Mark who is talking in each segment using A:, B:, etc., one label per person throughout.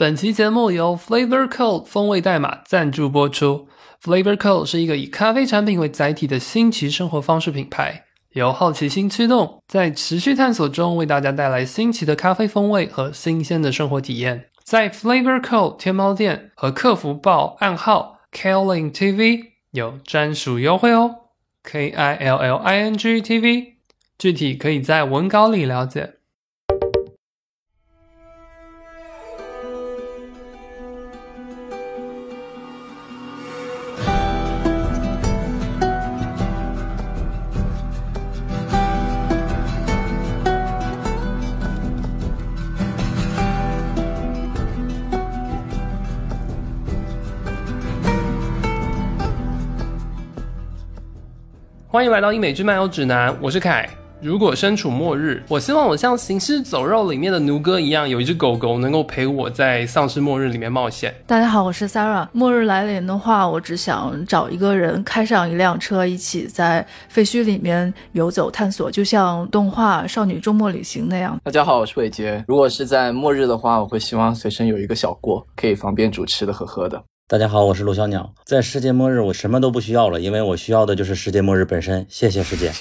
A: 本期节目由 Flavor Code 风味代码赞助播出。Flavor Code 是一个以咖啡产品为载体的新奇生活方式品牌，由好奇心驱动，在持续探索中为大家带来新奇的咖啡风味和新鲜的生活体验。在 Flavor Code 天猫店和客服报暗号 Killing TV 有专属优惠哦，K I L L I N G T V，具体可以在文稿里了解。欢迎来到英美剧漫游指南，我是凯。如果身处末日，我希望我像《行尸走肉》里面的奴哥一样，有一只狗狗能够陪我在丧尸末日里面冒险。
B: 大家好，我是 Sarah。末日来临的话，我只想找一个人开上一辆车，一起在废墟里面游走探索，就像动画《少女周末旅行》那样。
C: 大家好，我是伟杰。如果是在末日的话，我会希望随身有一个小锅，可以方便煮吃的和喝的。
D: 大家好，我是陆小鸟。在世界末日，我什么都不需要了，因为我需要的就是世界末日本身。谢谢世界。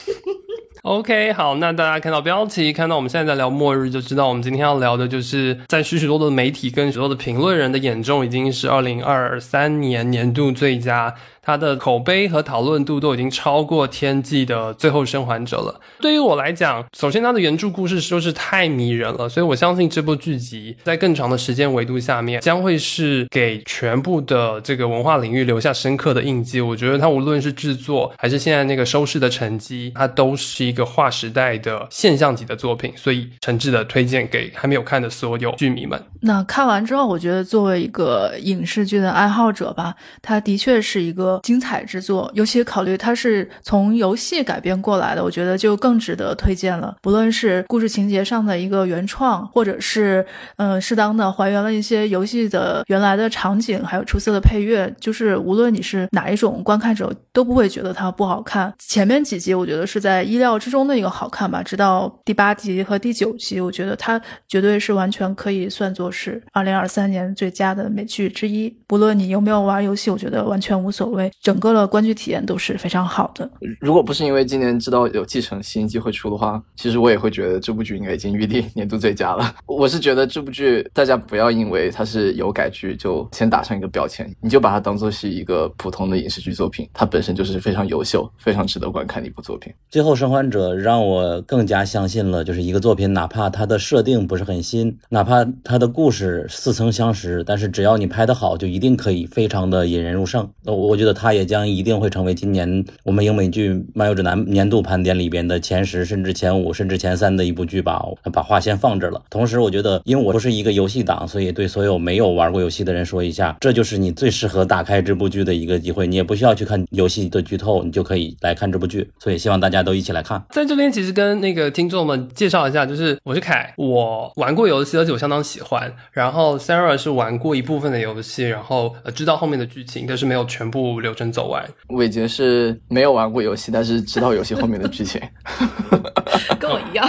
A: OK，好，那大家看到标题，看到我们现在在聊末日，就知道我们今天要聊的就是在许许多多的媒体跟许多的评论人的眼中，已经是二零二三年年度最佳。它的口碑和讨论度都已经超过《天际》的最后生还者了。对于我来讲，首先它的原著故事就是太迷人了，所以我相信这部剧集在更长的时间维度下面，将会是给全部的这个文化领域留下深刻的印记。我觉得它无论是制作还是现在那个收视的成绩，它都是一个划时代的现象级的作品。所以诚挚的推荐给还没有看的所有剧迷们。
B: 那看完之后，我觉得作为一个影视剧的爱好者吧，它的确是一个。精彩之作，尤其考虑它是从游戏改编过来的，我觉得就更值得推荐了。不论是故事情节上的一个原创，或者是嗯适当的还原了一些游戏的原来的场景，还有出色的配乐，就是无论你是哪一种观看者，都不会觉得它不好看。前面几集我觉得是在意料之中的一个好看吧，直到第八集和第九集，我觉得它绝对是完全可以算作是二零二三年最佳的美剧之一。不论你有没有玩游戏，我觉得完全无所谓。整个的观剧体验都是非常好的。
C: 如果不是因为今年知道有继承新机会出的话，其实我也会觉得这部剧应该已经预定年度最佳了。我是觉得这部剧大家不要因为它是有改剧就先打上一个标签，你就把它当做是一个普通的影视剧作品，它本身就是非常优秀、非常值得观看的一部作品。
D: 最后生还者让我更加相信了，就是一个作品，哪怕它的设定不是很新，哪怕它的故事似曾相识，但是只要你拍得好，就一定可以非常的引人入胜。那我觉得。它也将一定会成为今年我们英美剧漫游指南年度盘点里边的前十，甚至前五，甚至前三的一部剧吧。把话先放这了。同时，我觉得，因为我不是一个游戏党，所以对所有没有玩过游戏的人说一下，这就是你最适合打开这部剧的一个机会。你也不需要去看游戏的剧透，你就可以来看这部剧。所以，希望大家都一起来看。
A: 在这边，其实跟那个听众们介绍一下，就是我是凯，我玩过游戏，而且我相当喜欢。然后，Sarah 是玩过一部分的游戏，然后呃知道后面的剧情，但是没有全部。流程走完，
C: 伟杰是没有玩过游戏，但是知道游戏后面的剧情，
B: 跟我一样。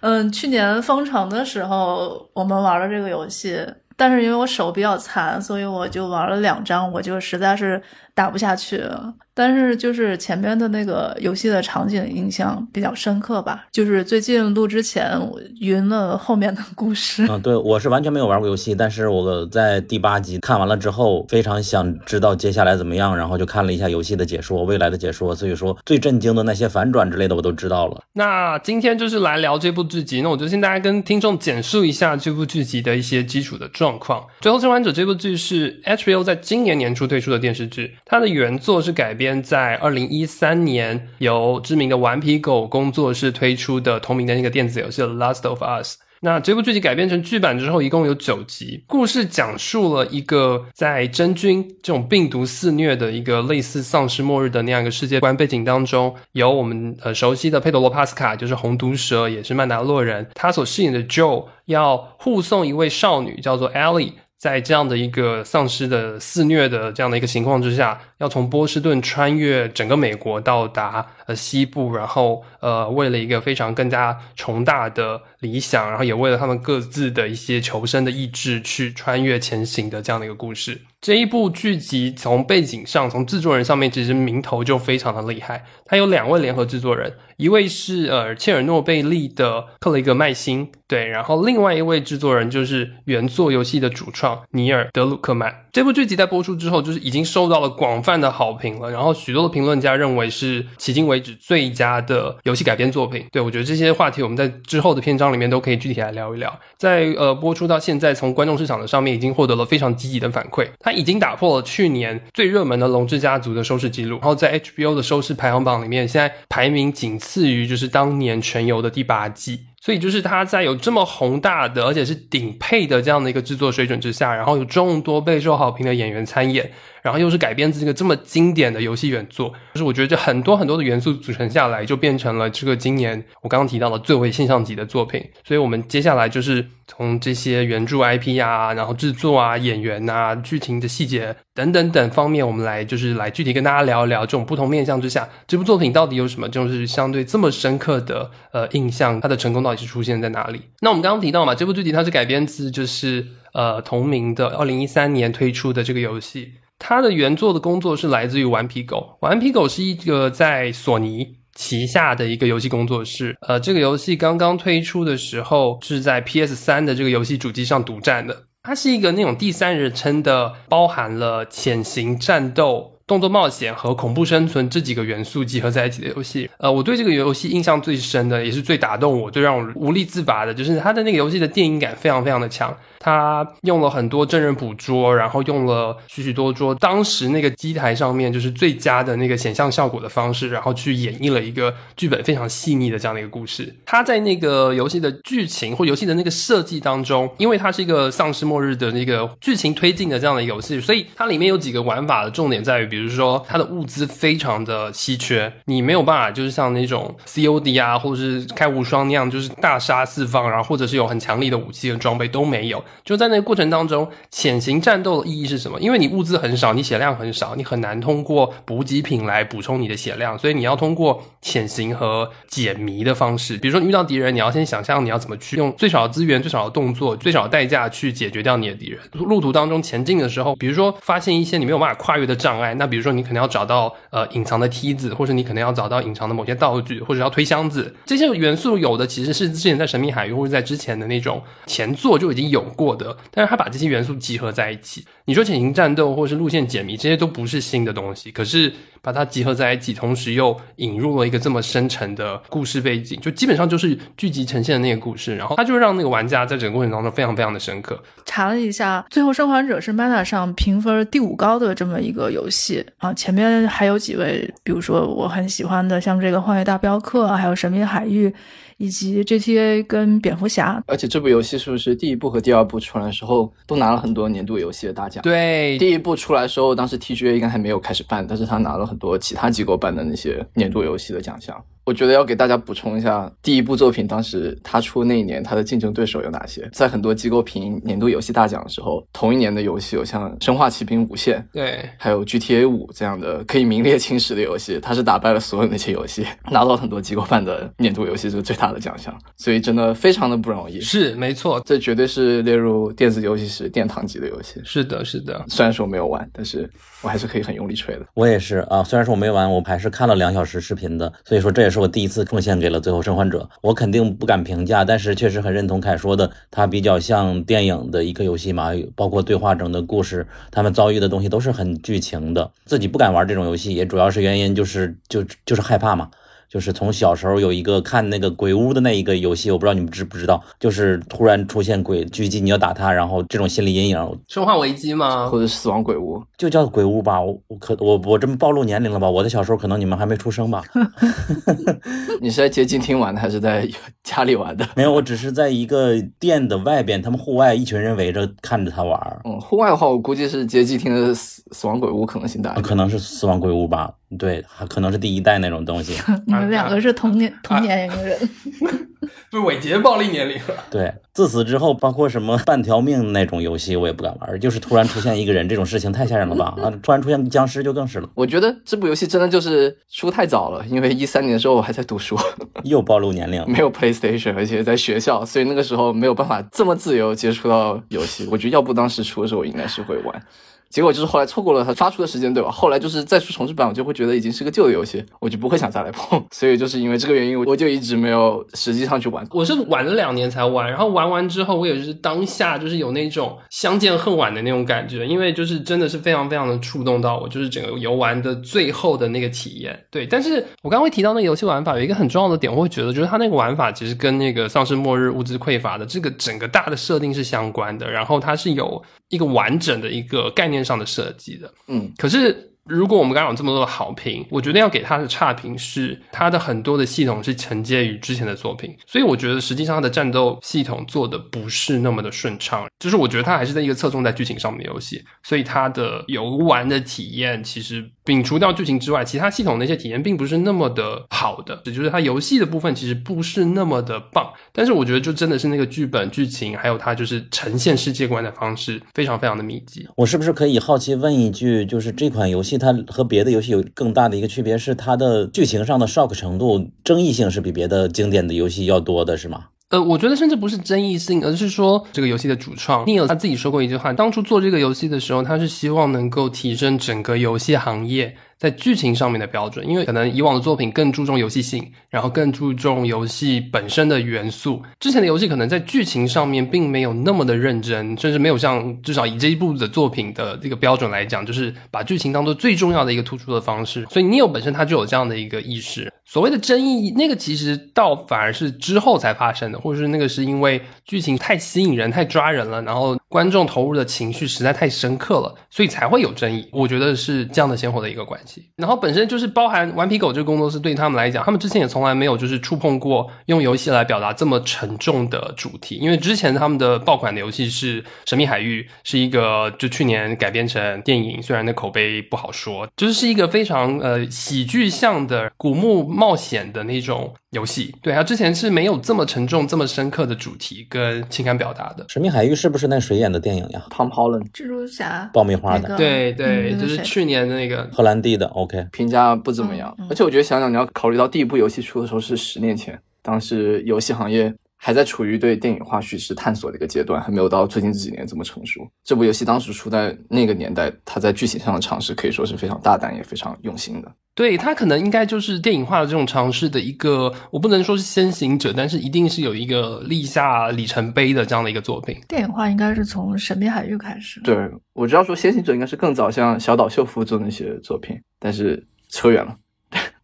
B: 嗯，去年封城的时候，我们玩了这个游戏，但是因为我手比较残，所以我就玩了两张，我就实在是打不下去了。但是就是前面的那个游戏的场景印象比较深刻吧，就是最近录之前我晕了后面的故事。
D: 嗯，对我是完全没有玩过游戏，但是我在第八集看完了之后，非常想知道接下来怎么样，然后就看了一下游戏的解说，未来的解说，所以说最震惊的那些反转之类的我都知道了。
A: 那今天就是来聊这部剧集，那我就先大家跟听众简述一下这部剧集的一些基础的状况。《最后生还者》这部剧是 HBO 在今年年初推出的电视剧，它的原作是改编。在二零一三年，由知名的顽皮狗工作室推出的同名的那个电子游戏《Last of Us》。那这部剧集改编成剧版之后，一共有九集。故事讲述了一个在真菌这种病毒肆虐的一个类似丧尸末日的那样一个世界观背景当中，由我们呃熟悉的佩德罗·帕斯卡，就是红毒蛇，也是曼达洛人，他所饰演的 Joe 要护送一位少女，叫做 Ellie。在这样的一个丧尸的肆虐的这样的一个情况之下，要从波士顿穿越整个美国到达呃西部，然后呃为了一个非常更加重大的理想，然后也为了他们各自的一些求生的意志去穿越前行的这样的一个故事。这一部剧集从背景上，从制作人上面，其实名头就非常的厉害。它有两位联合制作人，一位是呃切尔诺贝利的克雷格麦辛，对，然后另外一位制作人就是原作游戏的主创尼尔德鲁克曼。这部剧集在播出之后，就是已经受到了广泛的好评了。然后许多的评论家认为是迄今为止最佳的游戏改编作品。对我觉得这些话题我们在之后的篇章里面都可以具体来聊一聊。在呃播出到现在，从观众市场的上面已经获得了非常积极的反馈。它已经打破了去年最热门的《龙之家族》的收视记录，然后在 HBO 的收视排行榜里面，现在排名仅次于就是当年全游的第八季。所以就是它在有这么宏大的，而且是顶配的这样的一个制作水准之下，然后有众多备受好评的演员参演，然后又是改编自这个这么经典的游戏原作，就是我觉得这很多很多的元素组成下来，就变成了这个今年我刚刚提到的最为现象级的作品。所以我们接下来就是从这些原著 IP 啊，然后制作啊、演员啊、剧情的细节等等等方面，我们来就是来具体跟大家聊一聊这种不同面向之下，这部作品到底有什么就是相对这么深刻的呃印象，它的成功到底。是出现在哪里？那我们刚刚提到嘛，这部剧集它是改编自就是呃同名的二零一三年推出的这个游戏，它的原作的工作是来自于顽皮狗。顽皮狗是一个在索尼旗下的一个游戏工作室。呃，这个游戏刚刚推出的时候是在 PS 三的这个游戏主机上独占的。它是一个那种第三人称的，包含了潜行战斗。动作冒险和恐怖生存这几个元素集合在一起的游戏，呃，我对这个游戏印象最深的，也是最打动我、最让我无力自拔的，就是它的那个游戏的电影感非常非常的强。他用了很多真人捕捉，然后用了许许多多当时那个机台上面就是最佳的那个显像效果的方式，然后去演绎了一个剧本非常细腻的这样的一个故事。它在那个游戏的剧情或游戏的那个设计当中，因为它是一个丧尸末日的那个剧情推进的这样的游戏，所以它里面有几个玩法的重点在于，比如说它的物资非常的稀缺，你没有办法就是像那种 COD 啊，或者是开无双那样，就是大杀四方，然后或者是有很强力的武器和装备都没有。就在那个过程当中，潜行战斗的意义是什么？因为你物资很少，你血量很少，你很难通过补给品来补充你的血量，所以你要通过潜行和解谜的方式。比如说你遇到敌人，你要先想象你要怎么去用最少的资源、最少的动作、最少的代价去解决掉你的敌人。路途当中前进的时候，比如说发现一些你没有办法跨越的障碍，那比如说你可能要找到呃隐藏的梯子，或者你可能要找到隐藏的某些道具，或者要推箱子。这些元素有的其实是之前在神秘海域或者在之前的那种前作就已经有过。的，但是他把这些元素集合在一起。你说潜行战斗或是路线解谜，这些都不是新的东西，可是把它集合在一起，同时又引入了一个这么深沉的故事背景，就基本上就是剧集呈现的那个故事，然后它就让那个玩家在整个过程当中非常非常的深刻。
B: 查了一下，《最后生还者》是 Meta 上评分第五高的这么一个游戏啊，前面还有几位，比如说我很喜欢的，像这个《荒野大镖客》，还有《神秘海域》。以及 GTA 跟蝙蝠侠，
C: 而且这部游戏是不是第一部和第二部出来的时候都拿了很多年度游戏的大奖？
A: 对，
C: 第一部出来的时候，当时 TGA 应该还没有开始办，但是他拿了很多其他机构办的那些年度游戏的奖项。我觉得要给大家补充一下，第一部作品当时他出那一年，他的竞争对手有哪些？在很多机构评年度游戏大奖的时候，同一年的游戏有像《生化奇兵：无限》，
A: 对，
C: 还有 GTA 五这样的可以名列青史的游戏，他是打败了所有那些游戏，拿到很多机构办的年度游戏这个最大的奖项，所以真的非常的不容易。
A: 是，没错，
C: 这绝对是列入电子游戏史殿堂级的游戏。
A: 是的，是的。
C: 虽然说我没有玩，但是我还是可以很用力吹的。
D: 我也是啊，虽然说我没玩，我还是看了两小时视频的，所以说这也是是我第一次奉献。给了最后生还者，我肯定不敢评价，但是确实很认同凯说的，它比较像电影的一个游戏嘛，包括对话中的故事，他们遭遇的东西都是很剧情的。自己不敢玩这种游戏，也主要是原因就是就就是害怕嘛。就是从小时候有一个看那个鬼屋的那一个游戏，我不知道你们知不知道，就是突然出现鬼狙击，你要打他，然后这种心理阴影。
A: 生化危机吗？
C: 或者死亡鬼屋？
D: 就叫鬼屋吧。我我可我我这么暴露年龄了吧？我的小时候可能你们还没出生吧？
C: 你是在街机厅玩的还是在家里玩的？
D: 没有，我只是在一个店的外边，他们户外一群人围着看着他玩。
C: 嗯，户外的话，我估计是街机厅的死死亡鬼屋可能性大。
D: 可能是死亡鬼屋吧。对，还可能是第一代那种东西。
B: 你们两个是同年 同年龄人。
A: 不是伟杰暴力年龄了。
D: 对，自此之后，包括什么半条命那种游戏，我也不敢玩。就是突然出现一个人，这种事情太吓人了吧？啊，突然出现僵尸就更是了。
C: 我觉得这部游戏真的就是出太早了，因为一三年的时候我还在读书，
D: 又暴露年龄，
C: 没有 PlayStation，而且在学校，所以那个时候没有办法这么自由接触到游戏。我觉得要不当时出的时候，我应该是会玩。结果就是后来错过了它发出的时间，对吧？后来就是再出重置版，我就会觉得已经是个旧的游戏，我就不会想再来碰。所以就是因为这个原因，我就一直没有实际上去玩。
A: 我是玩了两年才玩，然后玩完之后，我也是当下就是有那种相见恨晚的那种感觉，因为就是真的是非常非常的触动到我，就是整个游玩的最后的那个体验。对，但是我刚刚会提到那个游戏玩法，有一个很重要的点，我会觉得就是它那个玩法其实跟那个丧尸末日物资匮乏的这个整个大的设定是相关的，然后它是有一个完整的一个概念上的设计的。
C: 嗯，
A: 可是如果我们刚刚有这么多的好评，我觉得要给它的差评是它的很多的系统是承接于之前的作品，所以我觉得实际上它的战斗系统做的不是那么的顺畅，就是我觉得它还是在一个侧重在剧情上面的游戏，所以它的游玩的体验其实摒除掉剧情之外，其他系统那些体验并不是那么的好的，也就是它游戏的部分其实不是那么的棒，但是我觉得就真的是那个剧本、剧情，还有它就是呈现世界观的方式非常非常的密集。
D: 我是不是可以好奇问一句，就是这款游戏它和别的游戏有更大的一个区别，是它的剧情上的 shock 程度、争议性是比别的经典的游戏要多的，是吗？
A: 呃，我觉得甚至不是争议性，而是说这个游戏的主创 Neil 他自己说过一句话，当初做这个游戏的时候，他是希望能够提升整个游戏行业在剧情上面的标准，因为可能以往的作品更注重游戏性，然后更注重游戏本身的元素，之前的游戏可能在剧情上面并没有那么的认真，甚至没有像至少以这一部的作品的这个标准来讲，就是把剧情当做最重要的一个突出的方式，所以 Neil 本身他就有这样的一个意识。所谓的争议，那个其实倒反而是之后才发生的，或者是那个是因为剧情太吸引人、太抓人了，然后观众投入的情绪实在太深刻了，所以才会有争议。我觉得是这样的先后的一个关系。然后本身就是包含顽皮狗这个工作室对他们来讲，他们之前也从来没有就是触碰过用游戏来表达这么沉重的主题，因为之前他们的爆款的游戏是《神秘海域》，是一个就去年改编成电影，虽然那口碑不好说，就是是一个非常呃喜剧向的古墓。冒险的那种游戏，对啊之前是没有这么沉重、这么深刻的主题跟情感表达的。
D: 神秘海域是不是那谁演的电影呀
C: ？Tom Holland
B: 蜘蛛侠
D: 爆米花的，
B: 那个
A: 对对，就是去年的那个。
D: 荷兰弟的。OK，
C: 评价不怎么样，
B: 嗯嗯
C: 而且我觉得想想你要考虑到第一部游戏出的时候是十年前，当时游戏行业还在处于对电影化叙事探索的一个阶段，还没有到最近这几年这么成熟。这部游戏当时出在那个年代，它在剧情上的尝试可以说是非常大胆也非常用心的。
A: 对它可能应该就是电影化的这种尝试的一个，我不能说是先行者，但是一定是有一个立下里程碑的这样的一个作品。
B: 电影化应该是从《神秘海域》开始。
C: 对我知道说先行者应该是更早像小岛秀夫做那些作品，但是扯远了。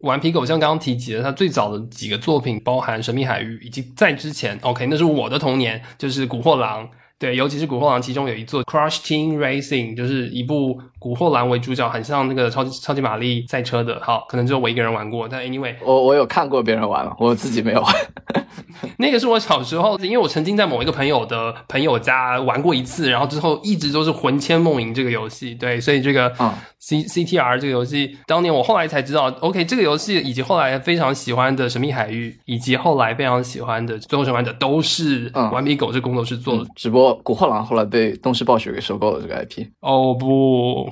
A: 顽皮狗像刚刚提及的，它最早的几个作品包含《神秘海域》，以及在之前，OK，那是我的童年，就是《古惑狼》。对，尤其是《古惑狼》，其中有一座 Crush Team Racing，就是一部古惑狼为主角，很像那个超级超级玛丽赛车的。好，可能只有我一个人玩过，但 anyway，
C: 我我有看过别人玩了，我自己没有玩。
A: 那个是我小时候，因为我曾经在某一个朋友的朋友家玩过一次，然后之后一直都是魂牵梦萦这个游戏。对，所以这个
C: 嗯
A: C C T R 这个游戏，当年我后来才知道，OK，这个游戏以及后来非常喜欢的《神秘海域》，以及后来非常喜欢的《最后生还者》，都是
C: 嗯
A: 顽皮狗这工作室做的。
C: 只不过古惑狼后来被东视暴雪给收购了这个 IP。
A: 哦不，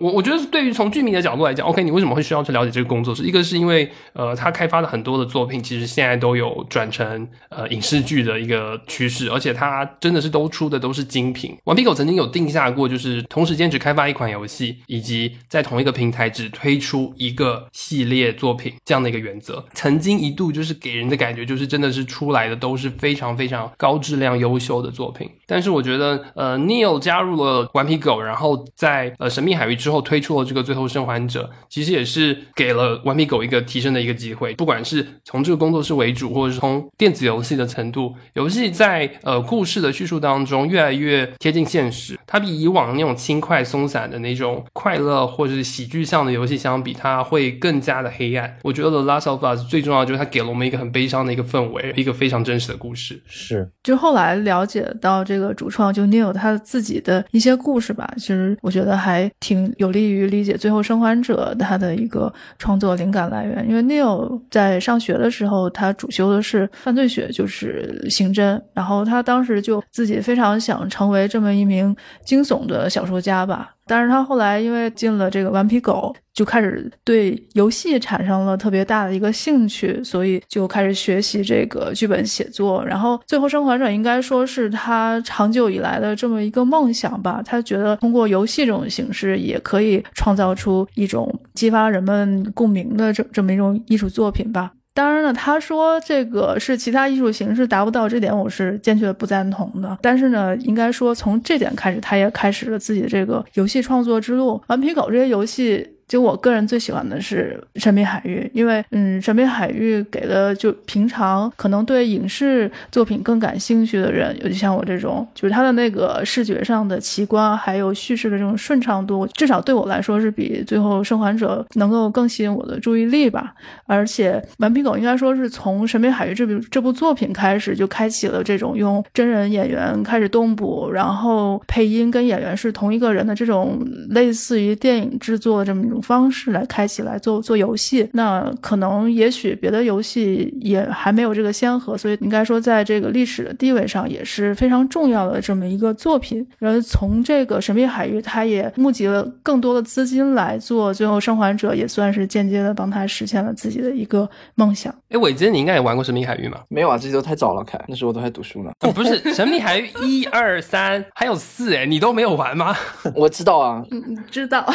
A: 我我觉得对于从剧迷的角度来讲，OK，你为什么会需要去了解这个工作室？一个是因为呃，他开发的很多的作品，其实现在都有转成呃影视剧的一个趋势，而且它真的是都出的都是精品。顽皮狗曾经有定下过，就是同时间只开发一款游戏，以及在同一个平台只推出一个系列作品这样的一个原则。曾经一度就是给人的感觉就是真的是出来的都是非常非常高质量、优秀的作品。但是我觉得呃，Neil 加入了顽皮狗，然后在呃神秘海域之后推出了这个最后生还者，其实也是给了顽皮狗一个提升的一个机会。不管是从这个工作室为主，或者是从电子游戏的程度，游戏在呃故事的叙述当中越来越贴近现实。它比以往那种轻快松散的那种快乐或者是喜剧向的游戏相比，它会更加的黑暗。我觉得《The Last of Us》最重要的就是它给了我们一个很悲伤的一个氛围，一个非常真实的故事。
D: 是
B: 就后来了解到这个主创就 Neil 他自己的一些故事吧，其实我觉得还挺有利于理解《最后生还者》他的一个创作灵感来源。因为 Neil 在上学的时候，他主修的是犯罪学，就是刑侦，然后他当时就自己非常想成为这么一名惊悚的小说家吧。但是他后来因为进了这个顽皮狗，就开始对游戏产生了特别大的一个兴趣，所以就开始学习这个剧本写作。然后《最后生还者》应该说是他长久以来的这么一个梦想吧。他觉得通过游戏这种形式，也可以创造出一种激发人们共鸣的这这么一种艺术作品吧。当然了，他说这个是其他艺术形式达不到这点，我是坚决不赞同的。但是呢，应该说从这点开始，他也开始了自己的这个游戏创作之路。顽皮狗这些游戏。就我个人最喜欢的是《神秘海域》，因为嗯，《神秘海域》给了就平常可能对影视作品更感兴趣的人，尤其像我这种，就是它的那个视觉上的奇观，还有叙事的这种顺畅度，至少对我来说是比《最后生还者》能够更吸引我的注意力吧。而且《顽皮狗》应该说是从《神秘海域》这部这部作品开始，就开启了这种用真人演员开始动捕，然后配音跟演员是同一个人的这种类似于电影制作的这么一种。方式来开启来做做游戏，那可能也许别的游戏也还没有这个先河，所以应该说在这个历史的地位上也是非常重要的这么一个作品。然后从这个神秘海域，它也募集了更多的资金来做最后生还者，也算是间接的帮他实现了自己的一个梦想。
A: 哎，伟杰，你应该也玩过神秘海域吗？
C: 没有啊，这些都太早了，开那时候我都还读书呢。
A: 哦不是神秘海域一二三还有四，哎，你都没有玩吗？
C: 我知道啊，
B: 嗯，知道。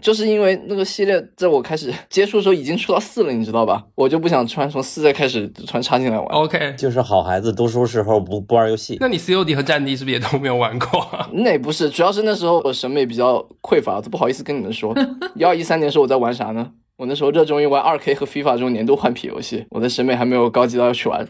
C: 就是因为那个系列在我开始 接触的时候已经出到四了，你知道吧？我就不想突然从四再开始突然插进来玩。
A: OK，
D: 就是好孩子读书时候不不玩游戏。
A: 那你 COD 和战地是不是也都没有玩过？
C: 那不是，主要是那时候我审美比较匮乏，都不好意思跟你们说。一二一三年时候我在玩啥呢？我那时候热衷于玩二 K 和 FIFA 这种年度换皮游戏，我的审美还没有高级到要去玩。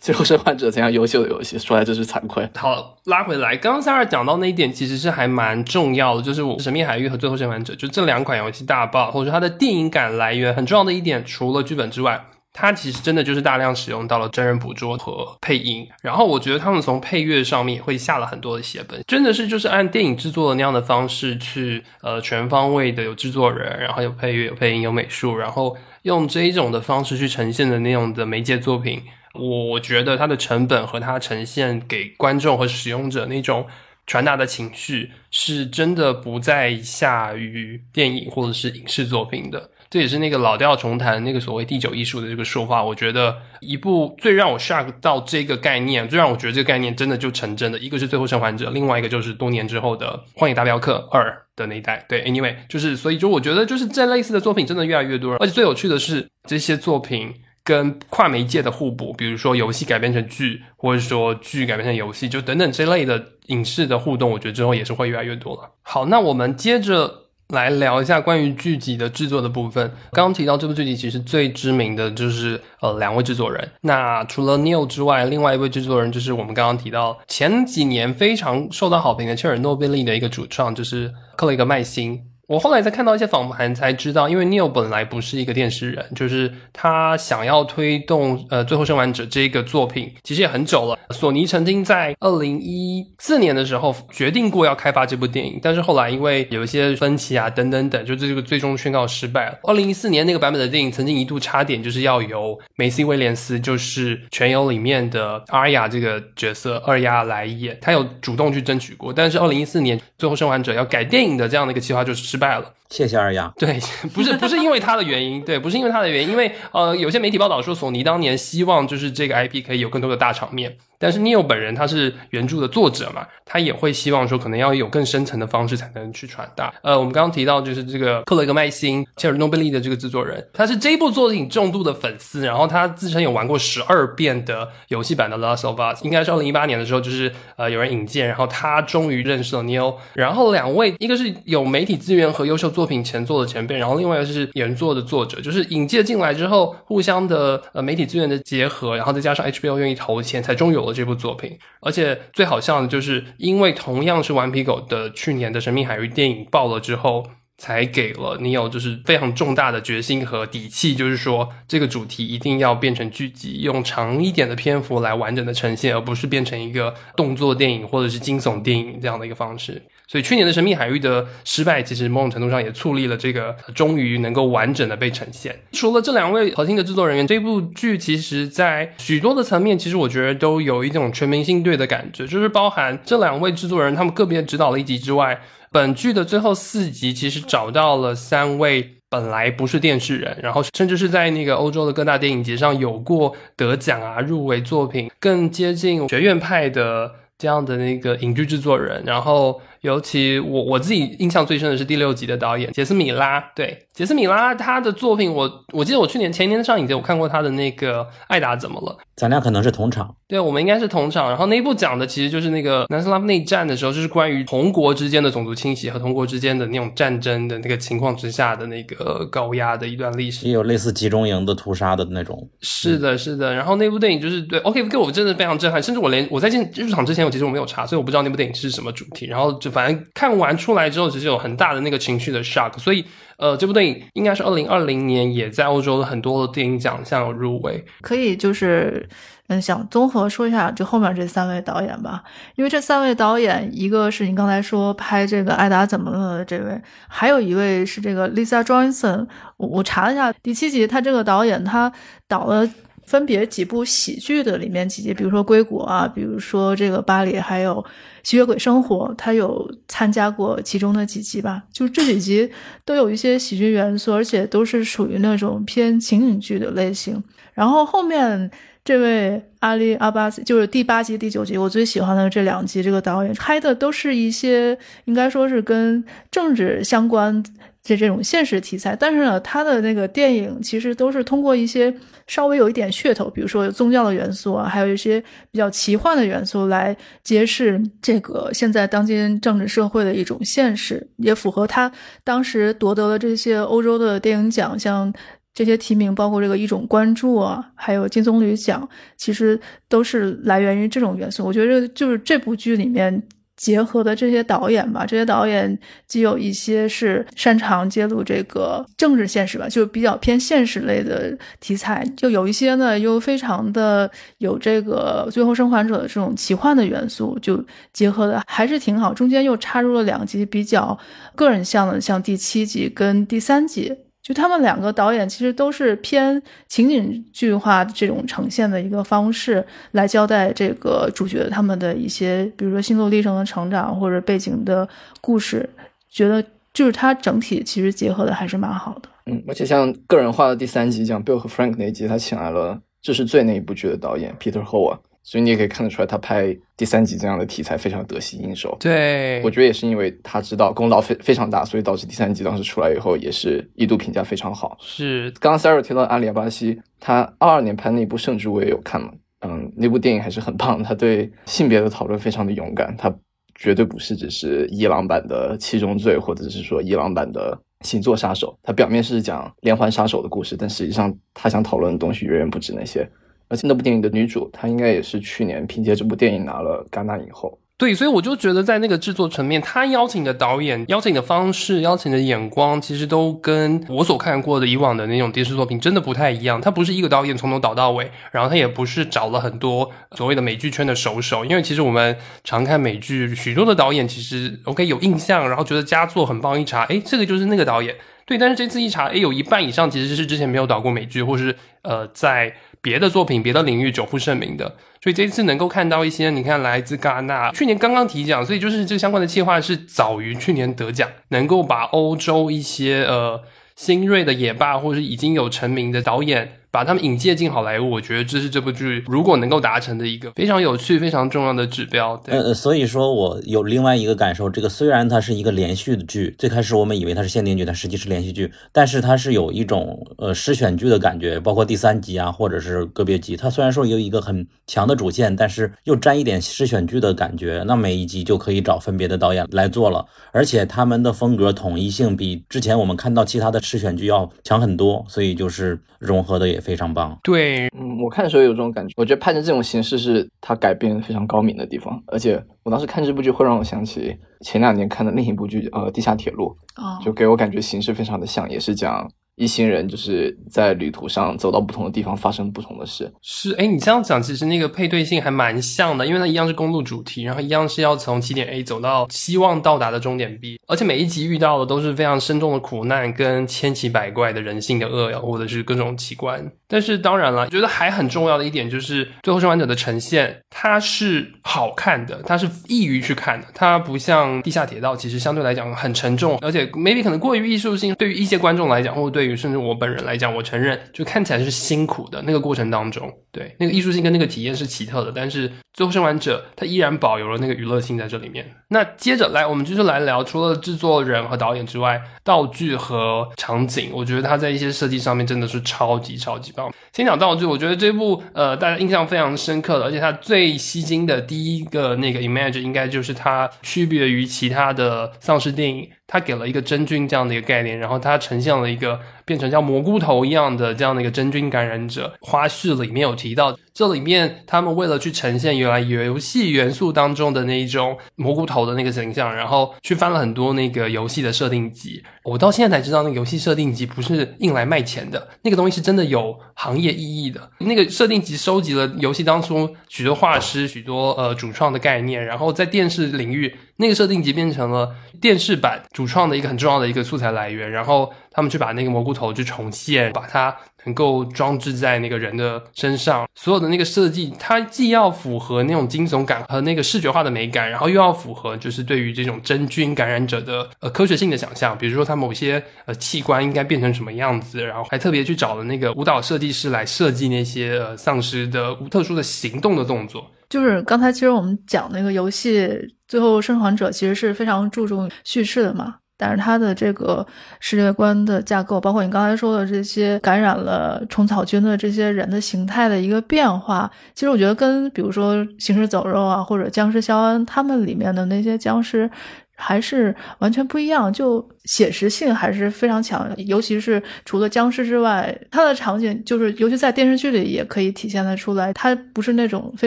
C: 最后生还者这样优秀的游戏，说来真是惭愧。
A: 好，拉回来，刚刚三二讲到那一点，其实是还蛮重要的，就是《神秘海域》和《最后生还者》就这两款游戏大爆，或者说它的电影感来源很重要的一点，除了剧本之外，它其实真的就是大量使用到了真人捕捉和配音。然后我觉得他们从配乐上面也会下了很多的血本，真的是就是按电影制作的那样的方式去，呃，全方位的有制作人，然后有配乐、有配音、有美术，然后用这一种的方式去呈现的那种的媒介作品。我觉得它的成本和它呈现给观众和使用者那种传达的情绪，是真的不再下于电影或者是影视作品的。这也是那个老调重弹那个所谓第九艺术的这个说法。我觉得一部最让我 shock 到这个概念，最让我觉得这个概念真的就成真的，一个是《最后生还者》，另外一个就是多年之后的《荒野大镖客二》的那一代。对，anyway，就是所以就我觉得就是这类似的作品真的越来越多，而且最有趣的是这些作品。跟跨媒介的互补，比如说游戏改编成剧，或者说剧改编成游戏，就等等这类的影视的互动，我觉得之后也是会越来越多了。好，那我们接着来聊一下关于剧集的制作的部分。刚刚提到这部剧集其实最知名的就是呃两位制作人，那除了 Neil 之外，另外一位制作人就是我们刚刚提到前几年非常受到好评的切尔诺贝利的一个主创，就是克雷格麦辛。我后来在看到一些访谈才知道，因为 Neil 本来不是一个电视人，就是他想要推动呃《最后生还者》这个作品，其实也很久了。索尼曾经在二零一四年的时候决定过要开发这部电影，但是后来因为有一些分歧啊等等等，就这个最终宣告失败了。二零一四年那个版本的电影曾经一度差点就是要由梅西威廉斯，就是《全游》里面的阿雅这个角色二丫来演，他有主动去争取过，但是二零一四年《最后生还者》要改电影的这样的一个计划就是。失败了，
D: 谢谢二丫。
A: 对，不是不是因为他的原因，对，不是因为他的原因，因为呃，有些媒体报道说，索尼当年希望就是这个 IP 可以有更多的大场面。但是 Neil 本人他是原著的作者嘛，他也会希望说可能要有更深层的方式才能去传达。呃，我们刚刚提到就是这个克雷格麦辛切尔诺贝利的这个制作人，他是这一部作品重度的粉丝，然后他自称有玩过十二遍的游戏版的 Last of Us，应该是二零一八年的时候，就是呃有人引荐，然后他终于认识了 Neil。然后两位一个是有媒体资源和优秀作品前作的前辈，然后另外一个是原作的作者，就是引荐进来之后，互相的呃媒体资源的结合，然后再加上 HBO 愿意投钱，才终于有。这部作品，而且最好笑的就是，因为同样是顽皮狗的去年的《神秘海域》电影爆了之后，才给了你有就是非常重大的决心和底气，就是说这个主题一定要变成剧集，用长一点的篇幅来完整的呈现，而不是变成一个动作电影或者是惊悚电影这样的一个方式。所以去年的《神秘海域》的失败，其实某种程度上也促立了这个终于能够完整的被呈现。除了这两位核心的制作人员，这部剧其实在许多的层面，其实我觉得都有一种全明星队的感觉，就是包含这两位制作人他们个别指导了一集之外。本剧的最后四集其实找到了三位本来不是电视人，然后甚至是在那个欧洲的各大电影节上有过得奖啊、入围作品，更接近学院派的这样的那个影剧制作人。然后，尤其我我自己印象最深的是第六集的导演杰斯米拉。对，杰斯米拉他的作品，我我记得我去年前年上影节我看过他的那个《艾达怎么了》。
D: 咱俩可能是同场，
A: 对，我们应该是同场。然后那一部讲的其实就是那个南斯拉夫内战的时候，就是关于同国之间的种族清洗和同国之间的那种战争的那个情况之下的那个高压的一段历史，
D: 也有类似集中营的屠杀的那种。
A: 是的，是的。然后那部电影就是对，OK，给我真的非常震撼。甚至我连我在进入场之前，我其实我没有查，所以我不知道那部电影是什么主题。然后就反正看完出来之后，其实有很大的那个情绪的 shock。所以。呃，这部电影应该是二零二零年也在欧洲的很多的电影奖项入围。
B: 可以就是，嗯，想综合说一下就后面这三位导演吧，因为这三位导演，一个是你刚才说拍这个《艾达怎么了》的这位，还有一位是这个 Lisa Johnson。我查了一下，第七集他这个导演他导了。分别几部喜剧的里面几集，比如说《硅谷》啊，比如说这个《巴黎》，还有《吸血鬼生活》，他有参加过其中的几集吧？就这几集都有一些喜剧元素，而且都是属于那种偏情景剧的类型。然后后面这位阿里阿巴斯，就是第八集、第九集，我最喜欢的这两集，这个导演拍的都是一些应该说是跟政治相关。这这种现实题材，但是呢，他的那个电影其实都是通过一些稍微有一点噱头，比如说有宗教的元素啊，还有一些比较奇幻的元素来揭示这个现在当今政治社会的一种现实，也符合他当时夺得了这些欧洲的电影奖项这些提名，包括这个一种关注啊，还有金棕榈奖，其实都是来源于这种元素。我觉得就是这部剧里面。结合的这些导演吧，这些导演既有一些是擅长揭露这个政治现实吧，就比较偏现实类的题材；就有一些呢，又非常的有这个《最后生还者》的这种奇幻的元素，就结合的还是挺好。中间又插入了两集比较个人向的，像第七集跟第三集。就他们两个导演其实都是偏情景剧化这种呈现的一个方式来交代这个主角他们的一些，比如说心路历程的成长或者背景的故事，觉得就是它整体其实结合的还是蛮好的。
C: 嗯，而且像个人化的第三集讲 Bill 和 Frank 那一集，他请来了《这是最》那一部剧的导演 Peter h o 啊。所以你也可以看得出来，他拍第三集这样的题材非常得心应手。
A: 对，
C: 我觉得也是因为他知道功劳非非常大，所以导致第三集当时出来以后也是一度评价非常好。
A: 是，
C: 刚刚 Sarah 提到阿里亚巴西，他二二年拍那部《圣之》，我也有看嘛。嗯，那部电影还是很棒。他对性别的讨论非常的勇敢，他绝对不是只是伊朗版的《七宗罪》，或者是说伊朗版的《星座杀手》。他表面是讲连环杀手的故事，但实际上他想讨论的东西远远不止那些。而且那部电影的女主，她应该也是去年凭借这部电影拿了戛纳影后。
A: 对，所以我就觉得在那个制作层面，他邀请的导演、邀请的方式、邀请的眼光，其实都跟我所看过的以往的那种电视作品真的不太一样。他不是一个导演从头导到尾，然后他也不是找了很多所谓的美剧圈的熟手。因为其实我们常看美剧，许多的导演其实 OK 有印象，然后觉得佳作很棒，一查，哎，这个就是那个导演。对，但是这次一查，哎，有一半以上其实是之前没有导过美剧，或是呃在。别的作品、别的领域久负盛名的，所以这次能够看到一些，你看来自戛纳，去年刚刚提奖，所以就是这相关的计划是早于去年得奖，能够把欧洲一些呃新锐的也罢或者已经有成名的导演。把他们引介进好莱坞，我觉得这是这部剧如果能够达成的一个非常有趣、非常重要的指标。
D: 呃，所以说我有另外一个感受，这个虽然它是一个连续的剧，最开始我们以为它是限定剧，它实际是连续剧，但是它是有一种呃诗选剧的感觉，包括第三集啊，或者是个别集，它虽然说有一个很强的主线，但是又沾一点诗选剧的感觉。那每一集就可以找分别的导演来做了，而且他们的风格统一性比之前我们看到其他的诗选剧要强很多，所以就是融合的也。也非常棒。
A: 对，
C: 嗯，我看的时候有这种感觉，我觉得拍成这种形式是它改编非常高明的地方，而且我当时看这部剧会让我想起前两年看的另一部剧，呃，《地下铁路》，
B: 哦，
C: 就给我感觉形式非常的像，也是讲一行人就是在旅途上走到不同的地方，发生不同的事。
A: 是，哎，你这样讲，其实那个配对性还蛮像的，因为它一样是公路主题，然后一样是要从起点 A 走到希望到达的终点 B，而且每一集遇到的都是非常深重的苦难跟千奇百怪的人性的恶呀，或者是各种奇观。但是当然了，觉得还很重要的一点就是《最后生还者》的呈现，它是好看的，它是易于去看的，它不像《地下铁道》，其实相对来讲很沉重，而且 maybe 可能过于艺术性，对于一些观众来讲，或者对于甚至我本人来讲，我承认就看起来是辛苦的那个过程当中，对那个艺术性跟那个体验是奇特的，但是《最后生还者》它依然保有了那个娱乐性在这里面。那接着来，我们就是来聊，除了制作人和导演之外，道具和场景，我觉得它在一些设计上面真的是超级超级先讲道具，我觉得这部呃大家印象非常深刻的，而且它最吸睛的第一个那个 image 应该就是它区别于其他的丧尸电影。它给了一个真菌这样的一个概念，然后它呈现了一个变成像蘑菇头一样的这样的一个真菌感染者。花絮里面有提到，这里面他们为了去呈现原来游戏元素当中的那一种蘑菇头的那个形象，然后去翻了很多那个游戏的设定集。我到现在才知道，那个游戏设定集不是硬来卖钱的，那个东西是真的有行业意义的。那个设定集收集了游戏当初许多画师、许多呃主创的概念，然后在电视领域，那个设定集变成了电视版。主创的一个很重要的一个素材来源，然后他们去把那个蘑菇头去重现，把它能够装置在那个人的身上，所有的那个设计，它既要符合那种惊悚感和那个视觉化的美感，然后又要符合就是对于这种真菌感染者的呃科学性的想象，比如说它某些呃器官应该变成什么样子，然后还特别去找了那个舞蹈设计师来设计那些呃丧尸的特殊的行动的动作。
B: 就是刚才其实我们讲那个游戏《最后生还者》，其实是非常注重叙事的嘛。但是它的这个世界观的架构，包括你刚才说的这些感染了虫草菌的这些人的形态的一个变化，其实我觉得跟比如说《行尸走肉》啊，或者《僵尸肖恩》他们里面的那些僵尸还是完全不一样，就。写实性还是非常强，尤其是除了僵尸之外，它的场景就是，尤其在电视剧里也可以体现得出来。它不是那种非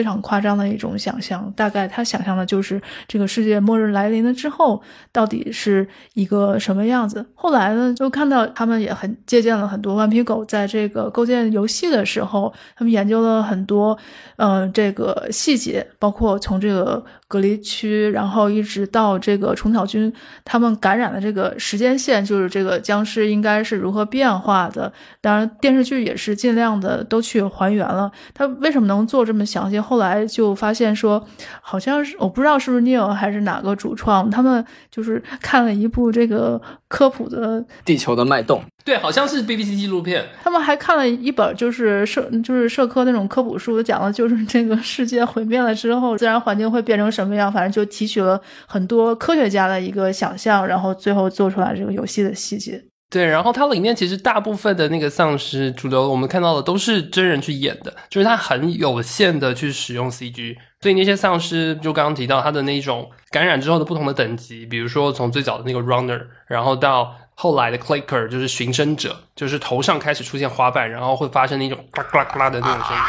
B: 常夸张的一种想象，大概他想象的就是这个世界末日来临了之后到底是一个什么样子。后来呢，就看到他们也很借鉴了很多顽皮狗在这个构建游戏的时候，他们研究了很多，嗯，这个细节，包括从这个隔离区，然后一直到这个虫草菌他们感染的这个。时间线就是这个僵尸应该是如何变化的，当然电视剧也是尽量的都去还原了。他为什么能做这么详细？后来就发现说，好像是我不知道是不是 Neil 还是哪个主创，他们就是看了一部这个科普的《
C: 地球的脉动》。
A: 对，好像是 BBC 纪录片。
B: 他们还看了一本，就是社就是社科那种科普书，讲的就是这个世界毁灭了之后，自然环境会变成什么样。反正就提取了很多科学家的一个想象，然后最后做出来这个游戏的细节。
A: 对，然后它里面其实大部分的那个丧尸，主流我们看到的都是真人去演的，就是它很有限的去使用 CG。所以那些丧尸，就刚刚提到它的那种感染之后的不同的等级，比如说从最早的那个 Runner，然后到。后来的 clicker 就是寻声者，就是头上开始出现花瓣，然后会发生那种嘎啦嘎啦的那种声音。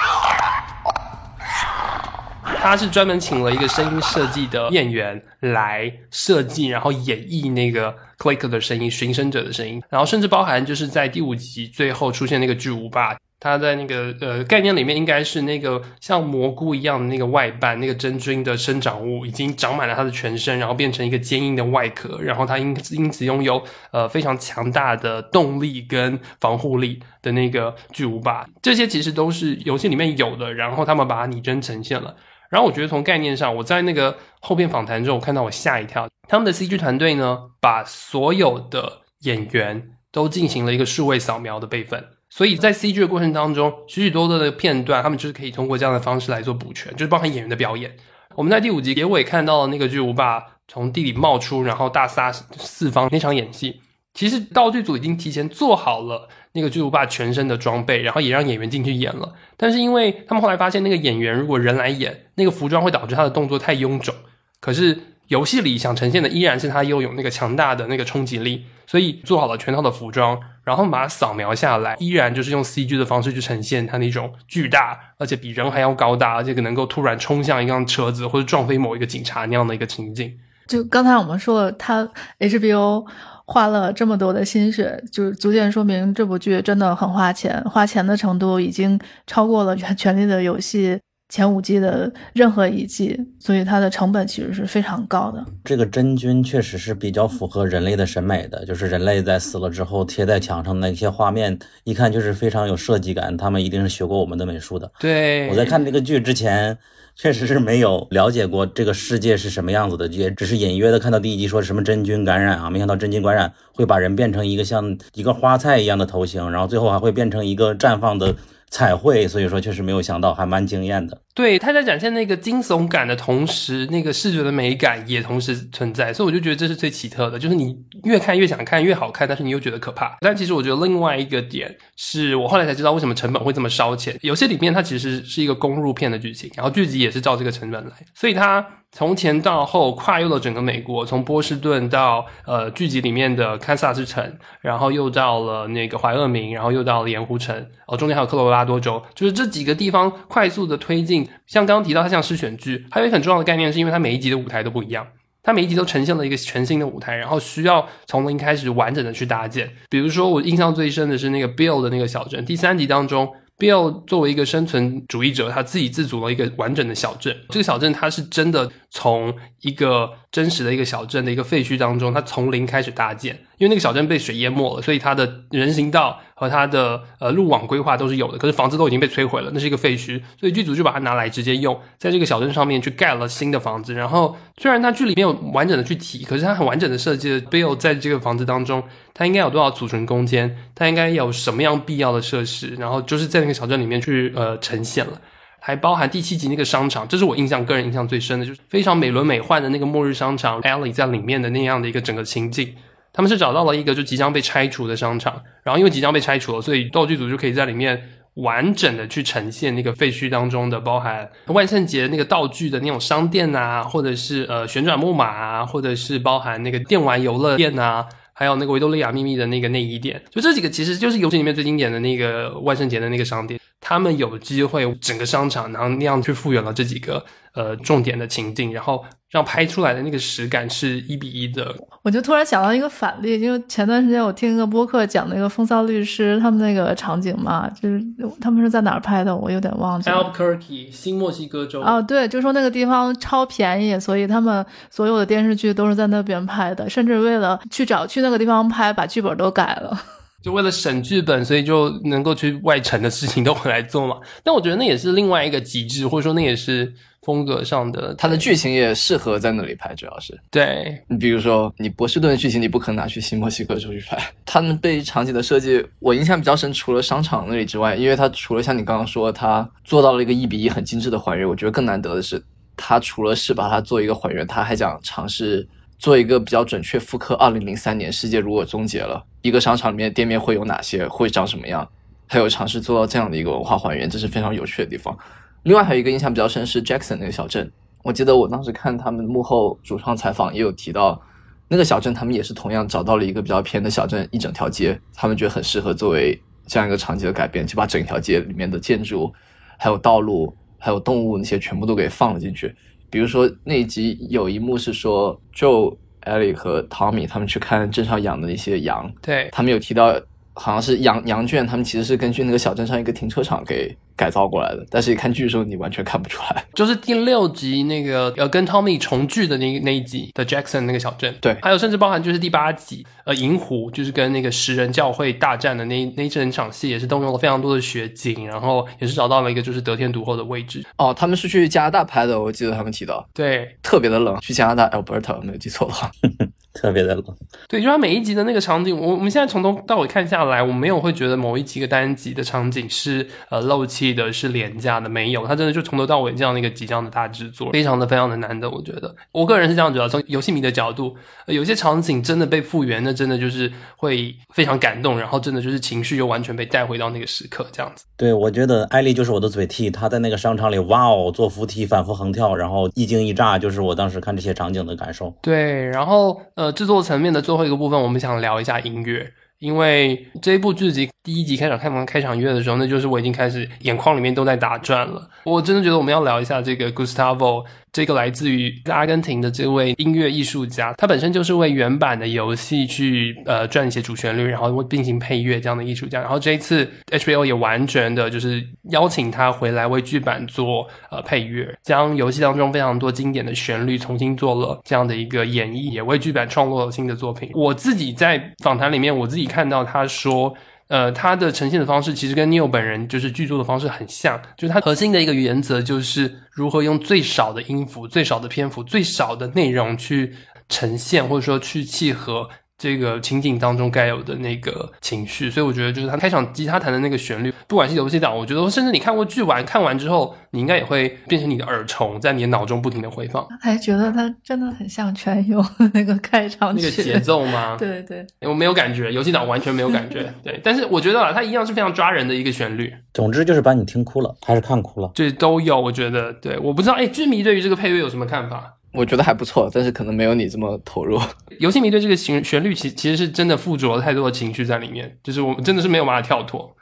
A: 他是专门请了一个声音设计的演员来设计，然后演绎那个 clicker 的声音，寻声者的声音，然后甚至包含就是在第五集最后出现那个巨无霸。它在那个呃概念里面，应该是那个像蘑菇一样的那个外瓣，那个真菌的生长物已经长满了它的全身，然后变成一个坚硬的外壳，然后它因因此拥有呃非常强大的动力跟防护力的那个巨无霸，这些其实都是游戏里面有的，然后他们把它拟真呈现了。然后我觉得从概念上，我在那个后边访谈中，我看到我吓一跳，他们的 CG 团队呢，把所有的演员都进行了一个数位扫描的备份。所以在 CG 的过程当中，许许多多的片段，他们就是可以通过这样的方式来做补全，就是包含演员的表演。我们在第五集结尾看到了那个巨无霸从地里冒出，然后大杀四方那场演戏，其实道具组已经提前做好了那个巨无霸全身的装备，然后也让演员进去演了。但是因为他们后来发现，那个演员如果人来演，那个服装会导致他的动作太臃肿。可是游戏里想呈现的依然是他拥有那个强大的那个冲击力，所以做好了全套的服装，然后把它扫描下来，依然就是用 CG 的方式去呈现它那种巨大，而且比人还要高大，而且能够突然冲向一辆车子或者撞飞某一个警察那样的一个情景。
B: 就刚才我们说了，他 HBO 花了这么多的心血，就足见说明这部剧真的很花钱，花钱的程度已经超过了《权权力的游戏》前五季的任何一季，所以它的成本其实是非常高的。
D: 这个真菌确实是比较符合人类的审美的，就是人类在死了之后贴在墙上那些画面，一看就是非常有设计感。他们一定是学过我们的美术的。
A: 对，
D: 我在看这个剧之前。确实是没有了解过这个世界是什么样子的，也只是隐约的看到第一集说什么真菌感染啊，没想到真菌感染会把人变成一个像一个花菜一样的头型，然后最后还会变成一个绽放的。彩绘，所以说确实没有想到，还蛮惊艳的。
A: 对，他在展现那个惊悚感的同时，那个视觉的美感也同时存在，所以我就觉得这是最奇特的，就是你越看越想看，越好看，但是你又觉得可怕。但其实我觉得另外一个点是我后来才知道为什么成本会这么烧钱。有些里面它其实是一个公路片的剧情，然后剧集也是照这个成本来，所以它。从前到后跨越了整个美国，从波士顿到呃剧集里面的堪萨斯城，然后又到了那个怀俄明，然后又到了盐湖城，哦，中间还有科罗拉多州，就是这几个地方快速的推进。像刚刚提到，它像是选剧，还有一个很重要的概念，是因为它每一集的舞台都不一样，它每一集都呈现了一个全新的舞台，然后需要从零开始完整的去搭建。比如说，我印象最深的是那个 Bill 的那个小镇，第三集当中。Bill 作为一个生存主义者，他自己自组了一个完整的小镇。这个小镇，它是真的从一个真实的一个小镇的一个废墟当中，它从零开始搭建。因为那个小镇被水淹没了，所以它的人行道和它的呃路网规划都是有的，可是房子都已经被摧毁了，那是一个废墟，所以剧组就把它拿来直接用，在这个小镇上面去盖了新的房子。然后虽然它剧里没有完整的去提，可是它很完整的设计了 Bill 在这个房子当中，它应该有多少储存空间，它应该有什么样必要的设施，然后就是在那个小镇里面去呃呈现了，还包含第七集那个商场，这是我印象个人印象最深的，就是非常美轮美奂的那个末日商场，Ellie 在里面的那样的一个整个情景。他们是找到了一个就即将被拆除的商场，然后因为即将被拆除了，所以道具组就可以在里面完整的去呈现那个废墟当中的包含万圣节那个道具的那种商店啊，或者是呃旋转木马啊，或者是包含那个电玩游乐店啊，还有那个维多利亚秘密的那个内衣店，就这几个其实就是游戏里面最经典的那个万圣节的那个商店。他们有机会整个商场，然后那样去复原了这几个呃重点的情境，然后让拍出来的那个实感是一比一的。
B: 我就突然想到一个反例，因为前段时间我听一个播客讲那个《风骚律师》他们那个场景嘛，就是他们是在哪儿拍的，我有点忘记了。
A: Albuquerque，新墨西哥州。
B: 哦，对，就说那个地方超便宜，所以他们所有的电视剧都是在那边拍的，甚至为了去找去那个地方拍，把剧本都改了。
A: 就为了省剧本，所以就能够去外城的事情都回来做嘛。但我觉得那也是另外一个极致，或者说那也是风格上的。
C: 它的剧情也适合在那里拍，主要是。
A: 对
C: 你比如说，你波士顿的剧情你不可能拿去新墨西哥州去拍。他们对场景的设计，我印象比较深，除了商场那里之外，因为它除了像你刚刚说，它做到了一个一比一很精致的还原，我觉得更难得的是，它除了是把它做一个还原，它还想尝试。做一个比较准确复刻，二零零三年世界如果终结了，一个商场里面的店面会有哪些，会长什么样？还有尝试做到这样的一个文化还原，这是非常有趣的地方。另外还有一个印象比较深是 Jackson 那个小镇，我记得我当时看他们幕后主创采访也有提到，那个小镇他们也是同样找到了一个比较偏的小镇，一整条街，他们觉得很适合作为这样一个场景的改变，就把整条街里面的建筑、还有道路、还有动物那些全部都给放了进去。比如说那一集有一幕是说，Joe、Ellie 和 Tommy 他们去看镇上养的那些羊，
A: 对
C: 他们有提到。好像是羊羊圈，他们其实是根据那个小镇上一个停车场给改造过来的。但是一看剧的时候，你完全看不出来。
A: 就是第六集那个呃跟 Tommy 重聚的那那一集的 Jackson 那个小镇，
C: 对，
A: 还有甚至包含就是第八集呃银湖，就是跟那个食人教会大战的那那整场戏，也是动用了非常多的雪景，然后也是找到了一个就是得天独厚的位置。
C: 哦，他们是去加拿大拍的，我记得他们提到，
A: 对，
C: 特别的冷，去加拿大 Alberta 没有记错的话。
D: 特别的冷。
A: 对，就它每一集的那个场景，我我们现在从头到尾看下来，我没有会觉得某一集个单集的场景是呃漏气的，是廉价的，没有，它真的就从头到尾这样的一个即将的大制作，非常的非常的难得，我觉得，我个人是这样觉得，从游戏迷的角度，呃有些场景真的被复原，那真的就是会非常感动，然后真的就是情绪又完全被带回到那个时刻，这样子。
D: 对，我觉得艾丽就是我的嘴替，她在那个商场里，哇哦，坐扶梯反复横跳，然后一惊一乍，就是我当时看这些场景的感受。
A: 对，然后呃，呃制作层面的最后一个部分，我们想聊一下音乐，因为这一部剧集第一集开场开门开场乐的时候，那就是我已经开始眼眶里面都在打转了。我真的觉得我们要聊一下这个 Gustavo，这个来自于阿根廷的这位音乐艺术家，他本身就是为原版的游戏去呃撰写主旋律，然后进行配乐这样的艺术家。然后这一次 HBO 也完全的就是邀请他回来为剧版做呃配乐，将游戏当中非常多经典的旋律重新做了这样的一个演绎，也为剧版创作了新的作品。我自己在访谈里面，我自己看到他说。呃，它的呈现的方式其实跟 Neil 本人就是剧作的方式很像，就是它核心的一个原则就是如何用最少的音符、最少的篇幅、最少的内容去呈现，或者说去契合这个情景当中该有的那个情绪。所以我觉得，就是他开场吉他弹的那个旋律，不管是游戏党，我觉得甚至你看过剧完看完之后，你应该也会变成你的耳虫，在你的脑中不停的回放。
B: 还觉得他真的很像全游那个开场曲，
A: 那个节奏吗？
B: 对对，
A: 我没有感觉，游戏党完全没有感觉。对，但是我觉得啊，它一样是非常抓人的一个旋律。
D: 总之就是把你听哭了，还是看哭了，
A: 这都有。我觉得，对，我不知道，哎，剧迷对于这个配乐有什么看法？
C: 我觉得还不错，但是可能没有你这么投入。
A: 游戏迷对这个旋旋律其其实是真的附着了太多的情绪在里面，就是我们真的是没有办法跳脱。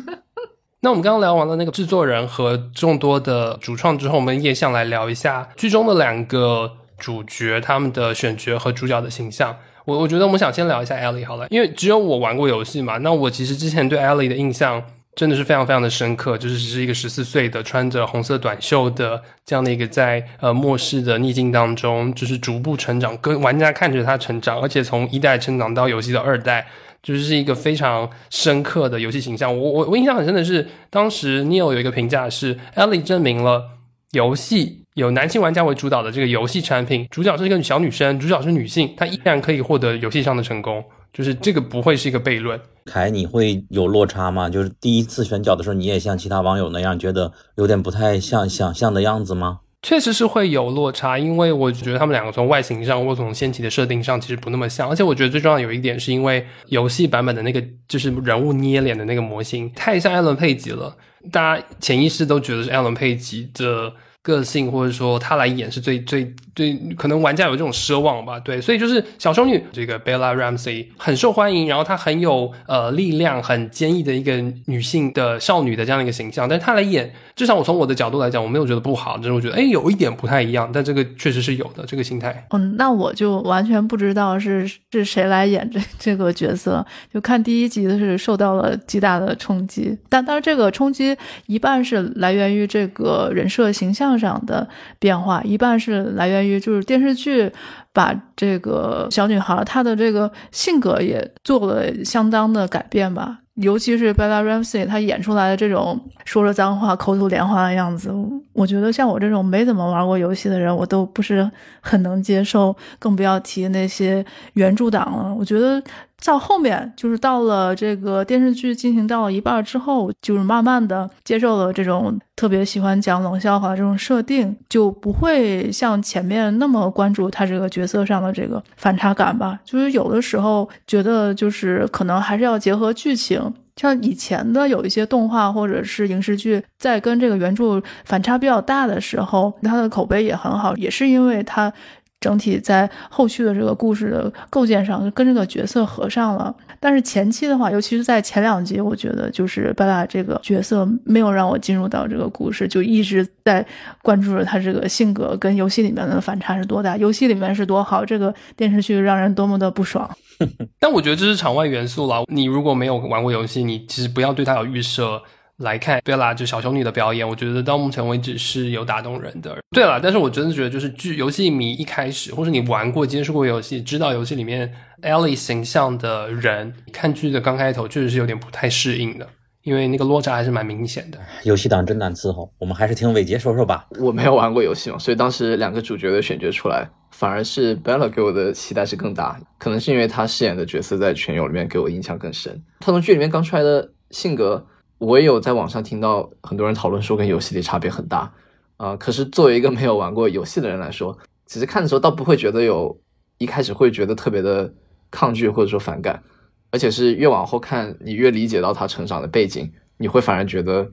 A: 那我们刚刚聊完了那个制作人和众多的主创之后，我们也想来聊一下剧中的两个主角他们的选角和主角的形象。我我觉得我们想先聊一下 Ellie 好了，因为只有我玩过游戏嘛，那我其实之前对 Ellie 的印象。真的是非常非常的深刻，就是只是一个十四岁的穿着红色短袖的这样的一个在呃末世的逆境当中，就是逐步成长，跟玩家看着他成长，而且从一代成长到游戏的二代，就是是一个非常深刻的游戏形象。我我我印象很深的是，当时 Neil 有一个评价是，Ellie 证明了游戏有男性玩家为主导的这个游戏产品，主角是一个小女生，主角是女性，她依然可以获得游戏上的成功。就是这个不会是一个悖论。
D: 凯，你会有落差吗？就是第一次选角的时候，你也像其他网友那样觉得有点不太像想象的样子吗？
A: 确实是会有落差，因为我觉得他们两个从外形上或从先期的设定上其实不那么像，而且我觉得最重要有一点是因为游戏版本的那个就是人物捏脸的那个模型太像艾伦佩吉了，大家潜意识都觉得是艾伦佩吉的个性或者说他来演是最最。最，可能玩家有这种奢望吧。对，所以就是小丑女这个 Bella Ramsey 很受欢迎，然后她很有呃力量、很坚毅的一个女性的少女的这样的一个形象。但是她来演，至少我从我的角度来讲，我没有觉得不好，就是我觉得哎有一点不太一样。但这个确实是有的这个心态。
B: 嗯，那我就完全不知道是是谁来演这这个角色。就看第一集的是受到了极大的冲击，但当然这个冲击一半是来源于这个人设形象上的变化，一半是来源于。就是电视剧把这个小女孩她的这个性格也做了相当的改变吧，尤其是 Bella Ramsey 她演出来的这种说着脏话、口吐莲花的样子，我觉得像我这种没怎么玩过游戏的人，我都不是很能接受，更不要提那些原著党了。我觉得。到后面就是到了这个电视剧进行到了一半之后，就是慢慢的接受了这种特别喜欢讲冷笑话这种设定，就不会像前面那么关注他这个角色上的这个反差感吧。就是有的时候觉得就是可能还是要结合剧情，像以前的有一些动画或者是影视剧，在跟这个原著反差比较大的时候，它的口碑也很好，也是因为它。整体在后续的这个故事的构建上跟这个角色合上了，但是前期的话，尤其是在前两集，我觉得就是贝拉这个角色没有让我进入到这个故事，就一直在关注着他这个性格跟游戏里面的反差是多大，游戏里面是多好，这个电视剧让人多么的不爽。
A: 但我觉得这是场外元素了，你如果没有玩过游戏，你其实不要对他有预设。来看贝拉就小熊女的表演，我觉得到目前为止是有打动人的。对了，但是我真的觉得，就是剧游戏迷一开始，或者你玩过、接触过游戏，知道游戏里面 Ellie 形象的人，看剧的刚开头确实是有点不太适应的，因为那个落差还是蛮明显的。
D: 游戏党真难伺候，我们还是听伟杰说说吧。
C: 我没有玩过游戏嘛，所以当时两个主角的选角出来，反而是 Bella 给我的期待是更大，可能是因为他饰演的角色在全游里面给我印象更深。他从剧里面刚出来的性格，我也有在网上听到很多人讨论说跟游戏里差别很大啊、可是作为一个没有玩过游戏的人来说，其实看的时候倒不会觉得有一开始会觉得特别的抗拒或者说反感，而且是越往后看，你越理解到他成长的背景，你会反而觉得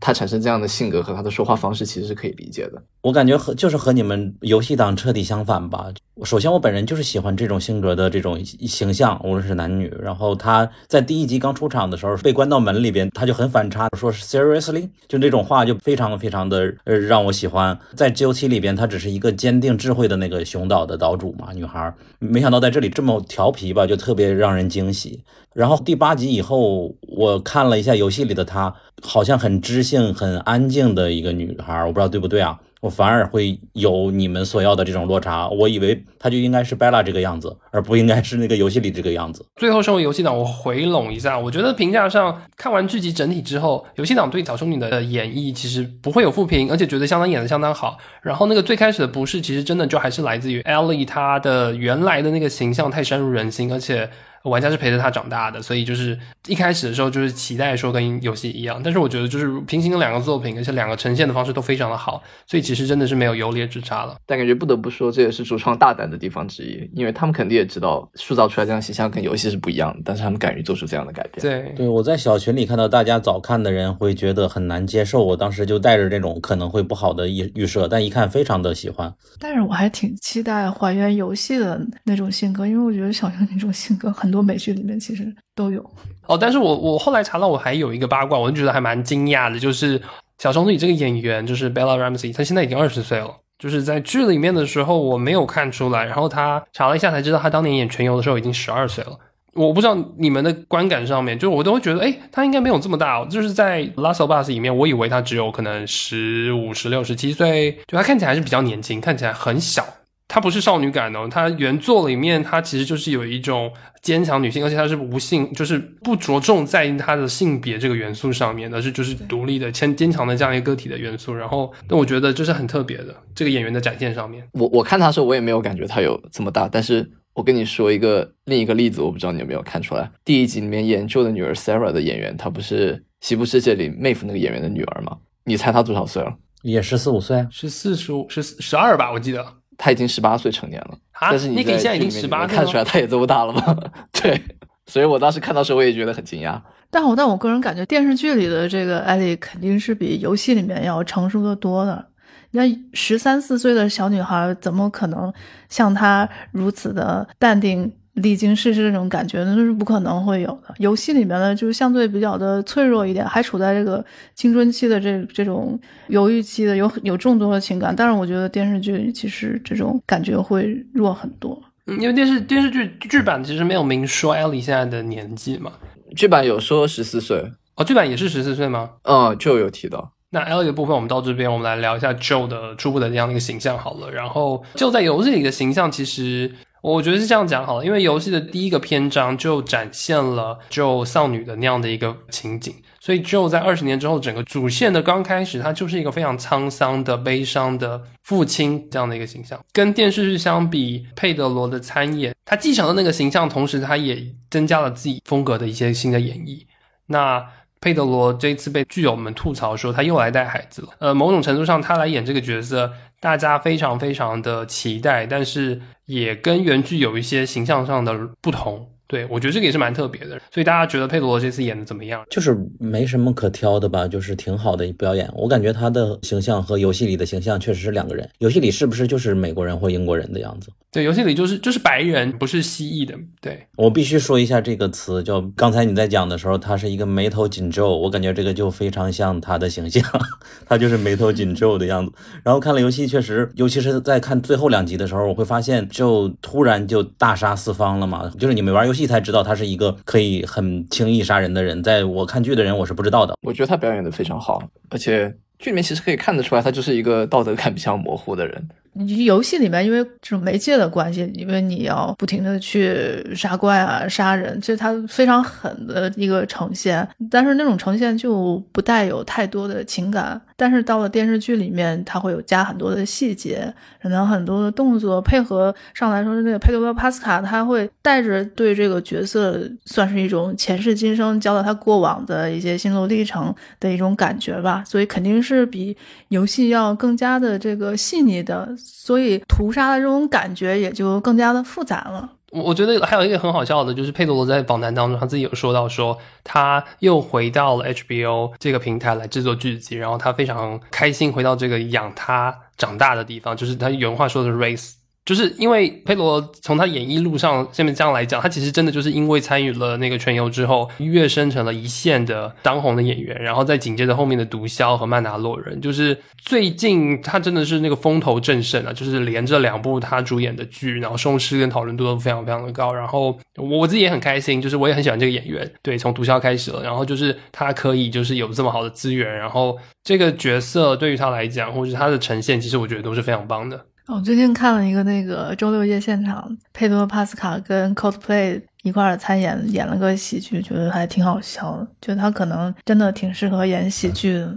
C: 他产生这样的性格和他的说话方式其实是可以理解的。
D: 我感觉和就是和你们游戏党彻底相反吧。首先，我本人就是喜欢这种性格的这种形象，无论是男女。然后他在第一集刚出场的时候被关到门里边，他就很反差，说 seriously，就这种话就非常非常的呃让我喜欢。在 G O 七里边，她只是一个坚定智慧的那个熊岛的岛主嘛，女孩。没想到在这里这么调皮吧，就特别让人惊喜。然后第八集以后，我看了一下游戏里的她，好像很知性、很安静的一个女孩，我不知道对不对啊？我反而会有你们所要的这种落差，我以为她就应该是 Bella 这个样子，而不应该是那个游戏里这个样子。
A: 最后，身为游戏党，我回拢一下，我觉得评价上看完剧集整体之后，游戏党对小修女的演绎其实不会有负评，而且觉得相当演得相当好。然后那个最开始的不适，其实真的就还是来自于 Ellie 她的原来的那个形象太深入人心，而且。玩家是陪着他长大的，所以就是一开始的时候就是期待说跟游戏一样，但是我觉得就是平行的两个作品，而且两个呈现的方式都非常的好，所以其实真的是没有优劣之差了。
C: 但感觉不得不说，这也是主创大胆的地方之一，因为他们肯定也知道塑造出来这样形象跟游戏是不一样的，但是他们敢于做出这样的改变。
A: 对，
D: 对，我在小群里看到大家早看的人会觉得很难接受，我当时就带着这种可能会不好的预预设，但一看非常的喜欢。
B: 但是我还挺期待还原游戏的那种性格，因为我觉得小熊那种性格很多美剧里面其实都有。
A: 哦，但是我我后来查到，我还有一个八卦，我就觉得还蛮惊讶的，就是小熊女这个演员，就是 Bella Ramsey，她现在已经二十岁了。就是在剧里面的时候，我没有看出来，然后她查了一下才知道，她当年演全游的时候已经十二岁了。我不知道你们的观感上面，就我都会觉得，哎，他应该没有这么大。就是在《Last of Us》里面，我以为他只有可能十五、十六、十七岁，就他看起来还是比较年轻，看起来很小。她不是少女感哦，她原作里面她其实就是有一种坚强女性，而且她是无性，就是不着重在意她的性别这个元素上面，而是就是独立的、坚坚强的这样一个个体的元素。然后，那我觉得这是很特别的，这个演员的展现上面。
C: 我我看他的时候，我也没有感觉他有这么大，但是我跟你说一个另一个例子，我不知道你有没有看出来。第一集里面演 Joe 的女儿 Sarah 的演员，她不是《西部世界》里 Maeve 那个演员的女儿吗？你猜她多少岁了？
D: 也十四五岁
A: 十，四十五，是十二吧？我记得
C: 她已经十八岁成年了。
A: 啊，
C: 但是你
A: 那个现在已经十八，
C: 看出来她也这么大了吗？对，所以我当时看到时候我也觉得很惊讶。
B: 但我但我个人感觉电视剧里的这个艾莉肯定是比游戏里面要成熟的多的。你看十三四岁的小女孩，怎么可能像她如此的淡定、历经世事这种感觉呢？那是不可能会有的。游戏里面呢，就是相对比较的脆弱一点，还处在这个青春期的这这种犹豫期的，有有众多的情感。但是我觉得电视剧其实这种感觉会弱很多。
A: 嗯，因为电视电视剧剧版其实没有明说艾莉现在的年纪嘛。
C: 剧版有说十四岁，
A: 哦，剧版也是十四岁吗？
C: 嗯，就有提到。
A: 那 Ellie 的部分我们到这边，我们来聊一下 Joe 的初步的这样的一个形象好了。然后 Joe 在游戏里的形象，其实我觉得是这样讲好了，因为游戏的第一个篇章就展现了 Joe 丧女的那样的一个情景，所以 Joe 在二十年之后，整个主线的刚开始，他就是一个非常沧桑的、悲伤的父亲这样的一个形象。跟电视剧相比，佩德罗的参演，他继承了那个形象，同时他也增加了自己风格的一些新的演绎。那佩德罗这次被剧友们吐槽说他又来带孩子了，呃，某种程度上他来演这个角色，大家非常非常的期待，但是也跟原剧有一些形象上的不同。对我觉得这个也是蛮特别的，所以大家觉得佩德罗这次演的怎么样？
D: 就是没什么可挑的吧，就是挺好的表演。我感觉他的形象和游戏里的形象确实是两个人。游戏里是不是就是美国人或英国人的样子？
A: 对，游戏里就是就是白人，不是蜥蜴的。对
D: 我必须说一下这个词，叫刚才你在讲的时候，他是一个眉头紧皱，我感觉这个就非常像他的形象，他就是眉头紧皱的样子。然后看了游戏，确实，尤其是在看最后两集的时候，我会发现就突然就大杀四方了嘛。就是你们玩游戏戏才知道他是一个可以很轻易杀人的人，在我看剧的人我是不知道的。
C: 我觉得他表演的非常好，而且剧里面其实可以看得出来，他就是一个道德感比较模糊的人。
B: 游戏里面因为这种媒介的关系，因为你要不停的去杀怪啊、杀人，这是它非常狠的一个呈现。但是那种呈现就不带有太多的情感。但是到了电视剧里面，它会有加很多的细节，可能很多的动作配合上来说，那个佩德罗·帕斯卡他会带着对这个角色算是一种前世今生，交代他过往的一些心路历程的一种感觉吧。所以肯定是比游戏要更加的这个细腻的，所以屠杀的这种感觉也就更加的复杂了。
A: 我我觉得还有一个很好笑的，就是佩德罗在访谈当中，他自己有说到说，他又回到了 HBO 这个平台来制作剧集，然后他非常开心回到这个养他长大的地方，就是他原话说的 race。就是因为佩罗从他演艺路上下面这样来讲，他其实真的就是因为参与了那个全游之后，跃升成了一线的当红的演员，然后再紧接着后面的毒枭和曼达洛人，就是最近他真的是那个风头正盛啊，就是连着两部他主演的剧，然后收视跟讨论度都非常非常的高，然后我自己也很开心，就是我也很喜欢这个演员，对，从毒枭开始了，然后就是他可以就是有这么好的资源，然后这个角色对于他来讲，或者他的呈现，其实我觉得都是非常棒的。
B: 我最近看了一个那个周六夜现场，佩多帕斯卡跟 Coldplay 一块儿参演，演了个喜剧，觉得还挺好笑的。觉得他可能真的挺适合演喜剧的。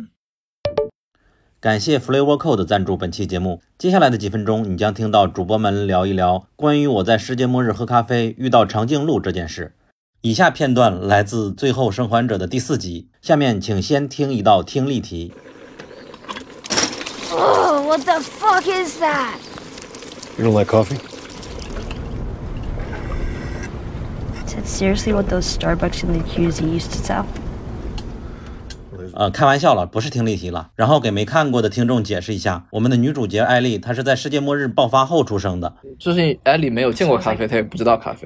D: 感谢 Flavor Code 赞助本期节目。接下来的几分钟，你将听到主播们聊一聊关于我在世界末日喝咖啡遇到长颈鹿这件事。以下片段来自《最后生还者》的第四集。下面请先听一道听力题。
E: Oh, what the fuck is that?
F: You don't like coffee?
E: Is that seriously what those Starbucks in the QZ used to sell?
D: 呃，开玩笑了，不是听力题了。然后给没看过的听众解释一下，我们的女主角艾丽，她是在世界末日爆发后出生的，
C: 就是艾丽没有见过咖啡，她也不知道咖啡。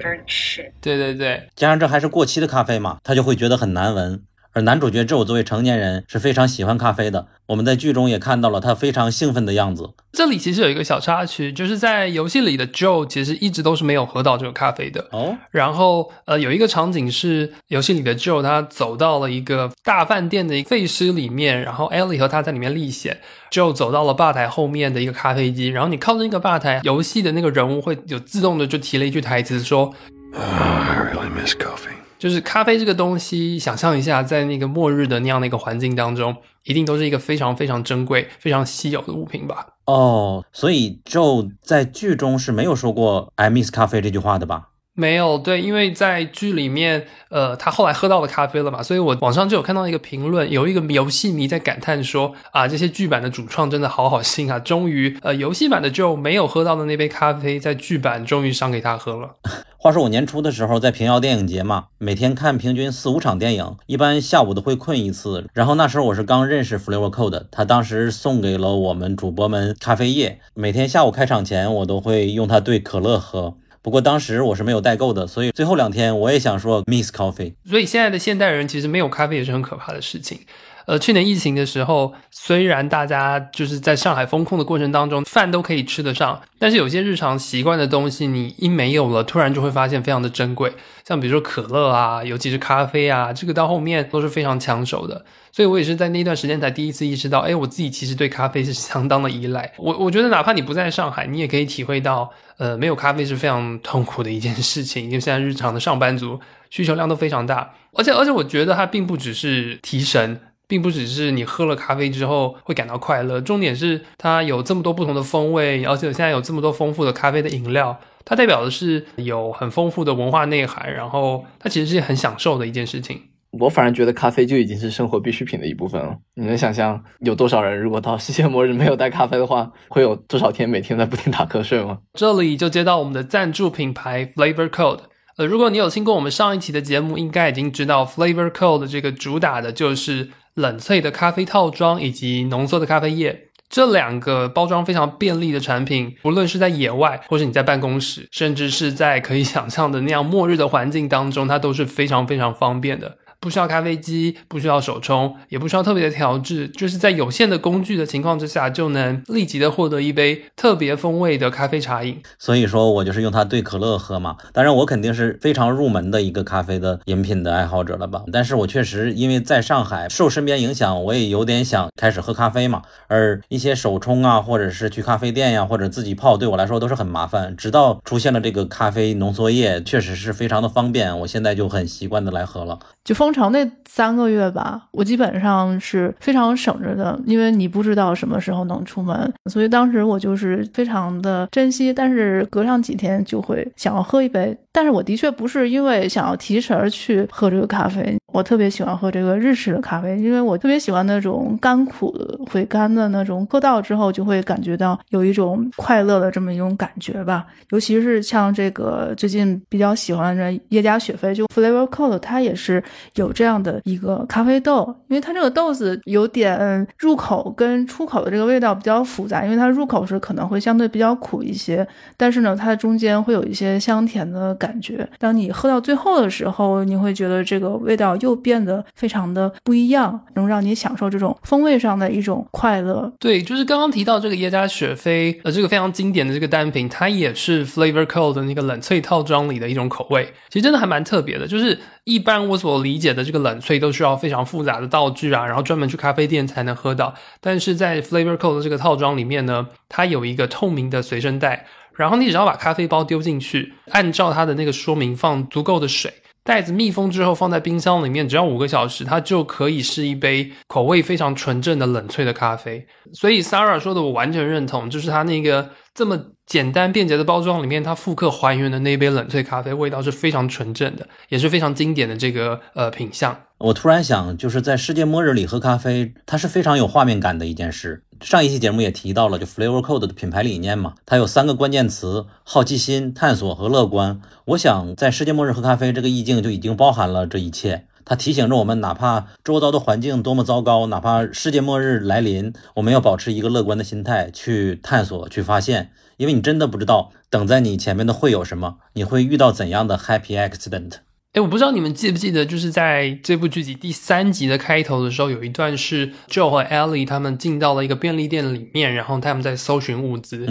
A: 对对对，
D: 加上这还是过期的咖啡嘛，她就会觉得很难闻。而男主角 Joe 作为成年人是非常喜欢咖啡的，我们在剧中也看到了他非常兴奋的样子。
A: 这里其实有一个小插曲，就是在游戏里的 Joe 其实一直都是没有喝到这个咖啡的。
D: 哦，
A: 然后，呃，有一个场景是游戏里的 Joe 他走到了一个大饭店的一个废墟里面，然后 Ellie 和他在里面历险。Joe 走到了吧台后面的一个咖啡机，然后你靠近那个吧台，游戏的那个人物会有自动的就提了一句台词说
F: Oh, I really miss coffee.：“
A: 就是咖啡这个东西，想象一下，在那个末日的那样的一个环境当中，一定都是一个非常非常珍贵、非常稀有的物品吧。”
D: 哦，所以 Joe 在剧中是没有说过 “I miss 咖啡”这句话的吧？
A: 没有对，因为在剧里面，呃，他后来喝到了咖啡了嘛，所以我网上就有看到一个评论，有一个游戏迷在感叹说啊，这些剧版的主创真的好好心啊，终于，呃，游戏版的 Joe 没有喝到的那杯咖啡，在剧版终于赏给他喝了。
D: 话说我年初的时候在平遥电影节嘛，每天看平均四五场电影，一般下午都会困一次。然后那时候我是刚认识 Flavor Code，他当时送给了我们主播们咖啡液，每天下午开场前我都会用它兑可乐喝。不过当时我是没有代购的，所以最后两天我也想说 miss coffee。
A: 所以现在的现代人其实没有咖啡也是很可怕的事情。呃，去年疫情的时候，虽然大家就是在上海封控的过程当中，饭都可以吃得上，但是有些日常习惯的东西，你一没有了，突然就会发现非常的珍贵。像比如说可乐啊，尤其是咖啡啊，这个到后面都是非常抢手的。所以我也是在那段时间才第一次意识到，哎，我自己其实对咖啡是相当的依赖。我我觉得哪怕你不在上海，你也可以体会到，呃，没有咖啡是非常痛苦的一件事情，因为现在日常的上班族需求量都非常大，而且而且我觉得它并不只是提神。并不只是你喝了咖啡之后会感到快乐，重点是它有这么多不同的风味，而且现在有这么多丰富的咖啡的饮料，它代表的是有很丰富的文化内涵，然后它其实是很享受的一件事情。
C: 我反而觉得咖啡就已经是生活必需品的一部分了。你能想象有多少人如果到世界末日没有带咖啡的话，会有多少天每天在不停打瞌睡吗？
A: 这里就接到我们的赞助品牌 Flavor Code。呃，如果你有听过我们上一期的节目，应该已经知道 Flavor Code 这个主打的就是冷萃的咖啡套装以及浓缩的咖啡液。这两个包装非常便利的产品，不论是在野外，或是你在办公室，甚至是在可以想象的那样末日的环境当中，它都是非常非常方便的。不需要咖啡机，不需要手冲，也不需要特别的调制，就是在有限的工具的情况之下，就能立即的获得一杯特别风味的咖啡茶饮。
D: 所以说我就是用它兑可乐喝嘛。当然，我肯定是非常入门的一个咖啡的饮品的爱好者了吧。但是我确实因为在上海受身边影响，我也有点想开始喝咖啡嘛。而一些手冲啊，或者是去咖啡店呀，或者自己泡，对我来说都是很麻烦。直到出现了这个咖啡浓缩液，确实是非常的方便，我现在就很习惯的来喝了。
B: 就封城那三个月吧，我基本上是非常省着的，因为你不知道什么时候能出门，所以当时我就是非常的珍惜。但是隔上几天就会想要喝一杯，但是我的确不是因为想要提神儿去喝这个咖啡，我特别喜欢喝这个日式的咖啡，因为我特别喜欢那种甘苦回甘的那种，喝到之后就会感觉到有一种快乐的这么一种感觉吧。尤其是像这个最近比较喜欢的耶加雪菲，就 Flavor Code，它也是。有这样的一个咖啡豆，因为它这个豆子有点入口跟出口的这个味道比较复杂，因为它入口是可能会相对比较苦一些，但是呢，它的中间会有一些香甜的感觉。当你喝到最后的时候，你会觉得这个味道又变得非常的不一样，能让你享受这种风味上的一种快乐。
A: 对，就是刚刚提到这个耶加雪菲，呃，这个非常经典的这个单品，它也是 Flavor Code 的那个冷萃套装里的一种口味，其实真的还蛮特别的，就是。一般我所理解的这个冷萃都需要非常复杂的道具啊，然后专门去咖啡店才能喝到。但是在 Flavor Code 的这个套装里面呢，它有一个透明的随身袋，然后你只要把咖啡包丢进去，按照它的那个说明放足够的水，袋子密封之后放在冰箱里面，只要五个小时，它就可以是一杯口味非常纯正的冷萃的咖啡。所以 Sarah 说的我完全认同，就是它那个。这么简单便捷的包装里面，它复刻还原的那杯冷萃咖啡味道是非常纯正的，也是非常经典的这个呃品相。
D: 我突然想，就是在世界末日里喝咖啡，它是非常有画面感的一件事。上一期节目也提到了，就 Flavor Code 的品牌理念嘛，它有三个关键词：好奇心、探索和乐观。我想在世界末日喝咖啡这个意境就已经包含了这一切。它提醒着我们，哪怕周遭的环境多么糟糕，哪怕世界末日来临，我们要保持一个乐观的心态去探索、去发现，因为你真的不知道等在你前面的会有什么，你会遇到怎样的 happy accident。
A: 哎，我不知道你们记不记得，就是在这部剧集第三集的开头的时候，有一段是 Joe 和 Ellie 他们进到了一个便利店里面，然后他们在搜寻物资。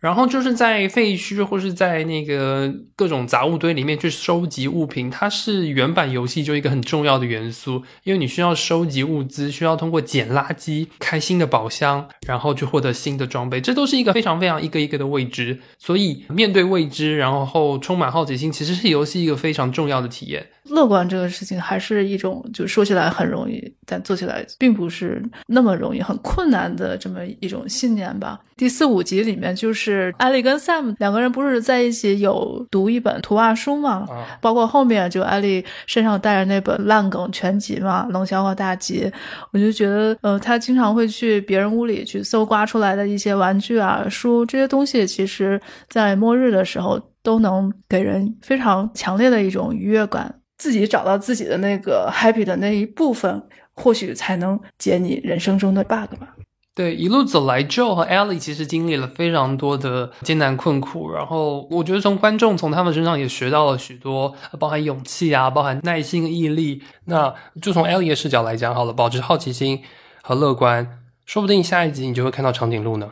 A: 然后就是在废墟或是在那个各种杂物堆里面去收集物品，它是原版游戏就一个很重要的元素，因为你需要收集物资，需要通过捡垃圾开新的宝箱，然后去获得新的装备，这都是一个非常非常一个一个的未知。所以面对未知，然后充满好奇心，其实是游戏一个非常重要的体验。
B: 乐观这个事情还是一种，就说起来很容易，但做起来并不是那么容易，很困难的这么一种信念吧。第四五集里面，就是艾丽跟 Sam 两个人不是在一起有读一本图画书嘛？包括后面就艾丽身上带着那本烂梗全集嘛，《冷笑话大集》，我就觉得，呃，他经常会去别人屋里去搜刮出来的一些玩具啊、书这些东西，其实在末日的时候都能给人非常强烈的一种愉悦感。自己找到自己的那个 happy 的那一部分，或许才能解你人生中的 bug 吧。
A: 对，一路走来，Joe 和 Ellie 其实经历了非常多的艰难困苦，然后我觉得从观众从他们身上也学到了许多，包含勇气啊，包含耐心、毅力。那就从 Ellie 的视角来讲好了，保持好奇心和乐观，说不定下一集你就会看到长颈鹿呢。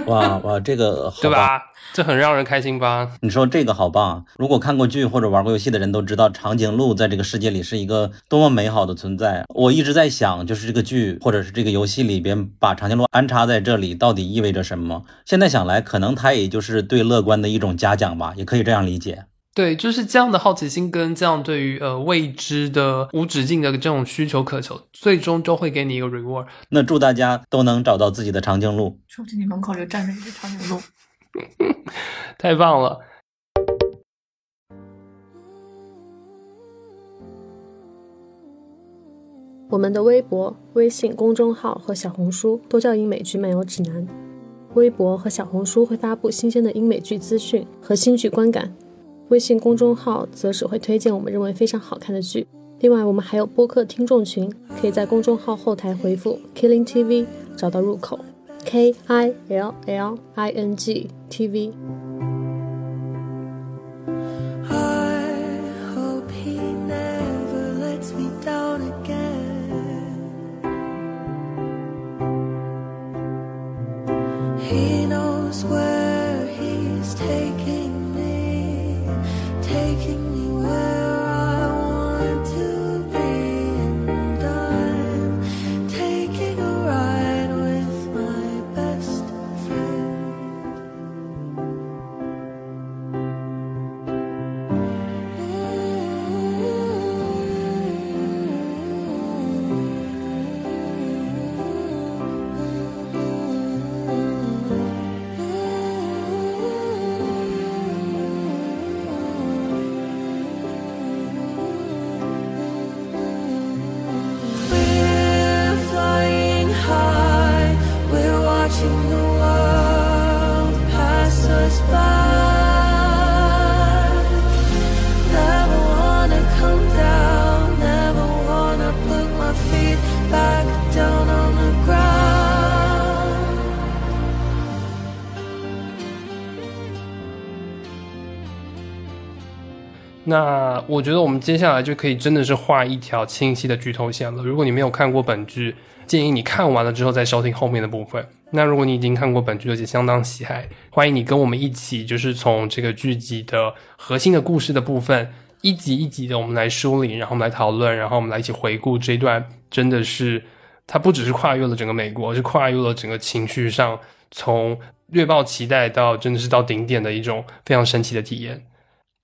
D: 哇哇，这个
A: 对吧？这很让人开心吧？
D: 你说这个好棒！如果看过剧或者玩过游戏的人都知道，长颈鹿在这个世界里是一个多么美好的存在。我一直在想，就是这个剧或者是这个游戏里边把长颈鹿安插在这里，到底意味着什么？现在想来，可能它也就是对乐观的一种嘉奖吧，也可以这样理解。
A: 对，就是这样的好奇心跟这样对于呃未知的无止境的这种需求渴求，最终都会给你一个 reward。
D: 那祝大家都能找到自己的长颈鹿。
B: 说不定你门口就站着一只长颈鹿。
A: 太棒了！
G: 我们的微博、微信公众号和小红书都叫英美剧漫游指南。微博和小红书会发布新鲜的英美剧资讯和新剧观感。微信公众号则只会推荐我们认为非常好看的剧。另外，我们还有播客听众群，可以在公众号后台回复 “Killing TV” 找到入口，K I L L I N G T V。He
H: knows where
A: 那我觉得我们接下来就可以真的是画一条清晰的剧透线了。如果你没有看过本剧，建议你看完了之后再收听后面的部分。那如果你已经看过本剧，而且相当喜爱，欢迎你跟我们一起，就是从这个剧集的核心的故事的部分，一集一集的我们来梳理，然后我们来讨论，然后我们来一起回顾这一段，真的是它不只是跨越了整个美国，而是跨越了整个情绪上，从略抱期待到真的是到顶点的一种非常神奇的体验。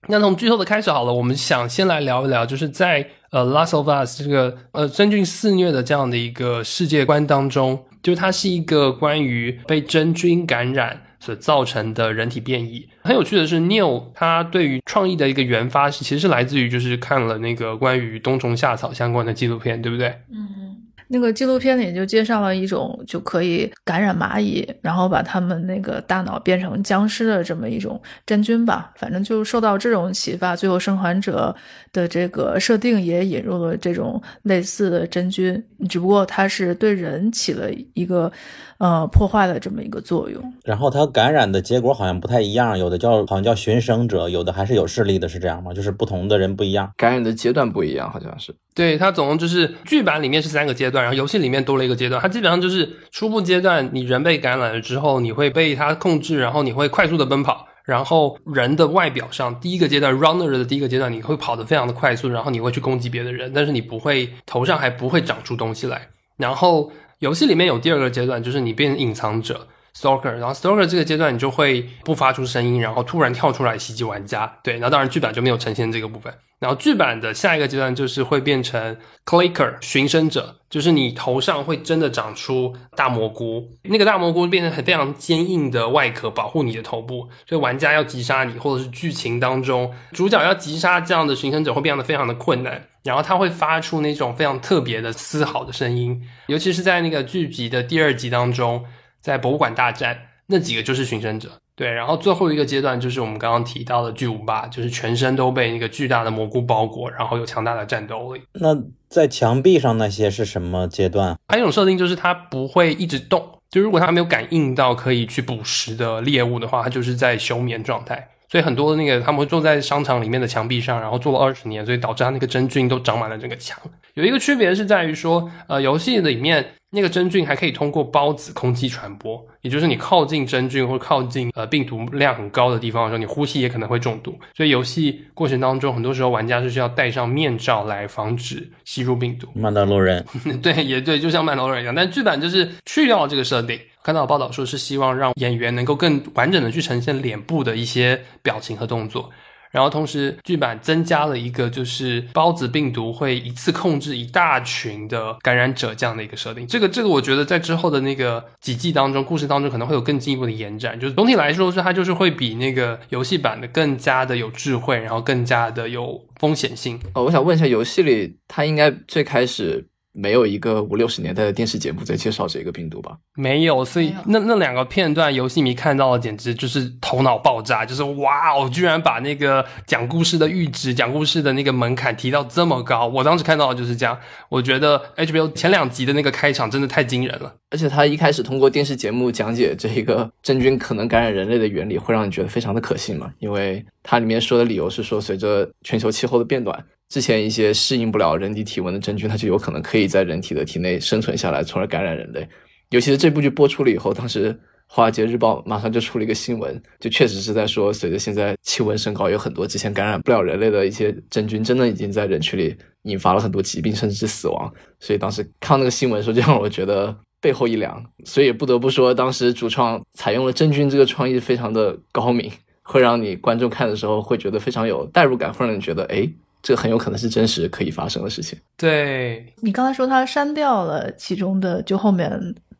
A: 那从剧透的开始好了，我们想先来聊一聊，就是在呃《Last of Us》这个呃真菌肆虐的这样的一个世界观当中，就是它是一个关于被真菌感染所造成的人体变异。很有趣的是，Neil 他对于创意的一个原发是其实是来自于就是看了那个关于冬虫夏草相关的纪录片，对不对？
B: 嗯那个纪录片里就介绍了一种就可以感染蚂蚁，然后把它们那个大脑变成僵尸的这么一种真菌吧。反正就受到这种启发，最后生还者的这个设定也引入了这种类似的真菌，只不过它是对人起了一个呃破坏的这么一个作用。
D: 然后它感染的结果好像不太一样，有的叫好像叫寻生者，有的还是有视力的，是这样吗？就是不同的人不一样。
C: 感染的阶段不一样，好像是。
A: 对，它总共就是剧版里面是三个阶段，然后游戏里面多了一个阶段。它基本上就是初步阶段，你人被感染了之后，你会被它控制，然后你会快速的奔跑。然后人的外表上，第一个阶段 runner 的第一个阶段，你会跑得非常的快速，然后你会去攻击别的人，但是你不会头上还不会长出东西来。然后游戏里面有第二个阶段，就是你变隐藏者 stalker，然后 stalker 这个阶段你就会不发出声音，然后突然跳出来袭击玩家。对，那当然剧版就没有呈现这个部分。然后剧版的下一个阶段就是会变成 clicker 寻生者，就是你头上会真的长出大蘑菇，那个大蘑菇变成很非常坚硬的外壳保护你的头部，所以玩家要击杀你，或者是剧情当中主角要击杀这样的寻生者会变得非常的困难。然后它会发出那种非常特别的嘶吼的声音，尤其是在那个剧集的第二集当中，在博物馆大战那几个就是寻生者。对，然后最后一个阶段就是我们刚刚提到的巨无霸，就是全身都被那个巨大的蘑菇包裹，然后有强大的战斗力。
D: 那在墙壁上那些是什么阶段？
A: 还有一种设定就是它不会一直动，就如果它没有感应到可以去捕食的猎物的话，它就是在休眠状态。所以很多的那个他们会坐在商场里面的墙壁上，然后坐了二十年，所以导致他那个真菌都长满了整个墙。有一个区别是在于说，呃，游戏里面那个真菌还可以通过孢子空气传播，也就是你靠近真菌或靠近呃病毒量很高的地方的时候，你呼吸也可能会中毒。所以游戏过程当中，很多时候玩家是需要戴上面罩来防止吸入病毒。
D: 曼达洛人，
A: 对，也对，就像曼达洛人一样，但剧版就是去掉了这个设定。看到报道说是希望让演员能够更完整的去呈现脸部的一些表情和动作，然后同时剧版增加了一个就是孢子病毒会一次控制一大群的感染者这样的一个设定。这个这个我觉得在之后的那个几季当中，故事当中可能会有更进一步的延展。就是总体来说是它就是会比那个游戏版的更加的有智慧，然后更加的有风险性。
C: 哦，我想问一下，游戏里它应该最开始没有一个五六十年代的电视节目在介绍这个病毒吧？
A: 没有，所以那那两个片段，游戏迷看到了，简直就是头脑爆炸，就是哇哦，居然把那个讲故事的阈值、讲故事的那个门槛提到这么高。我当时看到的就是这样，我觉得 HBO 前两集的那个开场真的太惊人了。
C: 而且他一开始通过电视节目讲解这一个真菌可能感染人类的原理，会让你觉得非常的可信嘛？因为它里面说的理由是说，随着全球气候的变暖，之前一些适应不了人体体温的真菌，它就有可能可以在人体的体内生存下来，从而感染人类。尤其是这部剧播出了以后，当时华尔街日报马上就出了一个新闻，就确实是在说，随着现在气温升高，有很多之前感染不了人类的一些真菌，真的已经在人群里引发了很多疾病，甚至是死亡。所以当时看那个新闻的时候，就让我觉得背后一凉。所以也不得不说，当时主创采用了真菌这个创意非常的高明，会让你观众看的时候会觉得非常有代入感，会让你觉得，哎，这很有可能是真实可以发生的事情。
A: 对，
B: 你刚才说他删掉了其中的就后面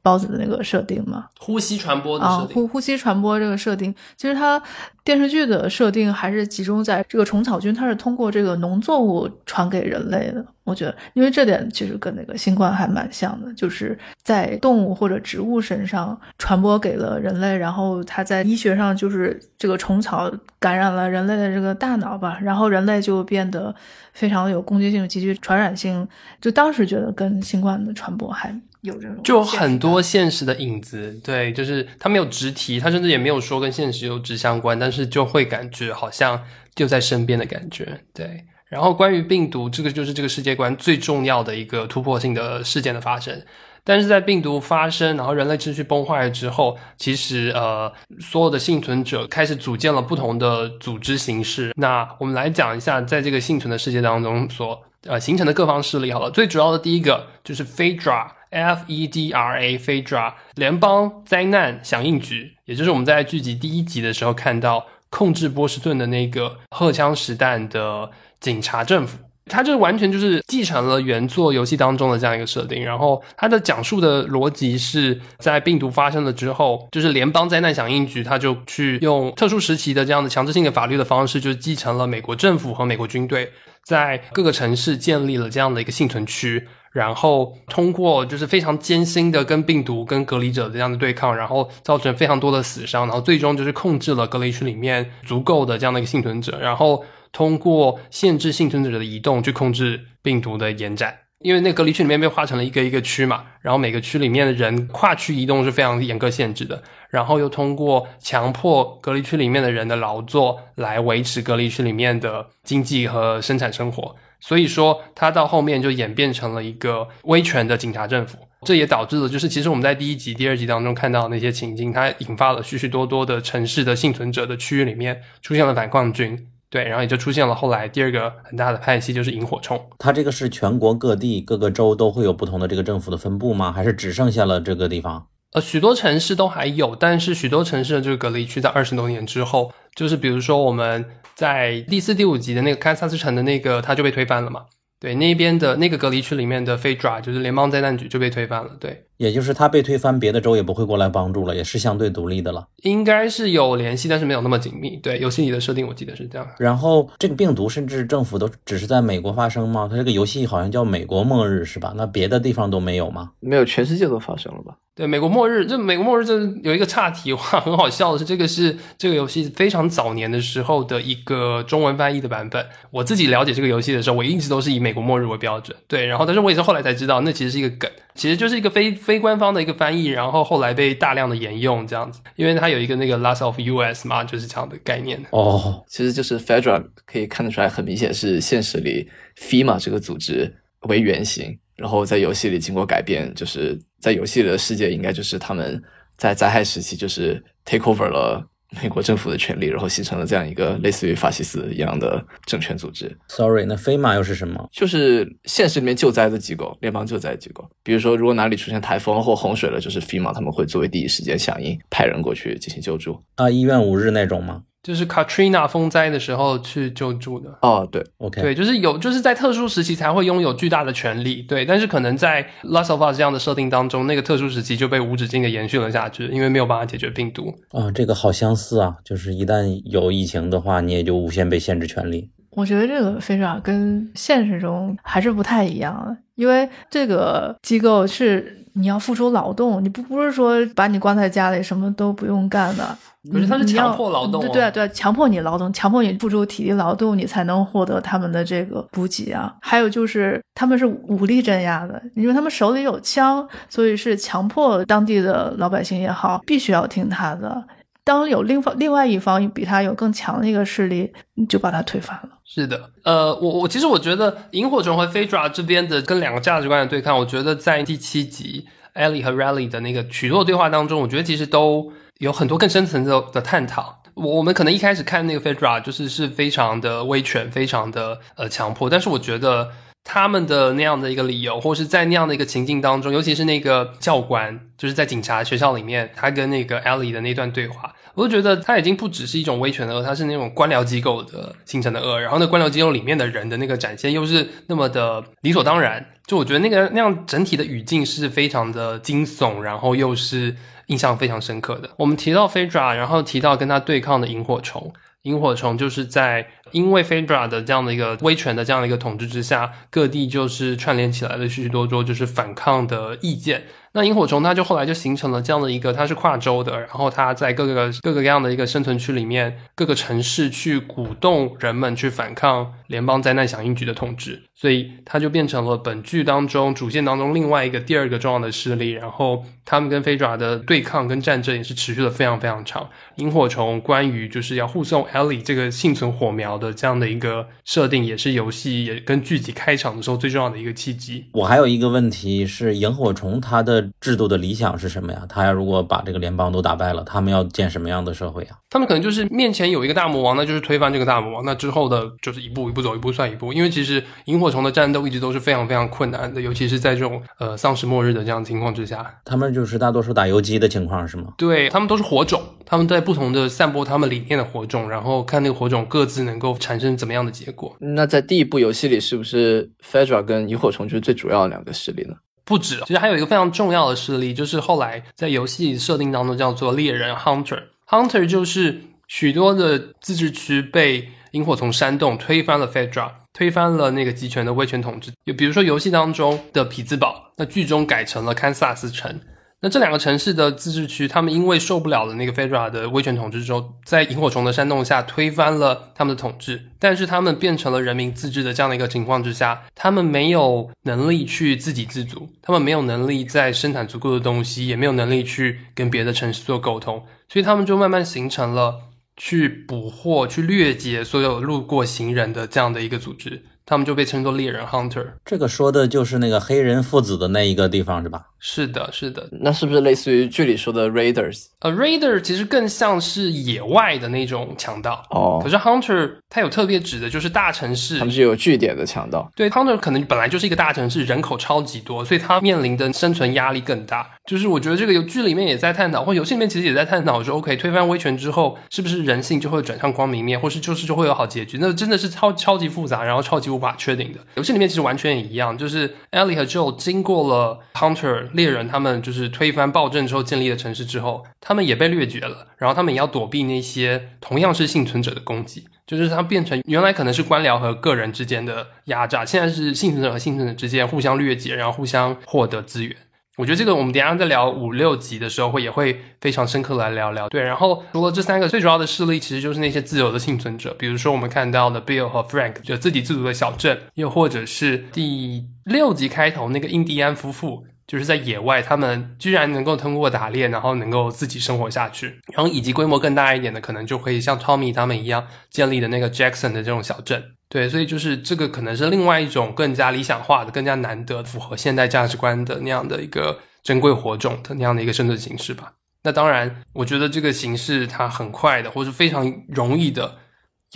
B: 包子的那个设定吗？
A: 呼吸传播的
B: 啊，
A: 设定。
B: 呼呼吸传播这个设定，其实它电视剧的设定还是集中在这个虫草菌，它是通过这个农作物传给人类的。我觉得，因为这点其实跟那个新冠还蛮像的，就是在动物或者植物身上传播给了人类，然后它在医学上就是这个虫草感染了人类的这个大脑吧，然后人类就变得非常有攻击性、极具传染性。就当时觉得跟新冠的传播还有这种
A: 就有很多现实的影子，对，就是他没有直提，他甚至也没有说跟现实有直相关，但是就会感觉好像就在身边的感觉，对。然后关于病毒，这个就是这个世界观最重要的一个突破性的事件的发生。但是在病毒发生，然后人类秩序崩坏了之后，其实呃，所有的幸存者开始组建了不同的组织形式。那我们来讲一下，在这个幸存的世界当中所呃形成的各方势力。好了，最主要的第一个就是 FEDRA。F E D R A FEDRA 联邦灾难响应局，也就是我们在剧集第一集的时候看到控制波士顿的那个荷枪实弹的警察政府。它这完全就是继承了原作游戏当中的这样一个设定，然后它的讲述的逻辑是在病毒发生了之后，就是联邦灾难响应局，它就去用特殊时期的这样的强制性的法律的方式，就继承了美国政府和美国军队在各个城市建立了这样的一个幸存区，然后通过就是非常艰辛的跟病毒、跟隔离者这样的对抗，然后造成非常多的死伤，然后最终就是控制了隔离区里面足够的这样的一个幸存者，然后通过限制幸存者的移动去控制病毒的延展。因为那隔离区里面被划成了一个一个区嘛，然后每个区里面的人跨区移动是非常严格限制的，然后又通过强迫隔离区里面的人的劳作来维持隔离区里面的经济和生产生活。所以说，它到后面就演变成了一个威权的警察政府，这也导致了就是其实我们在第一集、第二集当中看到的那些情境，它引发了许许多多的城市的幸存者的区域里面出现了反抗军，对，然后也就出现了后来第二个很大的派系就是萤火虫。
D: 它这个是全国各地各个州都会有不同的这个政府的分布吗？还是只剩下了这个地方？
A: 呃，许多城市都还有，但是许多城市的这个隔离区在二十多年之后，就是比如说我们在第四、第五集的那个堪萨斯城的那个，它就被推翻了嘛。对，那边的那个隔离区里面的费加就是联邦灾难局就被推翻了。对，
D: 也就是他被推翻，别的州也不会过来帮助了，也是相对独立的了。
A: 应该是有联系，但是没有那么紧密。对，游戏里的设定我记得是这样。
D: 然后这个病毒甚至政府都只是在美国发生吗？它这个游戏好像叫《美国末日》是吧？那别的地方都没有吗？
C: 没有，全世界都发生了吧？
A: 对，美国末日，这美国末日这有一个岔题话，很好笑的是，这个是这个游戏非常早年的时候的一个中文翻译的版本。我自己了解这个游戏的时候，我一直都是以美国末日为标准。对，然后但是我也是后来才知道，那其实是一个梗，其实就是一个非非官方的一个翻译，然后后来被大量的沿用这样子，因为它有一个那个 Last of US 嘛，就是这样的概念。
D: 哦，
C: 其实就是 Fedra 可以看得出来，很明显是现实里 FEMA 这个组织为原型，然后在游戏里经过改变，就是在游戏里的世界应该就是他们在灾害时期就是 take over 了美国政府的权利，然后形成了这样一个类似于法西斯一样的政权组织。
D: Sorry，那飞马又是什么？
C: 就是现实里面救灾的机构，联邦救灾机构。比如说，如果哪里出现台风或洪水了，就是 FEMA 他们会作为第一时间响应，派人过去进行救助。
D: 啊，医院五日那种吗
A: 就是 Katrina 风灾的时候去救助的。
C: 哦，对
D: ，？OK，
A: 对，就是有，就是在特殊时期才会拥有巨大的权利，对。但是可能在 Last of Us 这样的设定当中，那个特殊时期就被无止境的延续了下去，因为没有办法解决病毒。
D: 啊，这个好相似啊，就是一旦有疫情的话，你也就无限被限制权利。
B: 我觉得这个非常跟现实中还是不太一样的，因为这个机构是你要付出劳动，你不不是说把你关在家里什么都不用干的。
A: 可是他是强迫劳动哦
B: 对对啊对啊，强迫你劳动，强迫你付出体力劳动，你才能获得他们的这个补给啊。还有就是他们是武力镇压的，因为他们手里有枪，所以是强迫当地的老百姓也好，必须要听他的。当有另方另外一方比他有更强的一个势力，你就把他推翻了。
A: 是的，呃，我我其实我觉得萤火虫和飞爪这边的跟两个价值观的对抗，我觉得在第七集 Ellie 和 Riley 的那个许多对话当中，我觉得其实都有很多更深层次的的探讨。我我们可能一开始看那个 Fedra 就是是非常的威权，非常的呃强迫，但是我觉得他们的那样的一个理由，或是在那样的一个情境当中，尤其是那个教官，就是在警察学校里面，他跟那个 Ellie 的那段对话，我就觉得他已经不只是一种威权的恶，他是那种官僚机构的形成的恶，然后那官僚机构里面的人的那个展现，又是那么的理所当然。就我觉得那个那样整体的语境是非常的惊悚，然后又是印象非常深刻的。我们提到 Phaedra，然后提到跟他对抗的萤火虫。萤火虫就是在因为 Phaedra 的这样的一个威权的这样的一个统治之下，各地就是串联起来了许许多多就是反抗的意见。那萤火虫它就后来就形成了这样的一个，它是跨州的，然后它在各个各个各样的一个生存区里面，各个城市去鼓动人们去反抗联邦灾难响应局的统治，所以它就变成了本剧当中主线当中另外一个第二个重要的势力。然后他们跟飞爪的对抗跟战争也是持续的非常非常长。萤火虫关于就是要护送 Ellie 这个幸存火苗的这样的一个设定，也是游戏也跟剧集开场的时候最重要的一个契机。
D: 我还有一个问题是，萤火虫它的制度的理想是什么呀？他要如果把这个联邦都打败了，他们要建什么样的社会啊？
A: 他们可能就是面前有一个大魔王，那就是推翻这个大魔王，那之后的就是一步一步走，一步算一步。因为其实萤火虫的战斗一直都是非常非常困难的，尤其是在这种呃丧尸末日的这样情况之下。
D: 他们就是大多数打游击的情况是吗？
A: 对他们都是火种，他们在不同的散播他们理念的火种，然后看那个火种各自能够产生怎么样的结果。
C: 那在第一部游戏里，是不是 Fedra 跟萤火虫就是最主要的两个势力呢？
A: 不止，其实还有一个非常重要的势力，就是后来在游戏设定当中叫做猎人 Hunter。Hunter 就是许多的自治区被萤火虫煽动，推翻了 Fedra，推翻了那个集权的威权统治。就比如说游戏当中的匹兹堡，那剧中改成了堪萨斯城。那这两个城市的自治区，他们因为受不了了那个 Fedra 的威权统治之后，在萤火虫的煽动下推翻了他们的统治，但是他们变成了人民自治的这样的一个情况之下，他们没有能力去自给自足，他们没有能力在生产足够的东西，也没有能力去跟别的城市做沟通，所以他们就慢慢形成了去捕获、去掠劫所有路过行人的这样的一个组织，他们就被称作猎人 Hunter。
D: 这个说的就是那个黑人父子的那一个地方是吧？
A: 是的，是的，
C: 那是不是类似于剧里说的 Raiders？
A: 呃，Raider 其实更像是野外的那种强盗，
C: 哦
A: 可是 Hunter 它有特别指的就是大城市
C: 他，们是有据点的强盗。
A: 对 Hunter 可能本来就是一个大城市，人口超级多，所以它面临的生存压力更大。就是我觉得这个游剧里面也在探讨，或游戏里面其实也在探讨说，OK 推翻威权之后，是不是人性就会转向光明面，或是就是就会有好结局？那真的是超超级复杂，然后超级无法确定的。游戏里面其实完全也一样，就是 Ellie 和 Joe 经过了 Hunter 猎人他们就是推翻暴政之后建立的城市之后，他们也被掠夺了，然后他们也要躲避那些同样是幸存者的攻击。就是它变成原来可能是官僚和个人之间的压榨，现在是幸存者和幸存者之间互相掠劫，然后互相获得资源。我觉得这个我们等下在聊五六集的时候会也会非常深刻来聊聊。对，然后除了这三个最主要的势力，其实就是那些自由的幸存者，比如说我们看到的 Bill 和 Frank 就自给自足的小镇，又或者是第六集开头那个印第安夫妇。就是在野外，他们居然能够通过打猎，然后能够自己生活下去。然后以及规模更大一点的，可能就可以像 Tommy 他们一样建立的那个 Jackson 的这种小镇。对，所以就是这个可能是另外一种更加理想化的、更加难得、符合现代价值观的那样的一个珍贵火种的那样的一个生存形式吧。那当然，我觉得这个形式它很快的，或是非常容易的，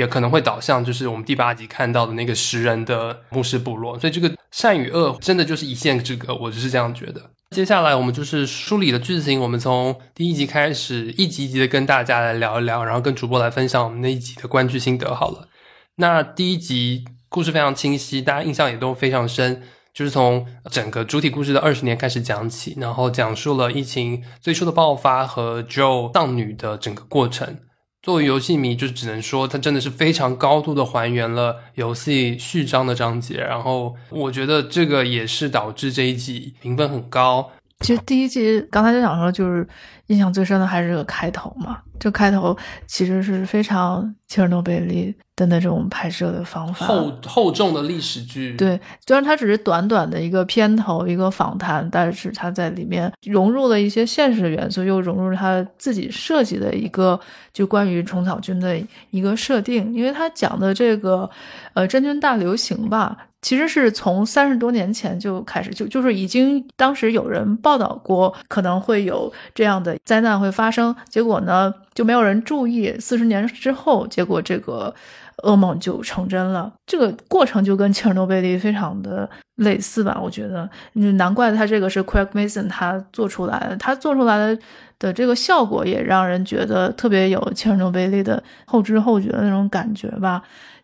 A: 也可能会导向就是我们第八集看到的那个食人的牧师部落。所以这个善与恶真的就是一线之隔，我就是这样觉得。接下来我们就是梳理的剧情，我们从第一集开始，一集一集的跟大家来聊一聊，然后跟主播来分享我们那一集的观剧心得好了。那第一集故事非常清晰，大家印象也都非常深，就是从整个主体故事的二十年开始讲起，然后讲述了疫情最初的爆发和 Joe 丧女的整个过程。作为游戏迷，就只能说它真的是非常高度的还原了游戏序章的章节，然后我觉得这个也是导致这一季评分很高。
B: 其实第一季刚才就想说，就是印象最深的还是这个开头嘛。这开头其实是非常切尔诺贝利的那种拍摄的方法，
A: 厚厚重的历史剧。
B: 对，虽然它只是短短的一个片头、一个访谈，但是它在里面融入了一些现实的元素，又融入了他自己设计的一个就关于虫草菌的一个设定。因为他讲的这个呃真菌大流行吧，其实是从三十多年前就开始，就就是已经当时有人报道过可能会有这样的灾难会发生，结果呢就没有人注意，四十年之后，结果这个。噩梦就成真了，这个过程就跟切尔诺贝利非常的类似吧？我觉得，嗯，难怪他这个是 Craig Mason 他做出来的，他做出来的的这个效果也让人觉得特别有切尔诺贝利的后知后觉的那种感觉吧。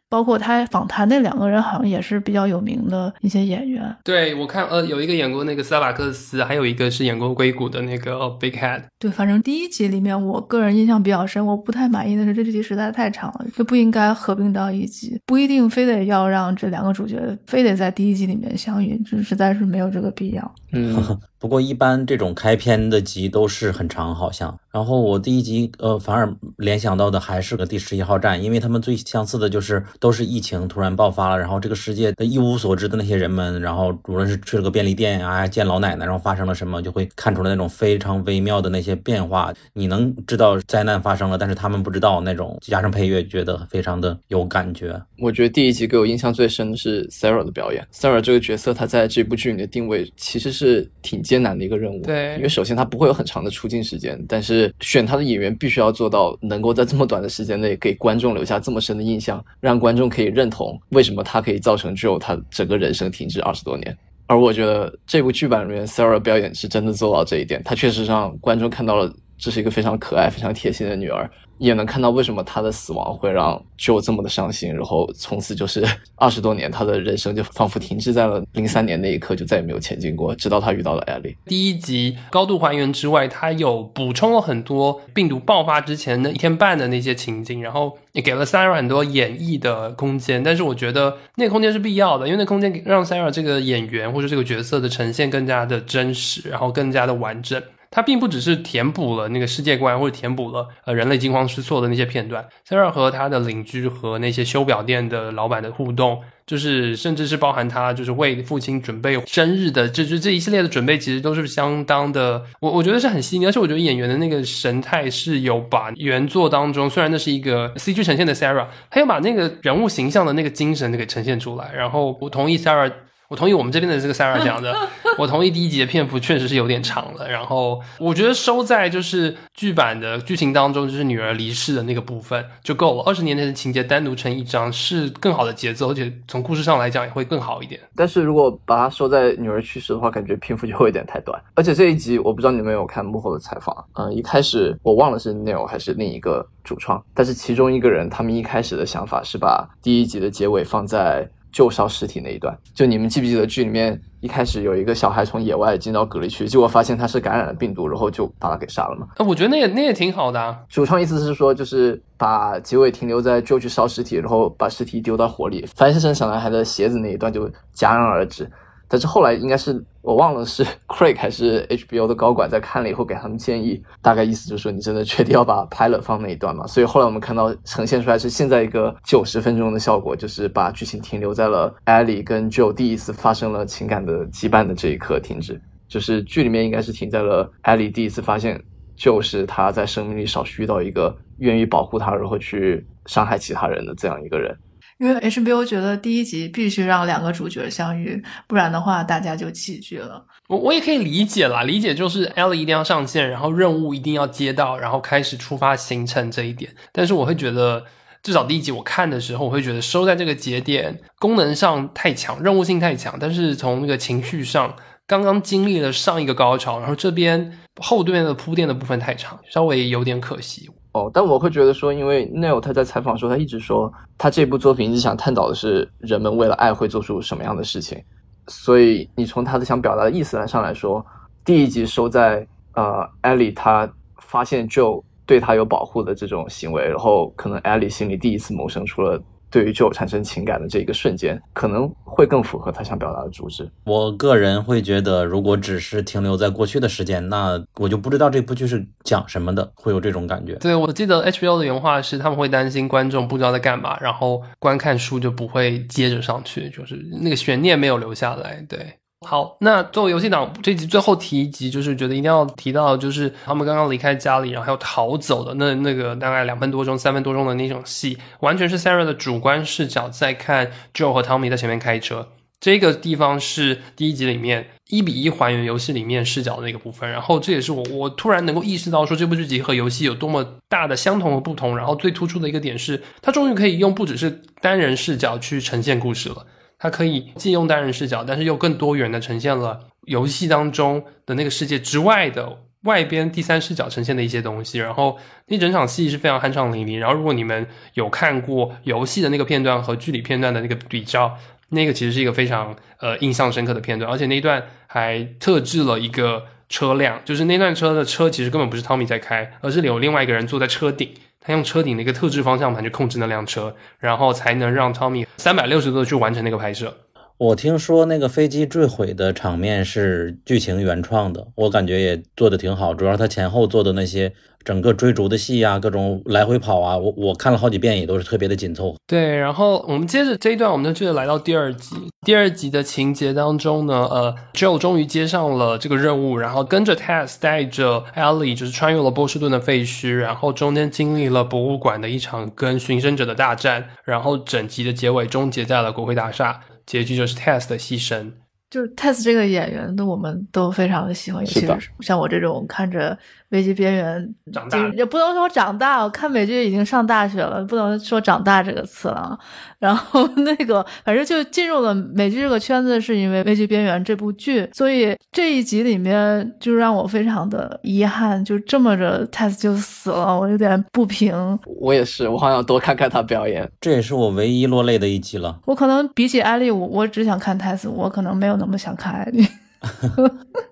B: 包括他访谈那两个人，好像也是比较有名的一些演员。
A: 对我看，呃，有一个演过那个斯拉瓦克斯，还有一个是演过硅谷的那个 Big Head。
B: 对，反正第一集里面，我个人印象比较深。我不太满意的是这集实在太长了，就不应该合并到一集，不一定非得要让这两个主角非得在第一集里面相遇，这实在是没有这个必要。
C: 嗯，
D: 不过一般这种开篇的集都是很长，好像。然后我第一集呃，反而联想到的还是个第十一号站，因为他们最相似的就是都是疫情突然爆发了，然后这个世界的一无所知的那些人们，然后无论是去了个便利店啊，见老奶奶，然后发生了什么，就会看出来那种非常微妙的那些变化。你能知道灾难发生了，但是他们不知道那种，加上配乐，觉得非常的有感觉。
C: 我觉得第一集给我印象最深的是 Sarah 的表演。Sarah 这个角色，她在这部剧里的定位其实是挺艰难的一个任务。
A: 对
C: 因为首先他不会有很长的出镜时间，但是选他的演员必须要做到能够在这么短的时间内给观众留下这么深的印象，让观众可以认同为什么他可以造成只有他整个人生停滞二十多年。而我觉得这部剧版里面 Sarah 表演是真的做到这一点，他确实让观众看到了这是一个非常可爱、非常贴心的女儿，也能看到为什么她的死亡会让 Joe 这么的伤心，然后从此就是 二十多年，他的人生就仿佛停滞在了零三年那一刻，就再也没有前进过，直到他遇到了 Ellie。
A: 第一集高度还原之外，它有补充了很多病毒爆发之前的一天半的那些情景，然后也给了 Sarah 很多演绎的空间。但是我觉得那空间是必要的，因为那空间让 Sarah 这个演员或者这个角色的呈现更加的真实，然后更加的完整。它并不只是填补了那个世界观，或者填补了呃人类惊慌失措的那些片段。Sarah 和他的邻居和那些修表店的老板的互动，就是甚至是包含他就是为父亲准备生日的，这这这一系列的准备，其实都是相当的，我我觉得是很细腻，而且我觉得演员的那个神态是有把原作当中，虽然那是一个 CG 呈现的 Sarah，他要把那个人物形象的那个精神给呈现出来。然后我同意 Sarah。我同意我们这边的这个 Sarah 讲的，我同意第一集的篇幅确实是有点长了。然后我觉得收在就是剧版的剧情当中，就是女儿离世的那个部分就够了。二十年前的情节单独成一章是更好的节奏，而且从故事上来讲也会更好一点。
C: 但是如果把它收在女儿去世的话，感觉篇幅就会有点太短。而且这一集我不知道你们有没有看幕后的采访，嗯、一开始我忘了是 Neil 还是另一个主创，但是其中一个人他们一开始的想法是把第一集的结尾放在。救烧尸体那一段，就你们记不记得剧里面一开始有一个小孩从野外进到隔离区，结果发现他是感染了病毒，然后就把他给杀了嘛？
A: 啊我觉得那也那也挺好的啊。
C: 主创意思是说，就是把结尾停留在就去烧尸体，然后把尸体丢到火里，翻身小男孩的鞋子那一段就戛然而止。但是后来应该是我忘了是 Craig 还是 HBO 的高管在看了以后给他们建议，大概意思就是说你真的确定要把 pilot 放那一段吗？所以后来我们看到呈现出来是现在一个九十分钟的效果，就是把剧情停留在了 Ellie 跟 Joe 第一次发生了情感的羁绊的这一刻停止，就是剧里面应该是停在了 Ellie 第一次发现 Joe 是他在生命里少遇到一个愿意保护他，然后去伤害其他人的这样一个人。
B: 因为 HBO 觉得第一集必须让两个主角相遇，不然的话大家就弃剧了。
A: 我我也可以理解啦，理解就是 L 一定要上线，然后任务一定要接到，然后开始出发行程这一点。但是我会觉得，至少第一集我看的时候，我会觉得收在这个节点功能上太强，任务性太强，但是从那个情绪上，刚刚经历了上一个高潮，然后这边后对面的铺垫的部分太长，稍微有点可惜。
C: 哦，但我会觉得说，因为 Neil 他在采访的时候，他一直说他这部作品一直想探讨的是人们为了爱会做出什么样的事情，所以你从他的想表达的意思来上来说，第一集收在呃 Ellie 他发现 Joe 对他有保护的这种行为，然后可能 Ellie 心里第一次萌生出了对于 Joe 产生情感的这一个瞬间，可能会更符合他想表达的主旨。
D: 我个人会觉得，如果只是停留在过去的时间，那我就不知道这部剧是讲什么的，会有这种感觉。
A: 对，我记得 HBO 的原话是，他们会担心观众不知道在干嘛，然后观看书就不会接着上去，就是那个悬念没有留下来。对，好，那作为游戏党这集最后提一集，就是觉得一定要提到，就是他们刚刚离开家里，然后要逃走的那那个大概两分多钟、三分多钟的那种戏，完全是 Sarah 的主观视角在看 Joe 和 Tommy 在前面开车。这个地方是第一集里面一比一还原游戏里面视角的一个部分，然后这也是我我突然能够意识到说这部剧集和游戏有多么大的相同和不同，然后最突出的一个点是，它终于可以用不只是单人视角去呈现故事了，它可以既用单人视角，但是又更多元的呈现了游戏当中的那个世界之外的外边第三视角呈现的一些东西，然后那整场戏是非常酣畅淋漓，然后如果你们有看过游戏的那个片段和剧里片段的那个比较。那个其实是一个非常呃印象深刻的片段，而且那段还特制了一个车辆，就是那段车的车其实根本不是 Tommy 在开，而是有另外一个人坐在车顶，他用车顶的一个特制方向盘去控制那辆车，然后才能让 Tommy 三百六十度去完成那个拍摄。
D: 我听说那个飞机坠毁的场面是剧情原创的，我感觉也做的挺好，主要他前后做的那些整个追逐的戏啊，各种来回跑啊，我我看了好几遍，也都是特别的紧凑。
A: 对，然后我们接着这一段，我们就接着来到第二集。第二集的情节当中呢，呃，Joe 终于接上了这个任务，然后跟着 Tess 带着 Ellie，就是穿越了波士顿的废墟，然后中间经历了博物馆的一场跟寻生者的大战，然后整集的结尾终结在了国会大厦，结局就是 Tess 的牺牲。
B: 就是 Tess 这个演员的，我们都非常的喜欢，尤其
C: 是
B: 像我这种看着《危机边缘》
A: 长大
B: 也不能说长大，我看美剧已经上大学了，不能说长大这个词了啊。然后 那个，反正就进入了美剧这个圈子，是因为《危机边缘》这部剧，所以这一集里面就让我非常的遗憾，就这么着 Tess 就死了，我有点不平。
C: 我也是，我好想多看看他表演。
D: 这也是我唯一落泪的一集了。
B: 我可能比起艾丽，我我只想看 Tess，我可能没有那么想看艾丽。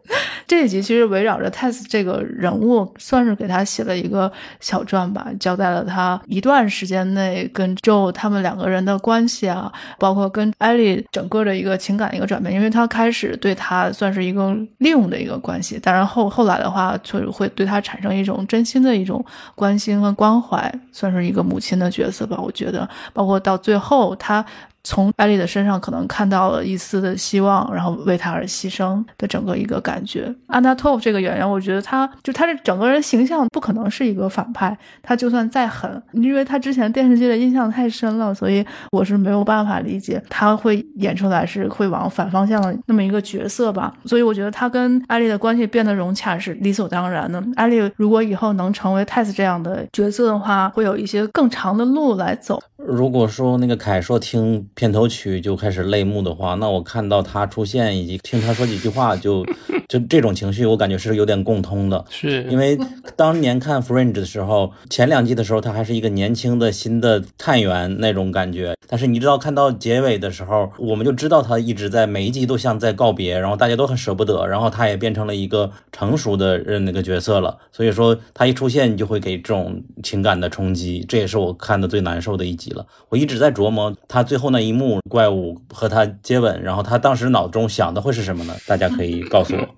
B: 这一集其实围绕着泰斯这个人物，算是给他写了一个小传吧，交代了他一段时间内跟 Joe 他们两个人的关系啊，包括跟艾丽整个的一个情感一个转变，因为他开始对他算是一个利用的一个关系，当然后后来的话，就是会对他产生一种真心的一种关心和关怀，算是一个母亲的角色吧，我觉得，包括到最后他。从艾丽的身上可能看到了一丝的希望，然后为她而牺牲的整个一个感觉。安娜托夫这个演员，我觉得他就他这整个人形象不可能是一个反派，他就算再狠，因为他之前电视剧的印象太深了，所以我是没有办法理解他会演出来是会往反方向的那么一个角色吧。所以我觉得他跟艾丽的关系变得融洽是理所当然的。艾丽如果以后能成为泰斯这样的角色的话，会有一些更长的路来走。
D: 如果说那个凯硕听片头曲就开始泪目的话，那我看到他出现以及听他说几句话就，就这种情绪，我感觉是有点共通的。
A: 是
D: 因为当年看 Fringe 的时候，前两季的时候，他还是一个年轻的新的探员那种感觉。但是你知道，看到结尾的时候，我们就知道他一直在每一集都像在告别，然后大家都很舍不得，然后他也变成了一个成熟的人那个角色了。所以说他一出现，你就会给这种情感的冲击，这也是我看的最难受的一集了。我一直在琢磨他最后那一幕，怪物和他接吻，然后他当时脑中想的会是什么呢？大家可以告诉我。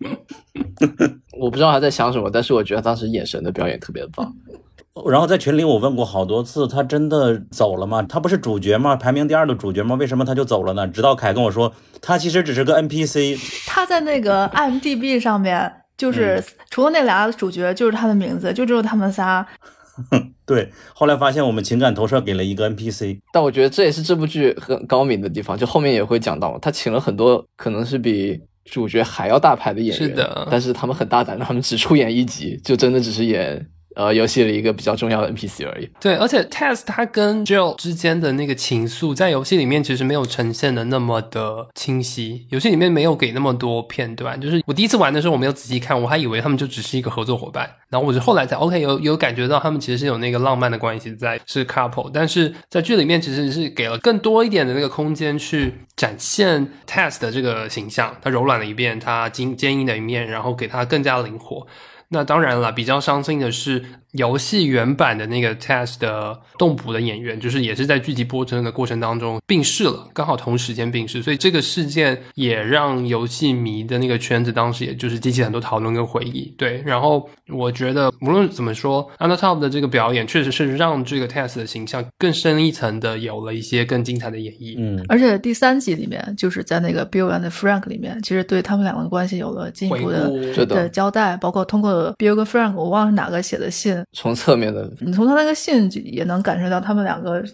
C: 我不知道他在想什么，但是我觉得当时眼神的表演特别棒。
D: 然后在群里我问过好多次，他真的走了吗？他不是主角吗？排名第二的主角吗？为什么他就走了呢？直到凯跟我说，他其实只是个 NPC。
B: 他在那个 IMDB 上面，就是、除了那俩主角，就是他的名字，就只有他们仨。
D: 对，后来发现我们情感投射给了一个 NPC。
C: 但我觉得这也是这部剧很高明的地方，就后面也会讲到，他请了很多可能是比主角还要大牌的演员，
A: 是的
C: 但是他们很大胆，他们只出演一集，就真的只是演呃游戏里一个比较重要的 NPC 而已。
A: 对，而且 Tess 他跟 Jill 之间的那个情愫，在游戏里面其实没有呈现的那么的清晰，游戏里面没有给那么多片段。就是我第一次玩的时候，我没有仔细看，我还以为他们就只是一个合作伙伴，然后我是后来才 OK 有有感觉到他们其实是有那个浪漫的关系在，是 couple。但是在剧里面其实是给了更多一点的那个空间去展现 Tess 的这个形象，他柔软的一面，他坚坚硬的一面，然后给他更加灵活。那当然了，比较伤心的是，游戏原版的那个 Test 的动捕的演员，就是也是在剧集播出的过程当中病逝了，刚好同时间病逝，所以这个事件也让游戏迷的那个圈子当时也就是激起很多讨论跟回忆。对，然后我觉得无论怎么说 u n d e r t o p 的这个表演确实是让这个 Test 的形象更深一层的有了一些更精彩的演绎。
D: 嗯，
B: 而且第三集里面，就是在那个 Bill and Frank 里面，其实对他们两个的关系有了进一步的
C: 的
B: 的交代，包括通过 Bill 跟 Frank，我忘了是哪个写的信，
C: 从侧面的
B: 你从他那个信就也能感受到他们两个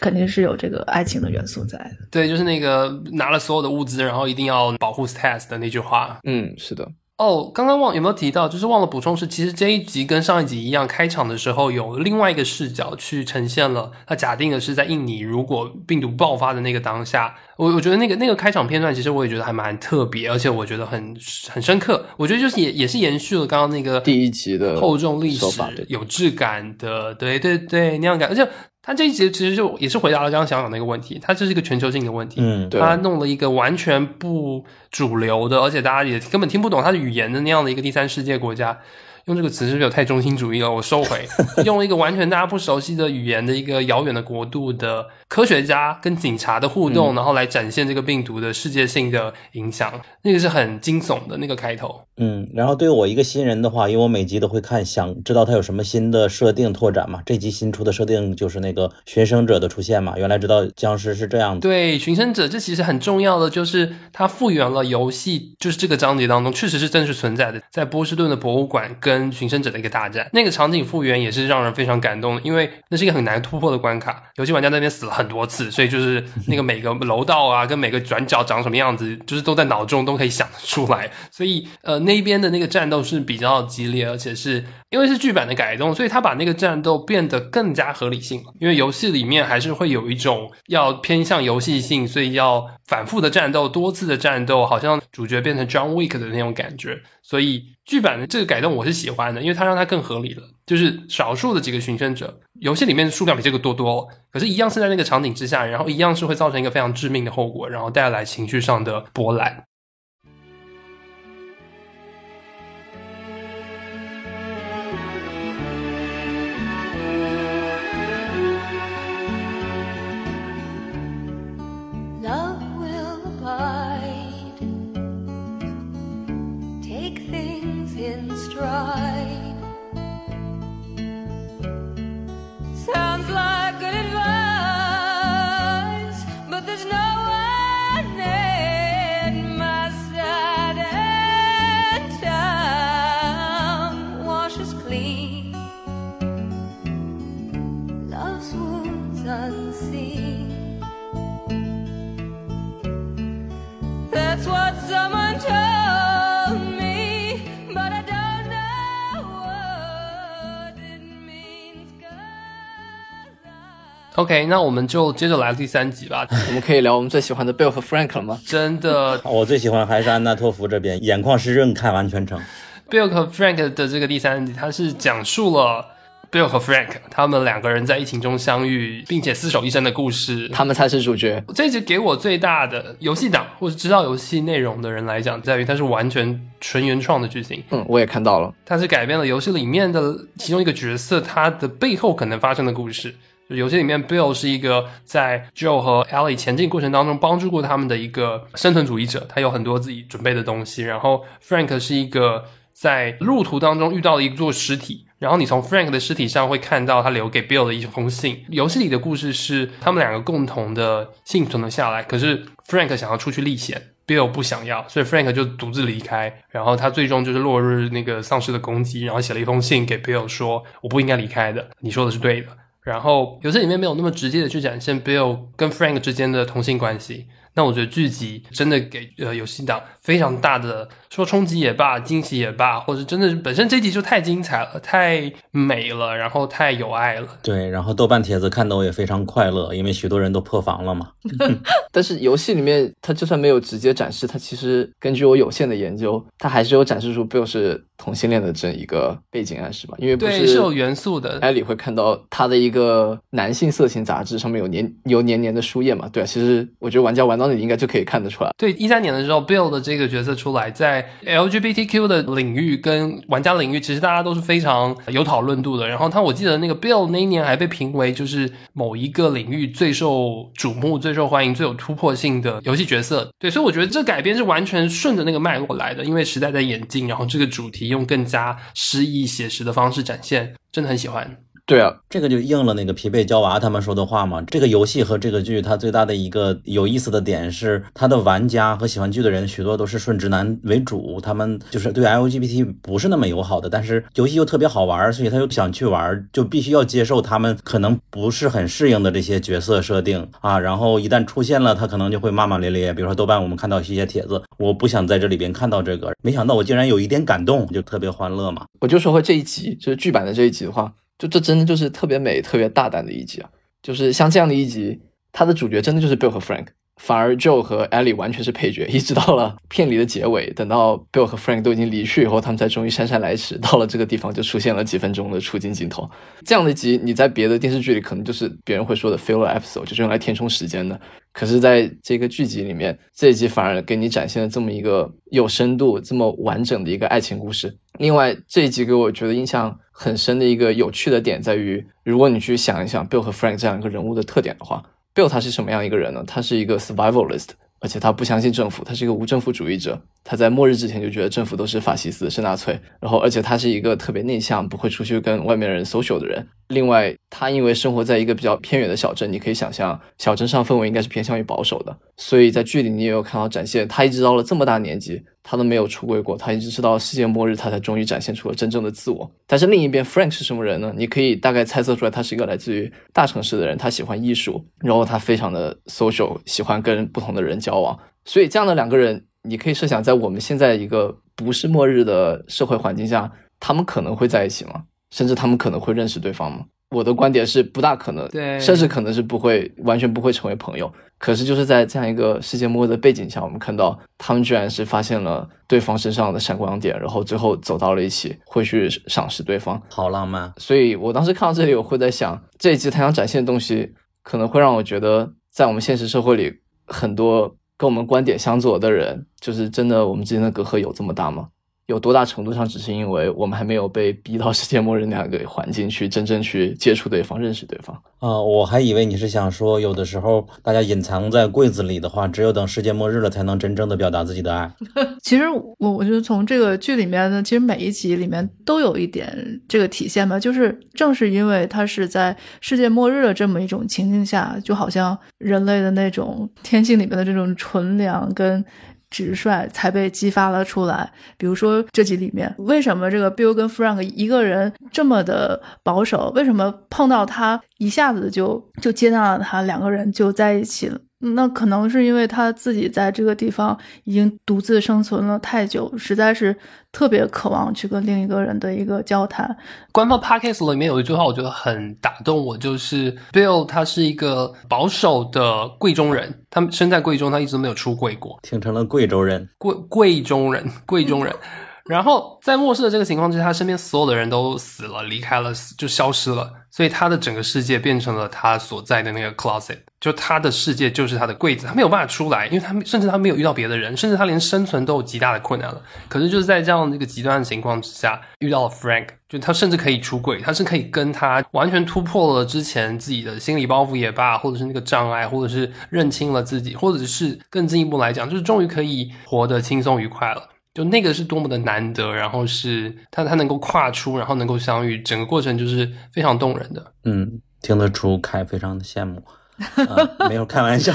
B: 肯定是有这个爱情的元素在的。
A: 对，就是那个拿了所有的物资，然后一定要保护 Test 的那句话。
C: 嗯，是的，
A: 哦，刚刚忘有没有提到，就是忘了补充是，其实这一集跟上一集一样，开场的时候有另外一个视角去呈现了，它假定的是在印尼如果病毒爆发的那个当下，我我觉得那个那个开场片段，其实我也觉得还蛮特别，而且我觉得很很深刻，我觉得就是也也是延续了刚刚那个
C: 第一集的
A: 厚重历史有质感的，对对对那样感，而且他这一集其实就也是回答了刚刚想讲的一个问题，他这是一个全球性的问题，
D: 嗯
C: 对
A: 他弄了一个完全不主流的，而且大家也根本听不懂他的语言的那样的一个第三世界国家。用这个词是不是有太中心主义了？我收回。用了一个完全大家不熟悉的语言的一个遥远的国度的科学家跟警察的互动，然后来展现这个病毒的世界性的影响，那个是很惊悚的那个开头。
D: 嗯，然后对于我一个新人的话，因为我每集都会看，想知道它有什么新的设定拓展嘛。这集新出的设定就是那个寻生者的出现嘛，原来知道僵尸是这样的。
A: 对，寻生者这其实很重要的就是它复原了游戏，就是这个章节当中确实是真实存在的，在波士顿的博物馆跟跟寻生者的一个大战，那个场景复原也是让人非常感动的，因为那是一个很难突破的关卡，游戏玩家那边死了很多次，所以就是那个每个楼道啊，跟每个转角长什么样子，就是都在脑中都可以想得出来，所以呃那边的那个战斗是比较激烈，而且是因为是剧版的改动，所以他把那个战斗变得更加合理性。因为游戏里面还是会有一种要偏向游戏性，所以要反复的战斗、多次的战斗，好像主角变成 John Wick 的那种感觉。所以剧版的这个改动我是喜欢的，因为它让它更合理了。就是少数的几个寻生者，游戏里面的数量比这个多多，可是，一样是在那个场景之下，然后一样是会造成一个非常致命的后果，然后带来情绪上的波澜。OK，那我们就接着来第三集吧。
C: 我们可以聊我们最喜欢的 Bill 和 Frank 了吗？
A: 真的
D: 我最喜欢还是安娜托夫这边，眼眶湿润看完全程。
A: Bill 和 Frank 的这个第三集，它是讲述了 Bill 和 Frank 他们两个人在疫情中相遇，并且厮守一生的故事。
C: 他们才是主角。
A: 这一集给我最大的游戏党或者知道游戏内容的人来讲，在于它是完全纯原创的剧情，
C: 嗯，我也看到了。
A: 它是改编了游戏里面的其中一个角色他的背后可能发生的故事。游戏里面，Bill 是一个在 Joe 和 Ellie 前进过程当中帮助过他们的一个生存主义者，他有很多自己准备的东西。然后 Frank 是一个在路途当中遇到了一座尸体，然后你从 Frank 的尸体上会看到他留给 Bill 的一封信。游戏里的故事是他们两个共同的幸存了下来，可是 Frank 想要出去历险。Bill 不想要，所以 Frank 就独自离开。然后他最终就是落入那个丧尸的攻击，然后写了一封信给 Bill 说：“我不应该离开的，你说的是对的。”然后游戏里面没有那么直接的去展现 Bill 跟 Frank 之间的同性关系。那我觉得剧集真的给呃游戏党非常大的说冲击也罢，惊喜也罢，或者真的是本身这集就太精彩了，太美了，然后太有爱了。
D: 对，然后豆瓣帖子看的我也非常快乐，因为许多人都破防了嘛。
C: 但是游戏里面，它就算没有直接展示，它其实根据我有限的研究，它还是有展示出 Bill 是同性恋的这一个背景暗示吧？因为不
A: 对，
C: 是
A: 是有元素的。
C: 艾里会看到他的一个男性色情杂志上面有年有年年的书页嘛？对啊，其实我觉得玩家玩到到那里应该就可以看得出来。
A: 对，一三年的时候，Bill 的这这个角色出来，在 LGBTQ 的领域跟玩家领域，其实大家都是非常有讨论度的。然后他，我记得那个 Bill 那一年还被评为就是某一个领域最受瞩目、最受欢迎、最有突破性的游戏角色。对，所以我觉得这改编是完全顺着那个脉络来的，因为时代在演进，然后这个主题用更加诗意写实的方式展现，真的很喜欢。
C: 对啊，
D: 这个就应了那个疲惫娇娃他们说的话嘛。这个游戏和这个剧，它最大的一个有意思的点是，它的玩家和喜欢剧的人许多都是顺直男为主，他们就是对 LGBT 不是那么友好的，但是游戏又特别好玩，所以他又想去玩，就必须要接受他们可能不是很适应的这些角色设定啊。然后一旦出现了，他可能就会骂骂咧咧。比如说豆瓣，我们看到一些帖子，我不想在这里边看到这个，没想到我竟然有一点感动，就特别欢乐嘛。
C: 我就说回这一集，就是剧版的这一集的话，就这真的就是特别美、特别大胆的一集啊！就是像这样的一集，它的主角真的就是 Bill 和 Frank，反而 Joe 和 Ellie 完全是配角，一直到了片里的结尾，等到 Bill 和 Frank 都已经离去以后，他们才终于姗姗来迟，到了这个地方就出现了几分钟的出镜镜头。这样的集，你在别的电视剧里可能就是别人会说的 filler episode，就是用来填充时间的。可是，在这个剧集里面，这一集反而给你展现了这么一个有深度、这么完整的一个爱情故事。另外，这一集给我觉得印象很深的一个有趣的点在于，如果你去想一想 Bill 和 Frank 这样一个人物的特点的话，Bill 他是什么样一个人呢？他是一个 survivalist，而且他不相信政府，他是一个无政府主义者。他在末日之前就觉得政府都是法西斯、是纳粹，然后而且他是一个特别内向、不会出去跟外面人 social 的人。另外，他因为生活在一个比较偏远的小镇，你可以想象小镇上氛围应该是偏向于保守的，所以在剧里你也有看到展现，他一直到了这么大年纪，他都没有出柜过，他一直是到世界末日，他才终于展现出了真正的自我。但是另一边，Frank 是什么人呢？你可以大概猜测出来，他是一个来自于大城市的人，他喜欢艺术，然后他非常的 social，喜欢跟不同的人交往。所以这样的两个人，你可以设想，在我们现在一个不是末日的社会环境下，他们可能会在一起吗？甚至他们可能会认识对方吗？我的观点是不大可能，
A: 对
C: 甚至可能是不会，完全不会成为朋友。可是就是在这样一个世界末日的背景下，我们看到他们居然是发现了对方身上的闪光点，然后最后走到了一起，会去赏识对方。
D: 好浪漫，
C: 所以我当时看到这里，我会在想，这一集他想展现的东西，可能会让我觉得，在我们现实社会里，很多跟我们观点相左的人，就是真的我们之间的隔阂有这么大吗？有多大程度上只是因为我们还没有被逼到世界末日那样一个环境去真正去接触对方、认识对方？
D: 啊、我还以为你是想说，有的时候大家隐藏在柜子里的话，只有等世界末日了，才能真正的表达自己的爱。
B: 其实我我觉得从这个剧里面呢，其实每一集里面都有一点这个体现吧，就是正是因为它是在世界末日的这么一种情境下，就好像人类的那种天性里面的这种纯良跟。直率才被激发了出来。比如说这集里面，为什么这个 Bill 跟 Frank 一个人这么的保守？为什么碰到他一下子就就接纳了他，两个人就在一起了？那可能是因为他自己在这个地方已经独自生存了太久，实在是特别渴望去跟另一个人的一个交谈。
A: 官方 podcast 里面有一句话，我觉得很打动我，就是 Bill 他是一个保守的贵州人，他身在贵州，他一直都没有出贵过，
D: 听成了贵州人，
A: 贵贵州人，贵州人。然后在末世的这个情况之下，他身边所有的人都死了，离开了，就消失了，所以他的整个世界变成了他所在的那个 closet，就他的世界就是他的柜子，他没有办法出来，因为他甚至他没有遇到别的人，甚至他连生存都有极大的困难了。可是就是在这样的一个极端的情况之下，遇到了 Frank，就他甚至可以出柜，他是可以跟他完全突破了之前自己的心理包袱也罢，或者是那个障碍，或者是认清了自己，或者是更进一步来讲，就是终于可以活得轻松愉快了。就那个是多么的难得，然后是他他能够跨出，然后能够相遇，整个过程就是非常动人的。
D: 嗯，听得出凯非常的羡慕。啊，没有开玩笑。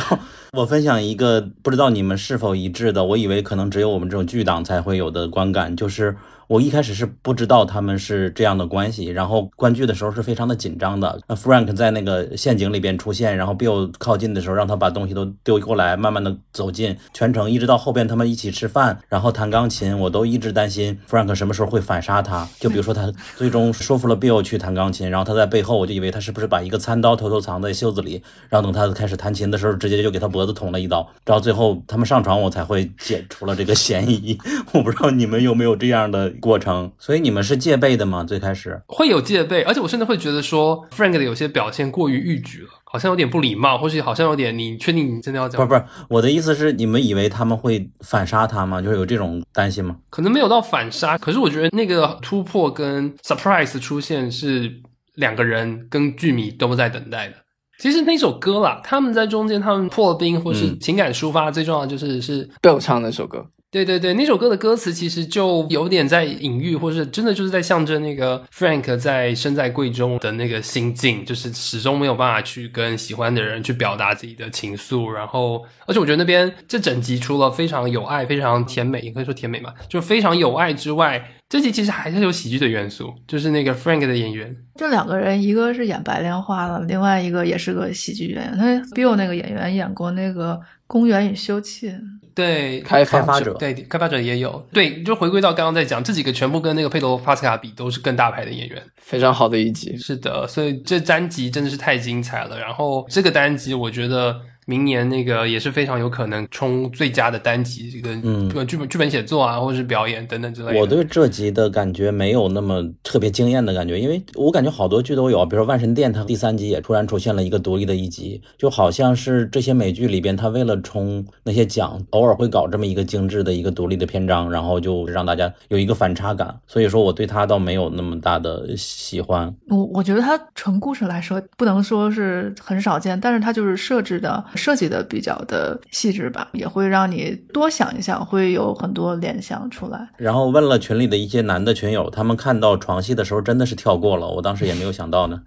D: 我分享一个不知道你们是否一致的，我以为可能只有我们这种剧党才会有的观感，就是我一开始是不知道他们是这样的关系，然后观剧的时候是非常的紧张的。那 Frank 在那个陷阱里边出现，然后 Bill 靠近的时候，让他把东西都丢过来，慢慢的走近，全程一直到后边他们一起吃饭，然后弹钢琴，我都一直担心 Frank 什么时候会反杀他。就比如说他最终说服了 Bill 去弹钢琴，然后他在背后，我就以为他是不是把一个餐刀偷偷藏在袖子里，然后等他开始弹琴的时候，直接就给他脖子捅了一刀，然后最后他们上床，我才会解除了这个嫌疑。我不知道你们有没有这样的过程，所以你们是戒备的吗？最开始
A: 会有戒备，而且我甚至会觉得说，Frank 的有些表现过于逾矩了。好像有点不礼貌，或许好像有点你确定你真的要讲？
D: 不是不是，我的意思是，你们以为他们会反杀他吗？就是有这种担心吗？
A: 可能没有到反杀，可是我觉得那个突破跟 surprise 出现是两个人跟剧迷都在等待的。其实那首歌啦，他们在中间他们破冰或是
D: 嗯
A: 情感抒发，最重要的就是是
C: 被我唱那首歌，
A: 对对对，那首歌的歌词其实就有点在隐喻，或是真的就是在象征那个 Frank 在身在贵中的那个心境，就是始终没有办法去跟喜欢的人去表达自己的情愫。然后，而且我觉得那边这整集除了非常有爱、非常甜美，也可以说甜美嘛，就非常有爱之外，这集其实还是有喜剧的元素，就是那个 Frank 的演员。
B: 这两个人，一个是演白莲花的，另外一个也是个喜剧演员。他 Bill 那个演员演过那个《公园与休憩》，
A: 对，
C: 开
D: 开发者
A: 对，开发者也有。对，就回归到刚刚在讲，这几个全部跟那个佩德罗帕斯卡比都是更大牌的演员。
C: 非常好的一集。
A: 是的，所以这单集真的是太精彩了。然后这个单集，我觉得明年那个也是非常有可能冲最佳的单集，这个
D: 嗯
A: 这个剧本剧本写作啊，或者是表演等等之类的。
D: 我对这集的感觉没有那么特别惊艳的感觉，因为我感觉好多剧都有，比如说《万神殿》，它第三集也突然出现了一个独立的一集，就好像是这些美剧里边，它为了冲那些奖，偶尔会搞这么一个精致的一个独立的篇章，然后就让大家有一个反差感。所以说我对它倒没有那么大的喜欢。
B: 我我觉得它纯故事来说，不能说是很少见，但是它就是设置的设计的比较的细致吧，也会让你多想一想，会有很多联想出来。
D: 然后问了群里的一些男的群友，他们看到床戏的时候真的是跳过了，我当时也没有想到呢。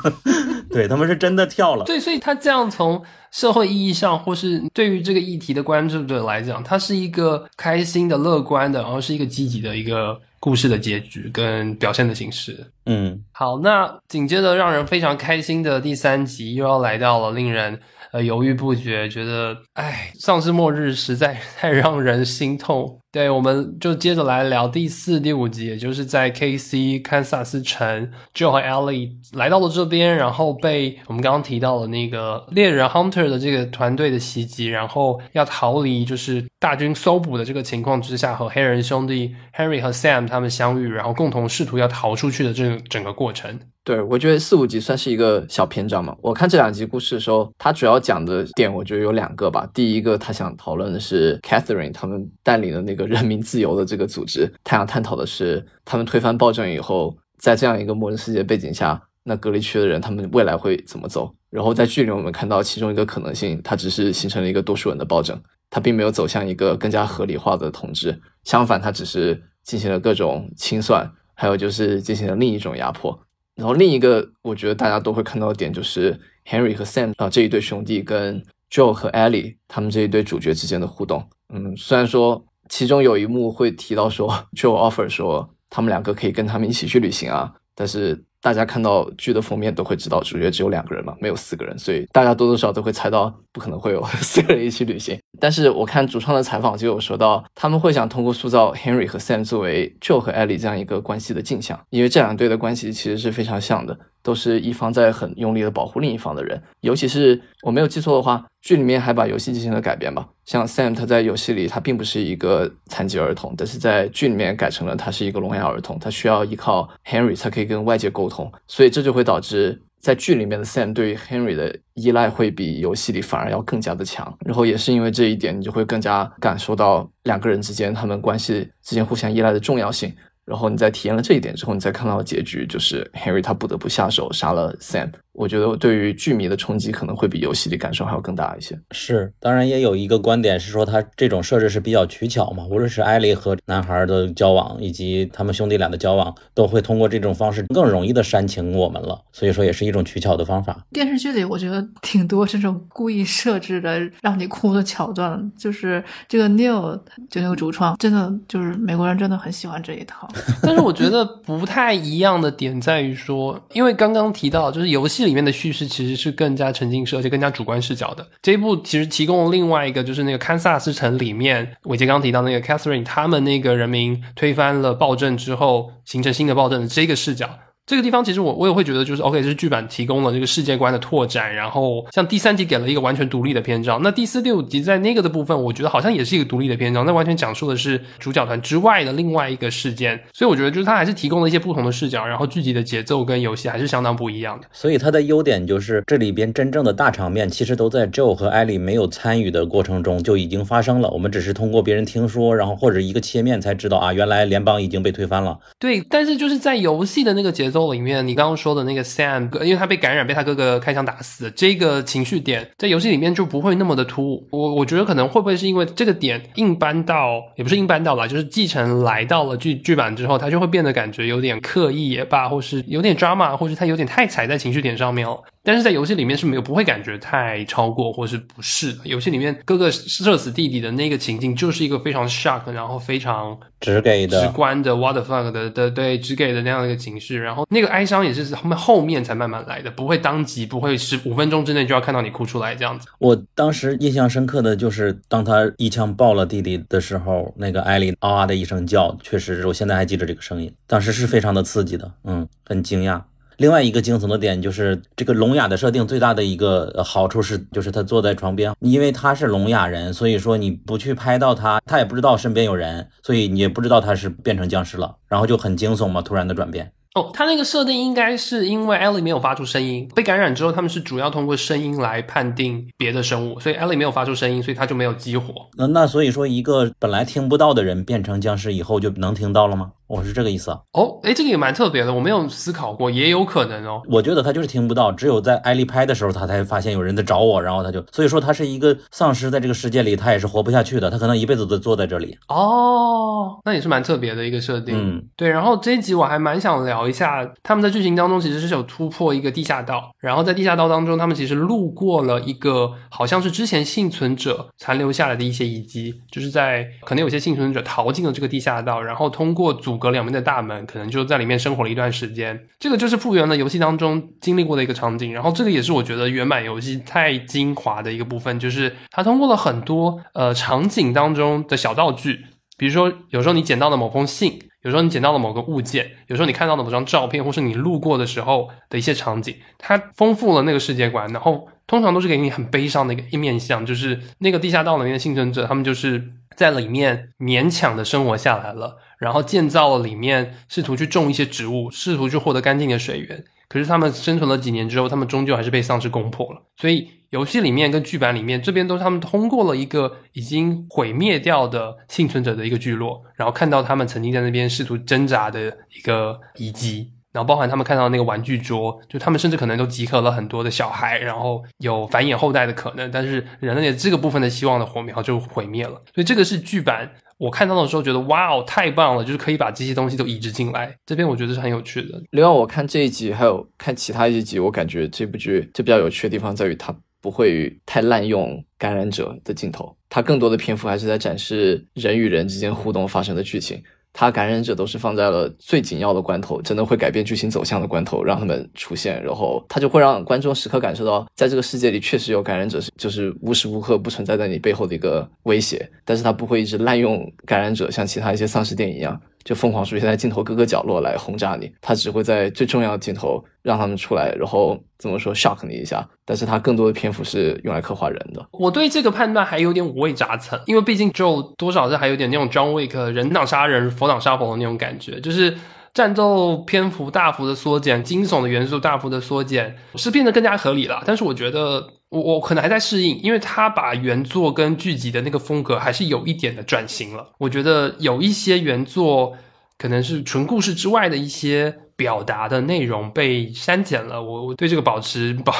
D: 对他们是真的跳了。
A: 对，所以他这样从社会意义上，或是对于这个议题的关注者来讲，它是一个开心的、乐观的，然后是一个积极的一个故事的结局跟表现的形式。
D: 嗯，
A: 好，那紧接着让人非常开心的第三集又要来到了，令人呃犹豫不决，觉得哎，丧尸末日实在 太让人心痛。对，我们就接着来聊第四、第五集，也就是在 K.C. 堪萨斯城，Joe 和 Ellie 来到了这边，然后被我们刚刚提到的那个猎人 Hunter 的这个团队的袭击，然后要逃离就是大军搜捕的这个情况之下，和黑人兄弟 Henry 和 Sam 他们相遇，然后共同试图要逃出去的这个整个过程。
C: 对，我觉得四五集算是一个小篇章嘛。我看这两集故事的时候，它主要讲的点，我觉得有两个吧。第一个，他想讨论的是 Catherine 他们带领的那个人民自由的这个组织，他想探讨的是他们推翻暴政以后，在这样一个末日世界背景下，那隔离区的人他们未来会怎么走？然后在剧里我们看到其中一个可能性，它只是形成了一个多数人的暴政，它并没有走向一个更加合理化的统治，相反，它只是进行了各种清算，还有就是进行了另一种压迫。然后另一个我觉得大家都会看到的点就是 Henry 和 Sam 啊、这一对兄弟跟 Joe 和 Ellie 他们这一对主角之间的互动。嗯，虽然说其中有一幕会提到说 Joe offer 说他们两个可以跟他们一起去旅行啊，但是大家看到剧的封面都会知道主角只有两个人嘛，没有四个人，所以大家多多少少都会猜到不可能会有 四个人一起旅行。但是我看主创的采访就有说到，他们会想通过塑造 Henry 和 Sam 作为 Joe 和 Ellie 这样一个关系的镜像，因为这两对的关系其实是非常像的，都是一方在很用力的保护另一方的人。尤其是我没有记错的话，剧里面还把游戏进行了改编吧。像 Sam 他在游戏里他并不是一个残疾儿童，但是在剧里面改成了他是一个聋哑儿童，他需要依靠 Henry 才可以跟外界沟通，所以这就会导致在剧里面的 Sam 对于 Henry 的依赖会比游戏里反而要更加的强。然后也是因为这一点，你就会更加感受到两个人之间他们关系之间互相依赖的重要性。然后你在体验了这一点之后，你再看到结局，就是 Henry 他不得不下手杀了 Sam。我觉得对于剧迷的冲击可能会比游戏里感受还要更大一些。
D: 是，当然也有一个观点是说，他这种设置是比较取巧嘛，无论是艾莉和男孩的交往，以及他们兄弟俩的交往，都会通过这种方式更容易的煽情我们了，所以说也是一种取巧的方法。
B: 电视剧里我觉得挺多这种故意设置的让你哭的桥段，就是这个 Neil 就那个主创，真的就是美国人真的很喜欢这一套。
A: 但是我觉得不太一样的点在于说，因为刚刚提到，就是游戏里面的叙事其实是更加沉浸式，而且更加主观视角的。这一部其实提供了另外一个，就是那个堪萨斯城里面，伟杰刚提到那个 Catherine 他们那个人民推翻了暴政之后，形成新的暴政的这个视角。这个地方其实我我也会觉得，就是 OK，这是剧版提供了这个世界观的拓展，然后像第三集给了一个完全独立的篇章，那第四、第五集在那个的部分，我觉得好像也是一个独立的篇章，那完全讲述的是主角团之外的另外一个事件，所以我觉得就是它还是提供了一些不同的视角，然后剧集的节奏跟游戏还是相当不一样的。
D: 所以它的优点就是这里边真正的大场面，其实都在 Joe 和艾莉没有参与的过程中就已经发生了。我们只是通过别人听说，然后或者一个切面才知道啊，原来联邦已经被推翻了。
A: 对，但是就是在游戏的那个节奏里面，你刚刚说的那个 Sam，因为他被感染，被他哥哥开枪打死，这个情绪点在游戏里面就不会那么的突兀。我我觉得可能会不会是因为这个点硬搬到，也不是硬搬到了，就是继承来到了剧剧版之后，他就会变得感觉有点刻意也罢，或是有点 drama，或是他有点太踩在情绪点上面了。但是在游戏里面是没有不会感觉太超过或是不适的。游戏里面哥哥射死弟弟的那个情境就是一个非常 shock，然后非常
D: 直给的
A: 直观的 what the fuck 的的对只给的那样的一个情绪，然后那个哀伤也是后面后面才慢慢来的，不会当即不会是五分钟之内就要看到你哭出来这样子。
D: 我当时印象深刻的就是，当他一枪爆了弟弟的时候，那个艾莉啊的一声叫，确实，我现在还记得这个声音，当时是非常的刺激的，嗯，很惊讶。另外一个惊悚的点就是这个聋哑的设定最大的一个好处是，就是他坐在床边，因为他是聋哑人，所以说你不去拍到他，他也不知道身边有人，所以你也不知道他是变成僵尸了，然后就很惊悚嘛，突然的转变。
A: 哦，他那个设定应该是因为 Ellie 没有发出声音，被感染之后，他们是主要通过声音来判定别的生物，所以 Ellie 没有发出声音，所以他就没有激活。
D: 那那所以说，一个本来听不到的人变成僵尸以后就能听到了吗？我是这个意思啊。
A: 哦，哎，这个也蛮特别的，我没有思考过，也有可能哦。
D: 我觉得他就是听不到，只有在艾丽拍的时候，他才发现有人在找我，然后他就，所以说他是一个丧尸，在这个世界里他也是活不下去的，他可能一辈子都坐在这里。
A: 哦，那也是蛮特别的一个设定。
D: 嗯，
A: 对。然后这一集我还蛮想聊一下，他们在剧情当中其实是有突破一个地下道，然后在地下道当中，他们其实路过了一个好像是之前幸存者残留下来的一些遗迹，就是在可能有些幸存者逃进了这个地下道，然后通过阻隔两边的大门，可能就在里面生活了一段时间。这个就是复原了游戏当中经历过的一个场景，然后这个也是我觉得原版游戏太精华的一个部分，就是它通过了很多呃场景当中的小道具。比如说，有时候你捡到了某封信，有时候你捡到了某个物件，有时候你看到了某张照片，或是你路过的时候的一些场景，它丰富了那个世界观。然后通常都是给你很悲伤的一个一面相，就是那个地下道里面的幸存者，他们就是在里面勉强的生活下来了，然后建造了里面，试图去种一些植物，试图去获得干净的水源。可是他们生存了几年之后，他们终究还是被丧尸攻破了。所以游戏里面跟剧版里面这边都是他们通过了一个已经毁灭掉的幸存者的一个聚落，然后看到他们曾经在那边试图挣扎的一个遗迹。然后包含他们看到那个玩具桌，就他们甚至可能都集合了很多的小孩，然后有繁衍后代的可能，但是人类的这个部分的希望的火苗就毁灭了。所以这个是剧版我看到的时候觉得哇哦太棒了，就是可以把这些东西都移植进来，这边我觉得是很有趣的。
C: 另外，我看这一集还有看其他一集，我感觉这部剧就比较有趣的地方在于它不会太滥用感染者的镜头，它更多的篇幅还是在展示人与人之间互动发生的剧情。他感染者都是放在了最紧要的关头，真的会改变剧情走向的关头，让他们出现，然后他就会让观众时刻感受到，在这个世界里确实有感染者，就是无时无刻不存在在你背后的一个威胁。但是他不会一直滥用感染者，像其他一些丧尸电影一样，就疯狂出现在镜头各个角落来轰炸你。他只会在最重要的镜头让他们出来，然后怎么说 shock 你一下。但是他更多的篇幅是用来刻画人的。
A: 我对这个判断还有点五味杂陈，因为毕竟 Joe 多少是还有点那种 John Wick 人挡杀人，佛挡杀佛的那种感觉，就是战斗篇幅大幅的缩减，惊悚的元素大幅的缩减，是变得更加合理了。但是我觉得我我可能还在适应，因为他把原作跟剧集的那个风格还是有一点的转型了。我觉得有一些原作可能是纯故事之外的一些表达的内容被删减了，我我对这个保持保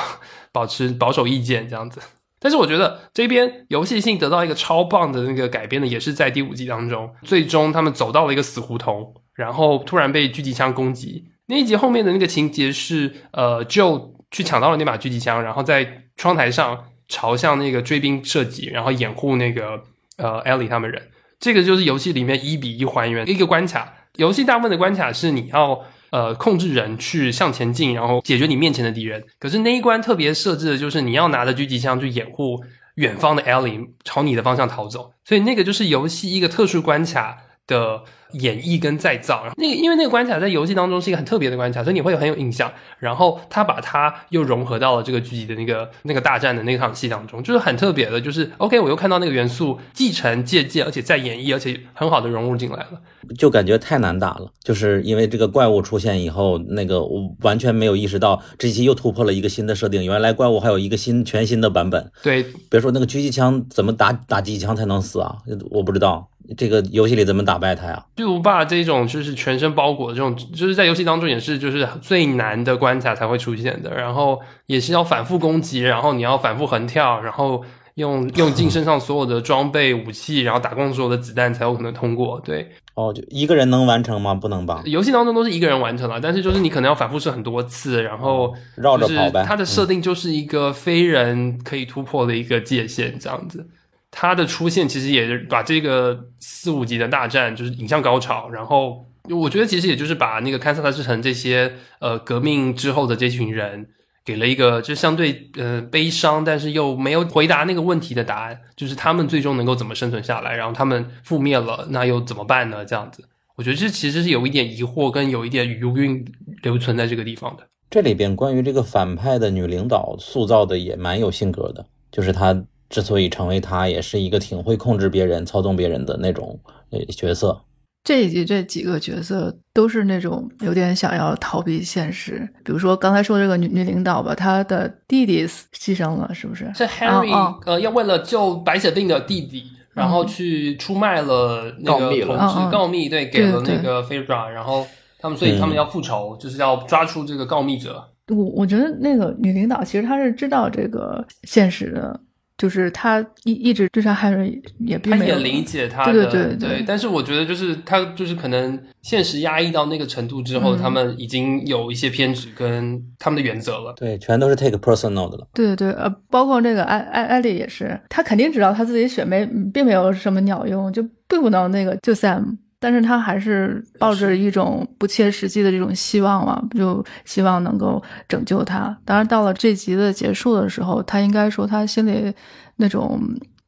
A: 保持保守意见这样子。但是我觉得这边游戏性得到一个超棒的那个改编的，也是在第五集当中，最终他们走到了一个死胡同，然后突然被狙击枪攻击。那一集后面的那个情节是，呃，就去抢到了那把狙击枪，然后在窗台上朝向那个追兵射击，然后掩护那个呃 Ellie 他们人。这个就是游戏里面一比一还原一个关卡。游戏大部分的关卡是你要呃控制人去向前进，然后解决你面前的敌人。可是那一关特别设置的就是你要拿着狙击枪去掩护远方的 Ellie 朝你的方向逃走，所以那个就是游戏一个特殊关卡的演绎跟再造。那个因为那个关卡在游戏当中是一个很特别的关卡，所以你会有很有印象。然后他把它又融合到了这个剧集的那个那个大战的那场戏当中，就是很特别的。就是 OK，我又看到那个元素继承、借鉴，而且再演绎，而且很好的融入进来了。
D: 就感觉太难打了，就是因为这个怪物出现以后，那个我完全没有意识到这一期又突破了一个新的设定，原来怪物还有一个新全新的版本。
A: 对，
D: 别说那个狙击枪怎么打打狙击枪才能死啊，我不知道这个游戏里怎么打败他呀？
A: 巨无霸这种就是全身包裹的这种，就是在游戏当中也是就是最难的关卡才会出现的，然后也是要反复攻击，然后你要反复横跳，然后用 用尽身上所有的装备武器，然后打光所有的子弹才有可能通过。对，
D: 哦，就一个人能完成吗？不能吧？
A: 游戏当中都是一个人完成了，但是就是你可能要反复试很多次，然后
D: 绕着跑呗。
A: 它的设定就是一个非人可以突破的一个界限，这样子。它的出现其实也是把这个四五级的大战就是引向高潮，然后我觉得其实也就是把那个堪萨斯城这些呃革命之后的这群人给了一个就相对呃悲伤，但是又没有回答那个问题的答案，就是他们最终能够怎么生存下来，然后他们覆灭了，那又怎么办呢？这样子，我觉得这其实是有一点疑惑跟有一点余韵留存在这个地方的。
D: 这里边关于这个反派的女领导塑造的也蛮有性格的，就是她。之所以成为他，也是一个挺会控制别人、操纵别人的那种呃角色。
B: 这一集这几个角色都是那种有点想要逃避现实，比如说刚才说这个女女领导吧，她的弟弟牺牲了，是不是？
A: 是 Henry，呃，要为了救白血病的弟弟，然后去出卖了那个同志，告密，对，给了那个 f a r a 然后他们，所以他们要复仇，就是要抓出这个告密者。
B: 我我觉得那个女领导其实她是知道这个现实的。就是他一一直追杀汉瑞，也并没有
A: 理解他
B: 的，对对
A: 对对。但是我觉得，就是他就是可能现实压抑到那个程度之后，他们已经有一些偏执跟他们的原则了。
D: 对，全都是 take personal 的了。
B: 对对对，呃，包括这个艾艾艾丽也是，他肯定知道他自己选没并没有什么鸟用，就并不能那个就 Sam。但是他还是抱着一种不切实际的这种希望嘛，就希望能够拯救他。当然，到了这集的结束的时候，他应该说他心里那种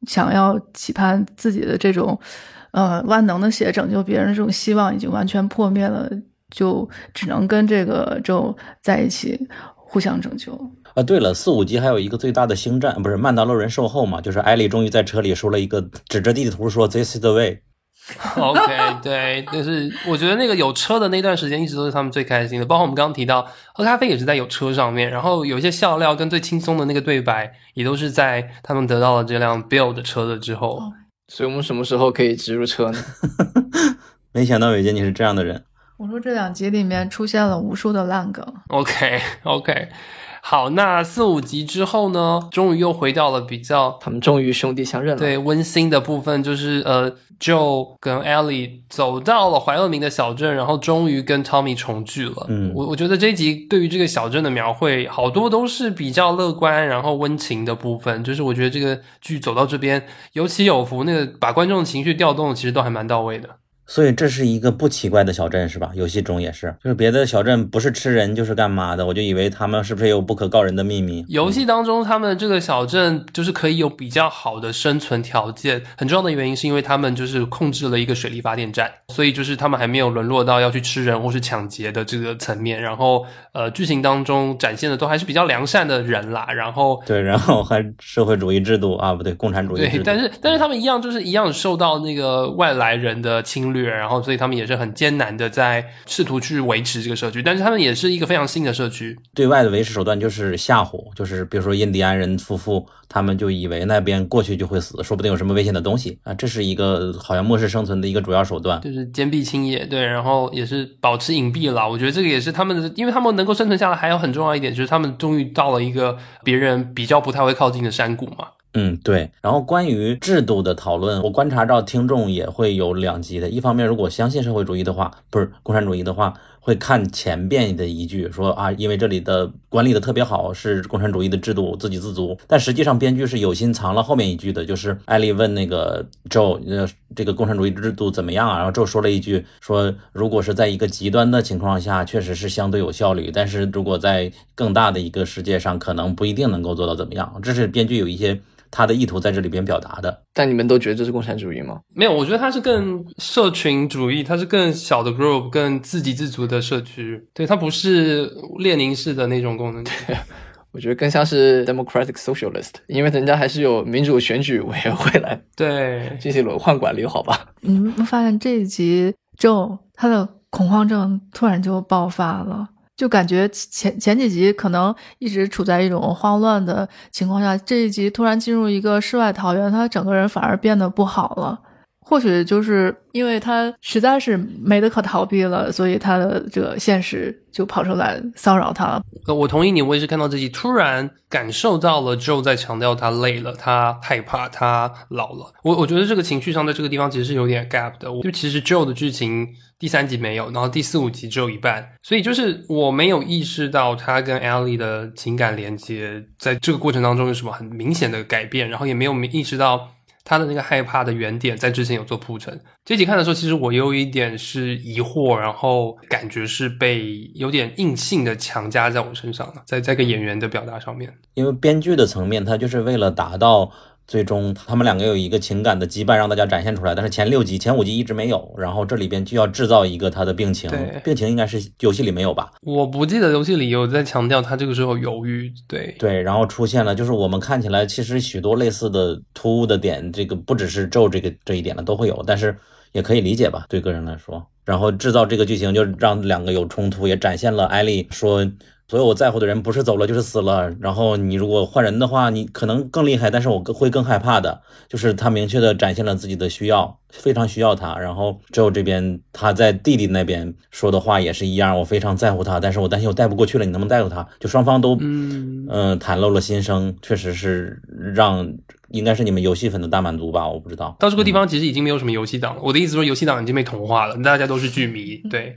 B: 想要期盼自己的这种，呃，万能的血拯救别人这种希望已经完全破灭了，就只能跟这个周在一起互相拯救。
D: 啊，对了，四五集还有一个最大的星战，不是曼达洛人售后嘛？就是艾丽终于在车里说了一个，指着地图说 “This is the way”。
A: OK，对，就是我觉得那个有车的那段时间一直都是他们最开心的，包括我们刚刚提到喝咖啡也是在有车上面，然后有一些笑料跟最轻松的那个对白也都是在他们得到了这辆 Bill 的车的之后。
C: 所以我们什么时候可以植入车呢？
D: 没想到伟杰你是这样的人。
B: 我说这两集里面出现了无数的烂梗。
A: OK，OK。好，那四五集之后呢，终于又回到了比较，
C: 他们终于兄弟相认了。
A: 对，温馨的部分就是呃，Joe 跟 Ellie 走到了怀俄明的小镇，然后终于跟 Tommy 重聚了。
D: 嗯，
A: 我我觉得这一集对于这个小镇的描绘，好多都是比较乐观，然后温情的部分。就是我觉得这个剧走到这边有起有伏，那个把观众的情绪调动，其实都还蛮到位的。
D: 所以这是一个不奇怪的小镇是吧？游戏中也是，就是别的小镇不是吃人就是干嘛的，我就以为他们是不是有不可告人的秘密？
A: 游戏当中，他们这个小镇就是可以有比较好的生存条件，很重要的原因是因为他们就是控制了一个水力发电站，所以就是他们还没有沦落到要去吃人或是抢劫的这个层面。然后，呃，剧情当中展现的都还是比较良善的人啦。然后，
D: 对，然后还社会主义制度啊，不对，共产主义。
A: 对，但是但是他们一样就是一样受到那个外来人的侵略，然后所以他们也是很艰难的在试图去维持这个社区，但是他们也是一个非常新的社区。
D: 对外的维持手段就是吓唬，就是比如说印第安人夫妇，他们就以为那边过去就会死，说不定有什么危险的东西啊，这是一个好像末世生存的一个主要手段，
A: 就是坚壁清野。对，然后也是保持隐蔽了。我觉得这个也是他们的，因为他们能够生存下来，还有很重要一点就是他们终于到了一个别人比较不太会靠近的山谷嘛。
D: 嗯，对。然后关于制度的讨论，我观察到听众也会有两极的。一方面，如果相信社会主义的话，不是共产主义的话，会看前边的一句说啊，因为这里的管理的特别好，是共产主义的制度，自给自足。但实际上，编剧是有心藏了后面一句的，就是艾丽问那个 Joe，呃这个共产主义制度怎么样啊？然后 Joe 说了一句说，如果是在一个极端的情况下，确实是相对有效率，但是如果在更大的一个世界上，可能不一定能够做到怎么样。这是编剧有一些他的意图在这里边表达的。
C: 但你们都觉得这是共产主义吗？
A: 没有，我觉得它是更社群主义，它是更小的 group，更自给自足的社区。对，它不是列宁式的那种功能。
C: 对我觉得更像是 democratic socialist，因为人家还是有民主选举委员会来
A: 对，
C: 进行轮换管理，好吧？
B: 你们发现这一集就他的恐慌症突然就爆发了，就感觉前前几集可能一直处在一种慌乱的情况下，这一集突然进入一个世外桃源，他整个人反而变得不好了。或许就是因为他实在是没得可逃避了，所以他的这个现实就跑出来骚扰他了。
A: 呃，我同意你，我也是看到这集，突然感受到了 Joe 在强调他累了，他害怕，他老了。我我觉得这个情绪上在这个地方其实是有点 gap 的，就其实 Joe 的剧情第三集没有，然后第四五集只有一半，所以就是我没有意识到他跟 Ellie 的情感连接在这个过程当中有什么很明显的改变，然后也没有意识到。他的那个害怕的原点在之前有做铺陈。这集看的时候，其实我有一点是疑惑，然后感觉是被有点硬性的强加在我身上了，在这个演员的表达上面。
D: 因为编剧的层面，他就是为了达到最终他们两个有一个情感的羁绊，让大家展现出来。但是前六集、前五集一直没有，然后这里边就要制造一个他的病情，病情应该是游戏里没有吧？
A: 我不记得游戏里有在强调他这个时候犹豫，对
D: 对，然后出现了，就是我们看起来其实许多类似的突兀的点，这个不只是咒这个这一点了都会有，但是也可以理解吧，对个人来说。然后制造这个剧情，就让两个有冲突，也展现了艾丽说，所有我在乎的人不是走了就是死了。然后你如果换人的话，你可能更厉害，但是我更会更害怕的。就是他明确的展现了自己的需要，非常需要他。然后之后这边他在弟弟那边说的话也是一样，我非常在乎他，但是我担心我带不过去了，你能不能带过他？就双方都
A: 嗯
D: 嗯袒露了心声，确实是让应该是你们游戏粉的大满足吧？我不知道。
A: 到这个地方其实已经没有什么游戏党了。我的意思说，游戏党已经被同化了，大家都是剧迷。对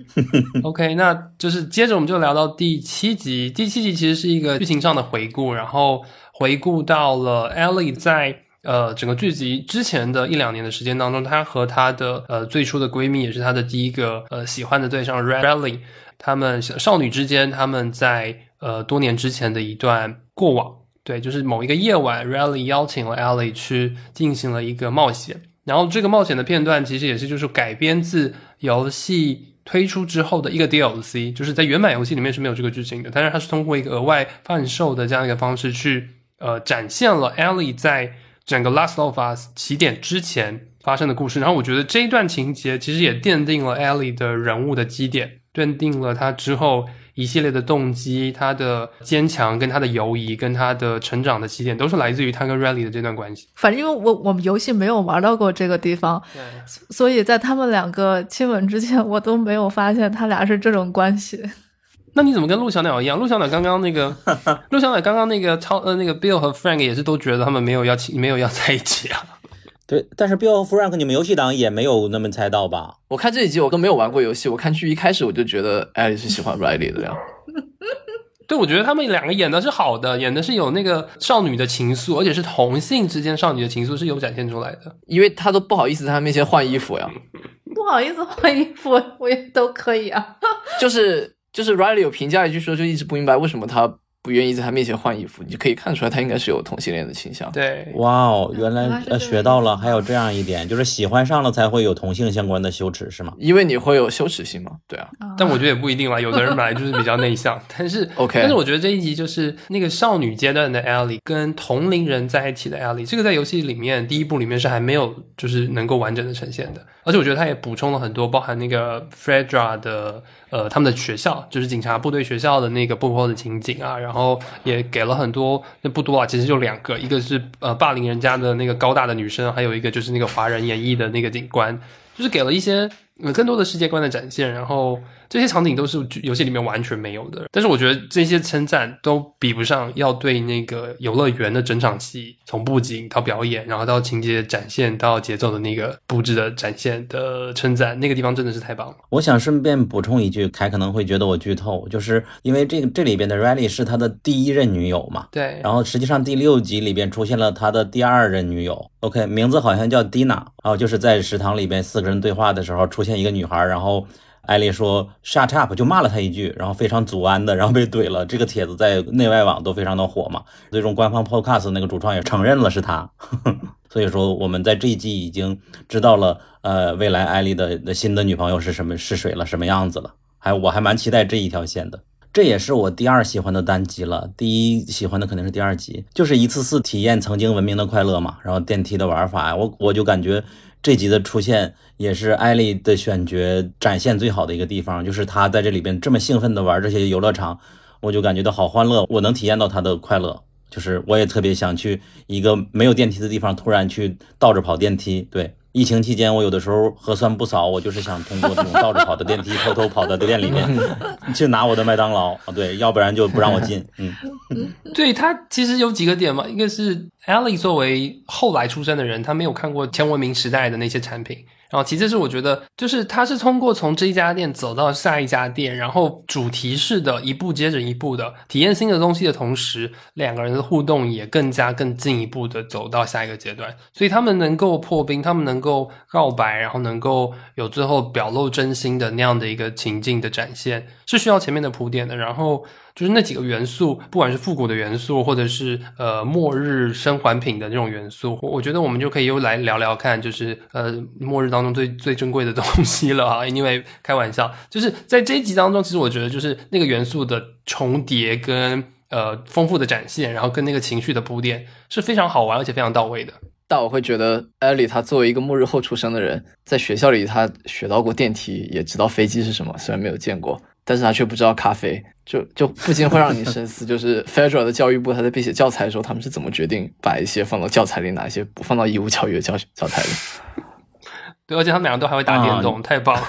A: ，OK，那就是接着我们就聊到第七集。第七集其实是一个剧情上的回顾，然后回顾到了 Ellie 在呃整个剧集之前的一两年的时间当中，她和她的呃最初的闺蜜，也是她的第一个呃喜欢的对象 Riley，她们少女之间，她们在呃多年之前的一段过往。对，就是某一个夜晚，Riley 邀请了 Ellie 去进行了一个冒险，然后这个冒险的片段其实也是就是改编自游戏推出之后的一个 DLC，就是在原版游戏里面是没有这个剧情的，但是它是通过一个额外贩售的这样一个方式去呃展现了 Ellie 在整个 Last of Us 起点之前发生的故事，然后我觉得这一段情节其实也奠定了 Ellie 的人物的基点，奠定了她之后。一系列的动机，他的坚强跟他的犹疑跟他的成长的起点，都是来自于他跟 Riley 的这段关系。
B: 反正因为我我们游戏没有玩到过这个地方，所以在他们两个亲吻之前，我都没有发现他俩是这种关系。
A: 那你怎么跟陆小鸟一样？陆小鸟刚刚那个，陆小鸟刚刚那个超呃那个 Bill 和 Frank 也是都觉得他们没有要没有要在一起啊。
D: 对，但是 Bill 和 Frank 你们游戏党也没有那么猜到吧？
C: 我看这一集我都没有玩过游戏，我看剧一开始我就觉得艾莉是喜欢 Riley 的呀。
A: 对，我觉得他们两个演的是好的，演的是有那个少女的情愫，而且是同性之间少女的情愫是有展现出来的。
C: 因为他都不好意思在他面前换衣服呀，
B: 不好意思换衣服，我也都可以啊。
C: 就是就是 Riley 有评价一句说，就一直不明白为什么他不愿意在他面前换衣服，你就可以看出来他应该是有同性恋的倾向。
A: 对，
D: 哇哦，原来呃学到了，还有这样一点，就是喜欢上了才会有同性相关的羞耻，是吗？
C: 因为你会有羞耻心嘛，对啊，
A: 但我觉得也不一定吧，有的人本来就是比较内向，但是
C: OK
A: 但是我觉得这一集就是那个少女阶段的 Ellie 跟同龄人在一起的 Ellie，这个在游戏里面第一部里面是还没有就是能够完整的呈现的，而且我觉得他也补充了很多，包含那个 Fredra 的呃他们的学校，就是警察部队学校的那个部后的情景啊，然后也给了很多，那不多啊，其实就两个，一个是呃霸凌人家的那个高大的女生，还有一个就是那个华人演绎的那个警官，就是给了一些呃更多的世界观的展现，然后这些场景都是游戏里面完全没有的。但是我觉得这些称赞都比不上要对那个游乐园的整场戏，从布景到表演，然后到情节展现到节奏的那个布置的展现的称赞，那个地方真的是太棒了。
D: 我想顺便补充一句，凯可能会觉得我剧透，就是因为这个这里边的 Riley 是他的第一任女友嘛，
A: 对，
D: 然后实际上第六集里边出现了他的第二任女友，OK，名字好像叫 Dina 啊，然后就是在食堂里边四个人对话的时候，出现一个女孩，然后艾丽说 “shut up”，就骂了他一句，然后非常祖安的，然后被怼了。这个帖子在内外网都非常的火嘛，最终官方 Podcast 那个主创也承认了是他。所以说我们在这一季已经知道了，呃，未来艾丽的的新的女朋友是什么是谁了，什么样子了。还我还蛮期待这一条线的。这也是我第二喜欢的单集了，第一喜欢的肯定是第二集，就是一次次体验曾经文明的快乐嘛。然后电梯的玩法，我我就感觉这集的出现也是艾丽的选角展现最好的一个地方，就是她在这里边这么兴奋的玩这些游乐场，我就感觉到好欢乐，我能体验到她的快乐。就是我也特别想去一个没有电梯的地方，突然去倒着跑电梯。对，疫情期间我有的时候核酸不扫，我就是想通过这种倒着跑的电梯，偷偷跑到店里面 去拿我的麦当劳。对，要不然就不让我进。嗯，
A: 对他其实有几个点嘛，一个是 Ellie 作为后来出生的人，他没有看过前文明时代的那些产品。然后其次是我觉得，就是他是通过从这一家店走到下一家店，然后主题式的一步接着一步的体验新的东西的同时，两个人的互动也更加更进一步的走到下一个阶段。所以他们能够破冰，他们能够告白，然后能够有最后表露真心的那样的一个情境的展现，是需要前面的铺垫的。然后。就是那几个元素，不管是复古的元素，或者是呃末日生还品的这种元素，我我觉得我们就可以又来聊聊看，就是呃末日当当中最最珍贵的东西了啊。因为开玩笑，就是在这一集当中，其实我觉得就是那个元素的重叠跟呃丰富的展现，然后跟那个情绪的铺垫是非常好玩而且非常到位的。
C: 但我会觉得艾莉她作为一个末日后出生的人，在学校里她学到过电梯，也知道飞机是什么，虽然没有见过。但是他却不知道咖啡，就就不禁会让你深思，就是 Federal 的教育部他在编写教材的时候，他们是怎么决定把一些放到教材里，哪一些不放到义务教育的教教材里？
A: 对，而且他们两个都还会打电动，太棒了！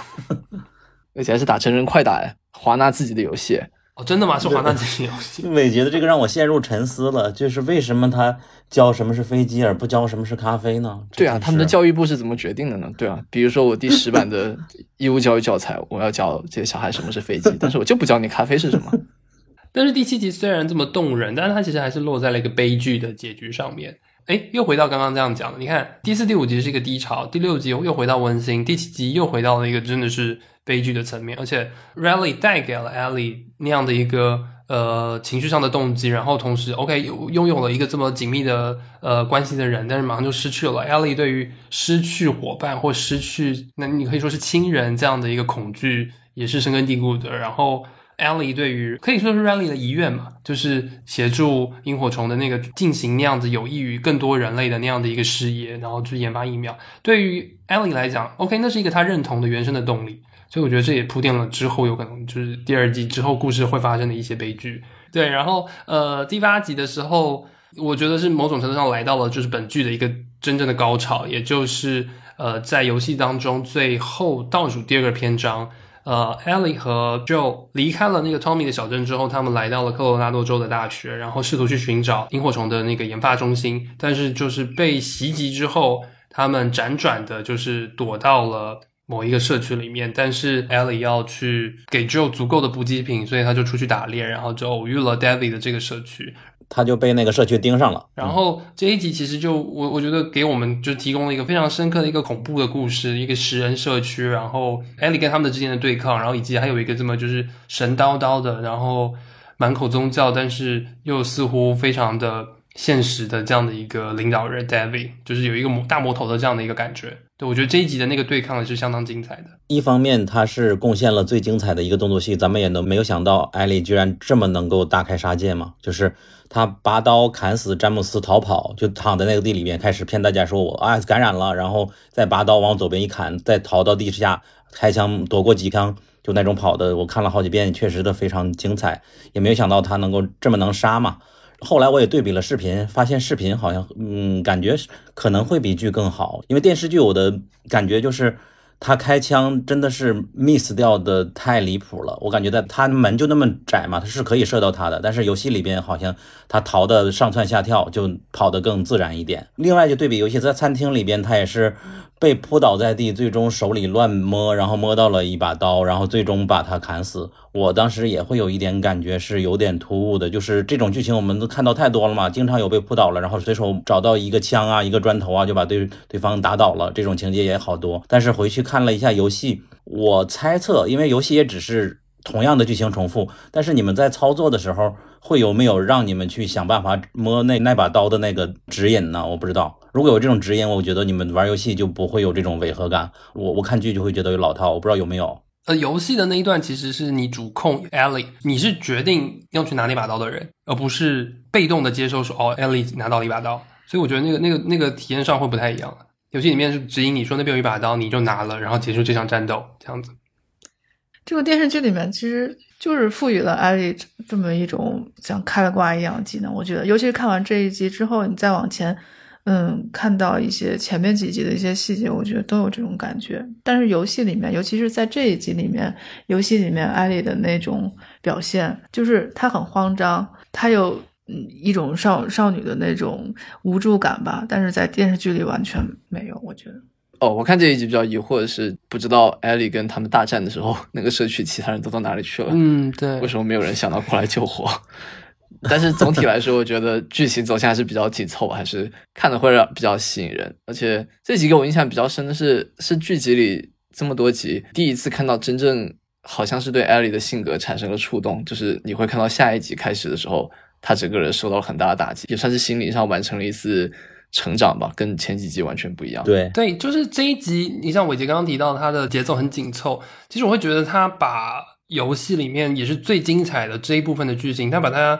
C: 而且还是打成人快打，华纳自己的游戏。
A: 哦，真的吗？是华纳自己游戏。
D: 伟杰的这个让我陷入沉思了，就是为什么他教什么是飞机，而不教什么是咖啡呢？
C: 对啊，他们的教育部是怎么决定的呢？对啊，比如说我第十版的义务教育教材，我要教这些小孩什么是飞机，但是我就不教你咖啡是什么。
A: 但是第七集虽然这么动人，但是它其实还是落在了一个悲剧的结局上面。哎，又回到刚刚这样讲的，你看第四、第五集是一个低潮，第六集又回到温馨，第七集又回到了一个真的是悲剧的层面，而且 Rally 带给了 Ellie 那样的一个呃情绪上的动机，然后同时 OK 有拥有了一个这么紧密的呃关系的人，但是马上就失去了。Ellie 对于失去伙伴或失去那你可以说是亲人这样的一个恐惧也是深根蒂固的，然后。Ellie 对于可以说是 Rally 的遗愿嘛，就是协助萤火虫的那个进行那样子有益于更多人类的那样的一个事业，然后去研发疫苗。对于 Ellie 来讲，OK，那是一个他认同的原生的动力。所以我觉得这也铺垫了之后有可能就是第二季之后故事会发生的一些悲剧。对，然后呃第八集的时候，我觉得是某种程度上来到了就是本剧的一个真正的高潮，也就是呃在游戏当中最后倒数第二个篇章。呃，Ellie 和 Joe 离开了那个 Tommy 的小镇之后，他们来到了科罗拉多州的大学，然后试图去寻找萤火虫的那个研发中心。但是就是被袭击之后，他们辗转的，就是躲到了某一个社区里面。但是 Ellie 要去给 Joe 足够的补给品，所以他就出去打猎，然后就偶遇了 David 的这个社区。
D: 他就被那个社区盯上了，
A: 然后这一集其实就我我觉得给我们就提供了一个非常深刻的一个恐怖的故事，一个食人社区，然后艾莉跟他们之间的对抗，然后以及还有一个这么就是神叨叨的，然后满口宗教，但是又似乎非常的现实的这样的一个领导人 David，就是有一个魔大魔头的这样的一个感觉。对我觉得这一集的那个对抗是相当精彩的。
D: 一方面，他是贡献了最精彩的一个动作戏，咱们也能没有想到艾莉居然这么能够大开杀戒嘛，就是。他拔刀砍死詹姆斯逃跑，就躺在那个地里面开始骗大家说我啊感染了，然后再拔刀往左边一砍，再逃到地下开枪躲过几枪，就那种跑的，我看了好几遍，确实的非常精彩，也没有想到他能够这么能杀嘛。后来我也对比了视频，发现视频好像嗯感觉可能会比剧更好，因为电视剧我的感觉就是。他开枪真的是 miss 掉的太离谱了，我感觉在他门就那么窄嘛，他是可以射到他的，但是游戏里边好像他逃的上蹿下跳就跑得更自然一点。另外就对比游戏，在餐厅里边他也是被扑倒在地，最终手里乱摸，然后摸到了一把刀，然后最终把他砍死。我当时也会有一点感觉是有点突兀的，就是这种剧情我们都看到太多了嘛，经常有被扑倒了，然后随手找到一个枪啊、一个砖头啊，就把对对方打倒了，这种情节也好多。但是回去看了一下游戏，我猜测，因为游戏也只是同样的剧情重复，但是你们在操作的时候会有没有让你们去想办法摸那那把刀的那个指引呢？我不知道。如果有这种指引，我觉得你们玩游戏就不会有这种违和感。我我看剧就会觉得有老套，我不知道有没有。
A: 呃，游戏的那一段其实是你主控 Ellie，你是决定要去拿那把刀的人，而不是被动的接受说哦，Ellie 拿到了一把刀。所以我觉得那个那个那个体验上会不太一样。游戏里面是指引你说那边有一把刀，你就拿了，然后结束这场战斗，这样子。
B: 这个电视剧里面其实就是赋予了艾丽这么一种像开了挂一样的技能。我觉得，尤其是看完这一集之后，你再往前，嗯，看到一些前面几集的一些细节，我觉得都有这种感觉。但是游戏里面，尤其是在这一集里面，游戏里面艾丽的那种表现，就是她很慌张，她有嗯一种少少女的那种无助感吧。但是在电视剧里完全没有，我觉得。
C: 哦，我看这一集比较疑惑的是，不知道艾莉跟他们大战的时候，那个社区其他人都到哪里去了？
A: 嗯，对
C: 为什么没有人想到过来救火？但是总体来说，我觉得剧情走向还是比较紧凑，还是看的会让比较吸引人。而且这几个我印象比较深的是，是剧集里这么多集第一次看到真正好像是对艾莉的性格产生了触动，就是你会看到下一集开始的时候，她整个人受到了很大的打击，也算是心理上完成了一次成长吧，跟前几集完全不一样。
D: 对，
A: 对，就是这一集，你像伟杰刚刚提到，它的节奏很紧凑。其实我会觉得他把游戏里面也是最精彩的这一部分的剧情，他把它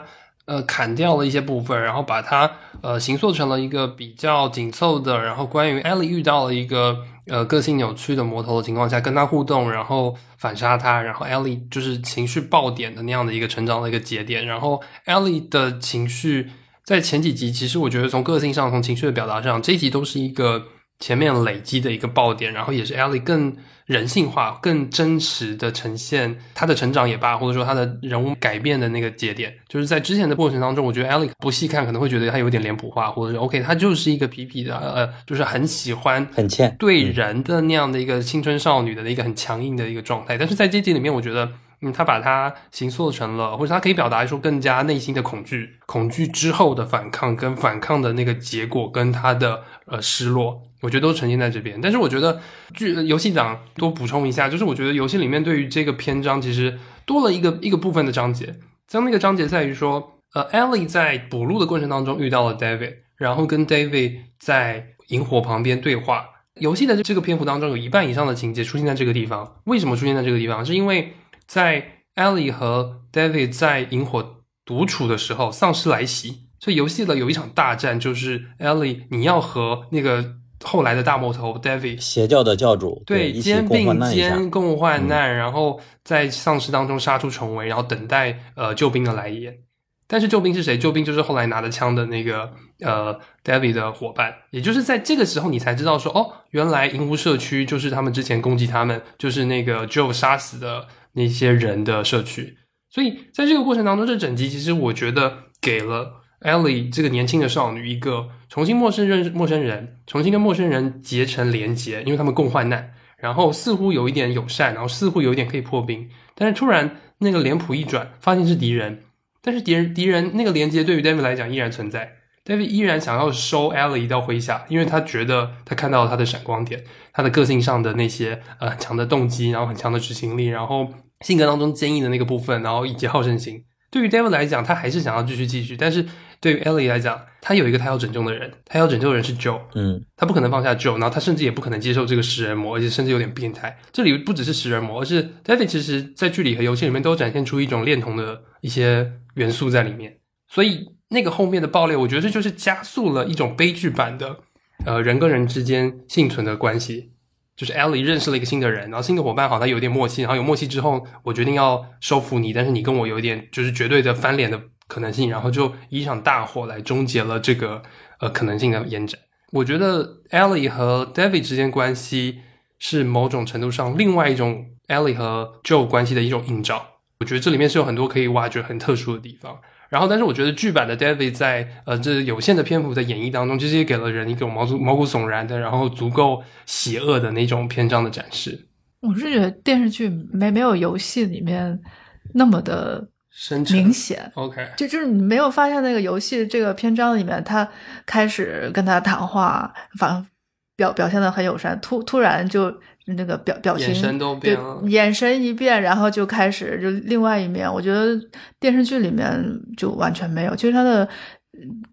A: 呃砍掉了一些部分，然后把它呃形塑成了一个比较紧凑的。然后关于艾莉遇到了一个呃个性扭曲的魔头的情况下，跟他互动，然后反杀他，然后艾莉就是情绪爆点的那样的一个成长的一个节点。然后艾莉的情绪。在前几集，其实我觉得从个性上、从情绪的表达上，这一集都是一个前面累积的一个爆点，然后也是 Ellie 更人性化、更真实的呈现她的成长也罢，或者说她的人物改变的那个节点。就是在之前的过程当中，我觉得 Ellie 不细看可能会觉得她有点脸谱化，或者是 OK，她就是一个痞痞的，呃，就是很喜欢、
D: 很欠
A: 对人的那样的一个青春少女的一个很强硬的一个状态。但是在这集里面，我觉得。嗯，他把它形塑成了，或者他可以表达出更加内心的恐惧，恐惧之后的反抗，跟反抗的那个结果，跟他的呃失落，我觉得都呈现在这边。但是我觉得剧游戏党多补充一下，就是我觉得游戏里面对于这个篇章其实多了一个一个部分的章节，像那个章节在于说，呃，Ellie 在补录的过程当中遇到了 David，然后跟 David 在萤火旁边对话。游戏的这个篇幅当中有一半以上的情节出现在这个地方，为什么出现在这个地方？是因为在 Ellie 和 David 在萤火独处的时候，丧尸来袭，所以游戏的有一场大战，就是 Ellie 你要和那个后来的大魔头 David
D: 邪教的教主
A: 对肩并。肩共患难，然后在丧尸当中杀出重围，然后等待呃救兵的来也。但是救兵是谁？救兵就是后来拿着枪的那个呃 David 的伙伴，也就是在这个时候你才知道说哦，原来银湖社区就是他们之前攻击他们，就是那个 Joe 杀死的那些人的社区。所以在这个过程当中，这整集其实我觉得给了 Ellie 这个年轻的少女一个重新陌生认陌生人，重新跟陌生人结成连结，因为他们共患难，然后似乎有一点友善，然后似乎有一点可以破冰，但是突然那个脸谱一转，发现是敌人，但是敌人敌人那个连接对于 David 来讲依然存在。David 依然想要收 Ellie 到麾下，因为他觉得他看到了他的闪光点，他的个性上的那些呃很强的动机，然后很强的执行力，然后性格当中坚毅的那个部分，然后以及好胜心。对于 David 来讲，他还是想要继续继续，但是对于 Ellie 来讲，他有一个他要拯救的人，他要拯救的人是 Joe，
D: 嗯，
A: 他不可能放下 Joe，然后他甚至也不可能接受这个食人魔，而且甚至有点变态。这里不只是食人魔，而是 David 其实在剧里和游戏里面都展现出一种恋童的一些元素在里面，所以那个后面的爆裂，我觉得这就是加速了一种悲剧版的呃人跟人之间幸存的关系。就是 Ellie 认识了一个新的人，然后新的伙伴好，像有点默契，然后有默契之后，我决定要收服你，但是你跟我有一点就是绝对的翻脸的可能性，然后就以一场大火来终结了这个呃可能性的延展。我觉得 Ellie 和 David 之间关系是某种程度上另外一种 Ellie 和 Joe 关系的一种映照。我觉得这里面是有很多可以挖掘很特殊的地方，然后，但是我觉得剧版的 David 在呃这有限的篇幅的演绎当中，其实也给了人一种毛骨毛骨悚然的，然后足够邪恶的那种篇章的展示。
B: 我是觉得电视剧没没有游戏里面那么的明显。
A: OK，
B: 就就是你没有发现那个游戏这个篇章里面，他开始跟他谈话，反表表现的很友善，突突然就那个表表情
A: 眼神都变了
B: 对，眼神一变，然后就开始就另外一面。我觉得电视剧里面就完全没有，其实他的嗯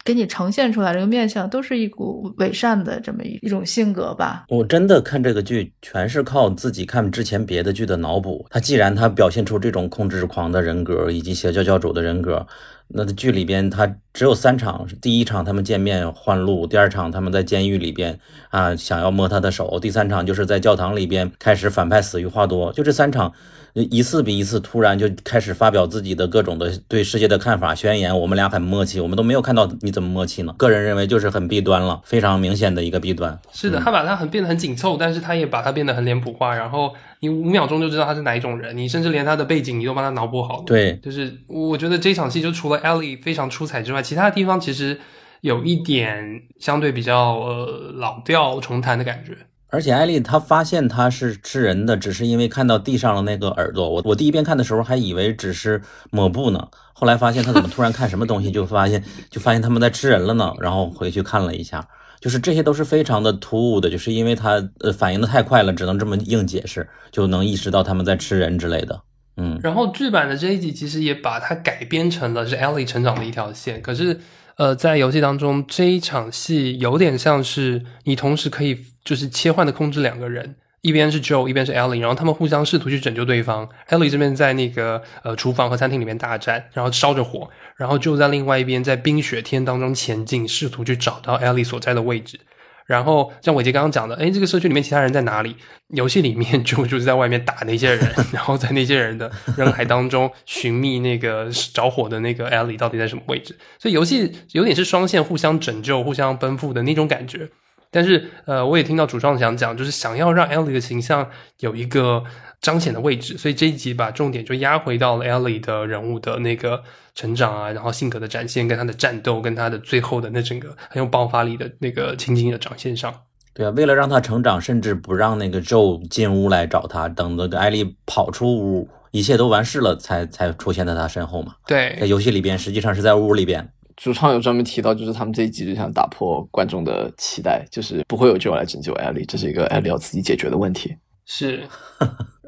B: 给你呈现出来这个面相都是一股伪善的这么一一种性格吧。
D: 我真的看这个剧，全是靠自己看之前别的剧的脑补。他既然他表现出这种控制狂的人格以及邪教教主的人格，那剧里边他只有三场：第一场他们见面换路，第二场他们在监狱里边啊想要摸他的手，第三场就是在教堂里边开始反派死于话多。就这三场，一次比一次突然就开始发表自己的各种的对世界的看法宣言。我们俩很默契，我们都没有看到你怎么默契呢？个人认为就是很弊端了，非常明显的一个弊端。
A: 是的，他把它很变得很紧凑，但是他也把它变得很脸谱化，然后你五秒钟就知道他是哪一种人，你甚至连他的背景你都帮他脑补好了。
D: 对，
A: 就是我觉得这场戏就除了 Ellie 非常出彩之外，其他地方其实有一点相对比较呃老调重弹的感觉。
D: 而且艾丽她发现他是吃人的，只是因为看到地上的那个耳朵。我我第一遍看的时候还以为只是抹布呢，后来发现他怎么突然看什么东西，就发现就发现他们在吃人了呢。然后回去看了一下，就是这些都是非常的突兀的，就是因为他呃反应的太快了，只能这么硬解释，就能意识到他们在吃人之类的。嗯，
A: 然后剧版的这一集其实也把它改编成了是艾丽成长的一条线，可是呃，在游戏当中这一场戏有点像是你同时可以就是切换的控制两个人。一边是 Joe，一边是 Ellie，然后他们互相试图去拯救对方。Ellie 这边在那个呃厨房和餐厅里面大战，然后烧着火，然后就在另外一边在冰雪天当中前进，试图去找到 Ellie 所在的位置。然后像伟杰刚刚讲的，哎，这个社区里面其他人在哪里？游戏里面 就就是在外面打那些人，然后在那些人的人海当中寻觅那个着火的那个 Ellie 到底在什么位置。所以游戏有点是双线互相拯救、互相奔赴的那种感觉。但是呃，我也听到主创想讲，就是想要让 Ellie 的形象有一个彰显的位置，所以这一集把重点就压回到了 Ellie 的人物的那个成长啊，然后性格的展现，跟他的战斗，跟他的最后的那整个很有爆发力的那个情景的展现上。
D: 对啊，为了让他成长，甚至不让那个 Joe 进屋来找他，等那个艾丽跑出屋，一切都完事了，才才出现在他身后嘛。
A: 对在，
D: 游戏里边，实际上是在屋里边。
C: 主创有专门提到，就是他们这一集就想打破观众的期待，就是不会有 Joe 来拯救艾丽，这是一个艾丽要自己解决的问题。
A: 是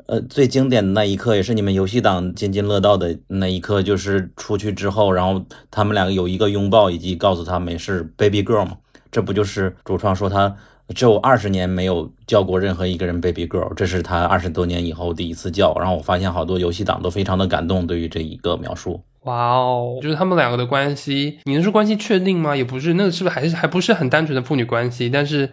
D: 呃，最经典的那一刻，也是你们游戏党津津乐道的那一刻，就是出去之后，然后他们两个有一个拥抱，以及告诉他没事，baby girl 嘛。这不就是主创说他只有二十年没有叫过任何一个人 baby girl，这是他二十多年以后第一次叫。然后我发现好多游戏党都非常的感动，对于这一个描述。
A: 哇哦，就是他们两个的关系，你能说关系确定吗？也不是，那个是不是还是还不是很单纯的父女关系？但是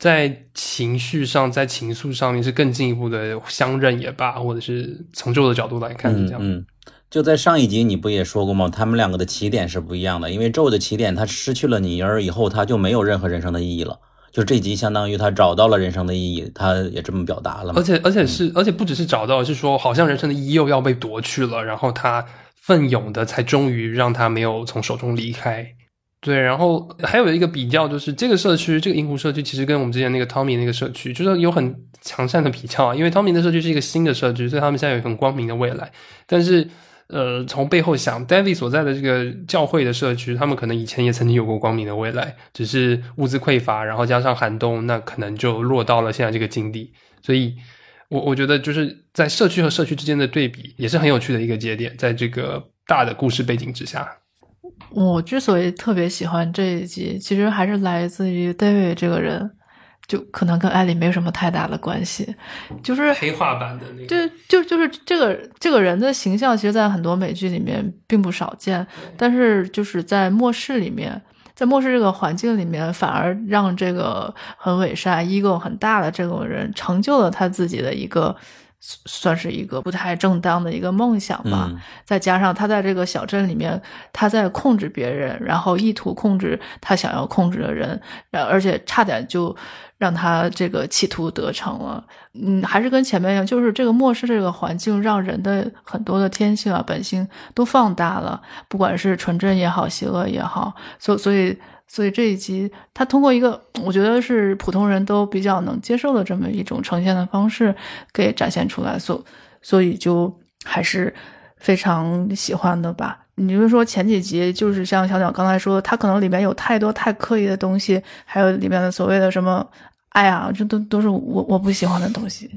A: 在情绪上，在情愫上面是更进一步的相认也罢，或者是从旧的角度来看是这样。
D: 嗯嗯，就在上一集你不也说过吗？他们两个的起点是不一样的，因为咒的起点他失去了你儿以后，他就没有任何人生的意义了。就这集相当于他找到了人生的意义，他也这么表达了嘛。
A: 而且而且是、而且不只是找到，是说好像人生的意义又要被夺去了，然后他奋勇的才终于让他没有从手中离开。对，然后还有一个比较，就是这个社区，这个银湖社区，其实跟我们之前那个汤米那个社区，就是有很强善的比较啊。因为汤米的社区是一个新的社区，所以他们现在有很光明的未来。但是，呃，从背后想，David 所在的这个教会的社区，他们可能以前也曾经有过光明的未来，只是物资匮乏，然后加上寒冬，那可能就落到了现在这个境地。所以，我我觉得就是在社区和社区之间的对比，也是很有趣的一个节点，在这个大的故事背景之下。
B: 我之所以特别喜欢这一集，其实还是来自于 David 这个人，就可能跟艾莉没有什么太大的关系，就是
A: 黑化版的那个，
B: 就就就是这个这个人的形象，其实，在很多美剧里面并不少见，但是就是在末世里面，在末世这个环境里面，反而让这个很伪善、ego 很大的这种人，成就了他自己的一个算是一个不太正当的一个梦想吧。
D: 嗯
B: 再加上他在这个小镇里面，他在控制别人，然后意图控制他想要控制的人，然而且差点就让他这个企图得逞了。嗯，还是跟前面一样，就是这个末世这个环境，让人的很多的天性啊、本性都放大了，不管是纯真也好，邪恶也好，所所以。所以这一集，他通过一个我觉得是普通人都比较能接受的这么一种呈现的方式，给展现出来，所所以就还是非常喜欢的吧。你比如说前几集，就是像小鸟刚才说，他可能里面有太多太刻意的东西，还有里面的所谓的什么爱啊，这都都是我我不喜欢的东西。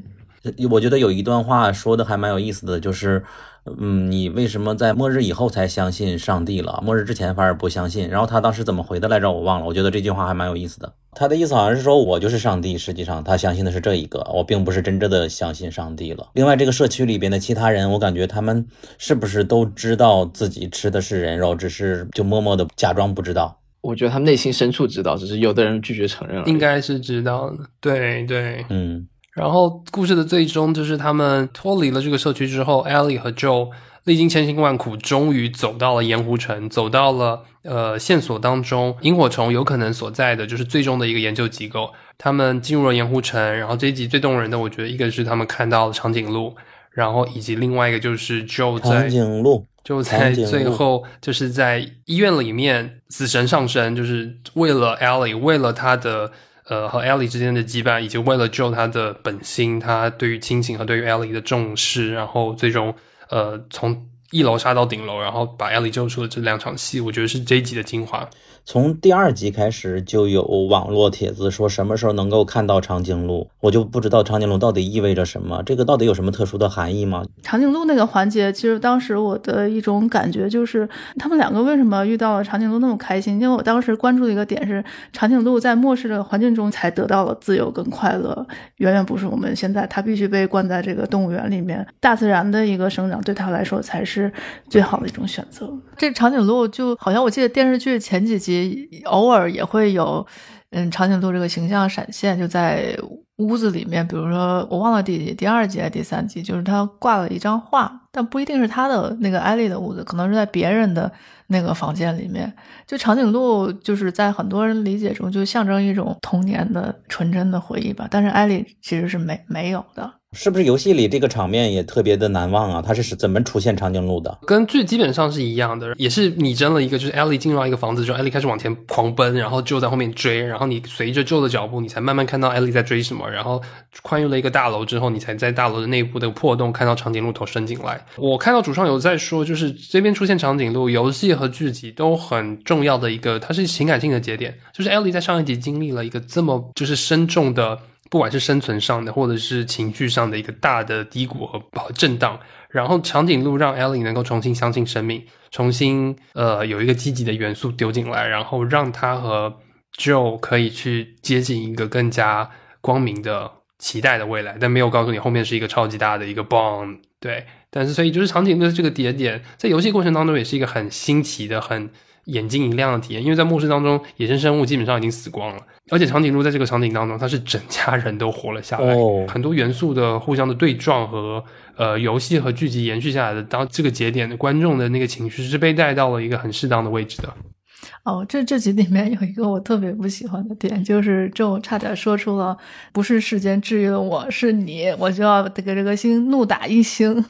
D: 我觉得有一段话说的还蛮有意思的，就是，嗯，你为什么在末日以后才相信上帝了？末日之前反而不相信？然后他当时怎么回的来着？我忘了。我觉得这句话还蛮有意思的。他的意思好像是说我就是上帝，实际上他相信的是这一个，我并不是真正的相信上帝了。另外，这个社区里边的其他人，我感觉他们是不是都知道自己吃的是人肉，只是就默默的假装不知道？
C: 我觉得他们内心深处知道，只是有的人拒绝承认了。
A: 应该是知道的。对对，
D: 嗯，
A: 然后故事的最终就是他们脱离了这个社区之后，Ellie 和 Joe 历经千辛万苦，终于走到了盐湖城，走到了呃线索当中，萤火虫有可能所在的就是最终的一个研究机构。他们进入了盐湖城，然后这一集最动人的，我觉得一个是他们看到了长颈鹿，然后以及另外一个就是 Joe 在
D: 长颈鹿。
A: 就在最后，就是在医院里面，死神上身，就是为了 Ellie，为了他的呃和艾莉之间的羁绊，以及为了救他的本心，他对于亲情和对于艾莉的重视，然后最终呃从一楼杀到顶楼，然后把 Ellie 救出的这两场戏，我觉得是这一集的精华。
D: 从第二集开始就有网络帖子说什么时候能够看到长颈鹿，我就不知道长颈鹿到底意味着什么，这个到底有什么特殊的含义吗？
B: 长颈鹿那个环节，其实当时我的一种感觉就是，他们两个为什么遇到了长颈鹿那么开心？因为我当时关注的一个点是，长颈鹿在末世的环境中才得到了自由跟快乐，远远不是我们现在它必须被关在这个动物园里面，大自然的一个生长对它来说才是最好的一种选择。这长颈鹿就好像我记得电视剧前几集偶尔也会有。嗯，长颈鹿这个形象闪现，就在屋子里面，比如说我忘了第几第二集还是第三集，就是他挂了一张画，但不一定是他的那个艾丽的屋子，可能是在别人的那个房间里面。就长颈鹿，就是在很多人理解中，就象征一种童年的纯真的回忆吧。但是艾丽其实是没没有的。
D: 是不是游戏里这个场面也特别的难忘啊？它是怎么出现长颈鹿的？
A: 跟剧基本上是一样的，也是拟真了一个，就是 Ellie 进入到一个房子之后，Ellie 开始往前狂奔，然后 Joe 在后面追，然后你随着 Joe 的脚步，你才慢慢看到 Ellie 在追什么，然后穿越了一个大楼之后，你才在大楼的内部的破洞看到长颈鹿头伸进来。我看到主创有在说，就是这边出现长颈鹿，游戏和剧集都很重要的一个，它是情感性的节点，就是 Ellie 在上一集经历了一个这么就是深重的。不管是生存上的，或者是情绪上的一个大的低谷和和震荡，然后长颈鹿让 Ellie 能够重新相信生命，重新呃有一个积极的元素丢进来，然后让他和 Joe 可以去接近一个更加光明的期待的未来，但没有告诉你后面是一个超级大的一个 bomb，对，但是所以就是长颈鹿的这个节点，在游戏过程当中也是一个很新奇的、很眼睛一亮的体验，因为在末世当中，野生生物基本上已经死光了，而且长颈鹿在这个场景当中，它是整家人都活了下来，
D: 哦
A: 很多元素的互相的对撞和呃游戏和剧集延续下来的，当这个节点的，观众的那个情绪是被带到了一个很适当的位置的。
B: 哦，这这集里面有一个我特别不喜欢的点，就是这差点说出了不是时间治愈了我，是你，我就要给这个星怒打一星。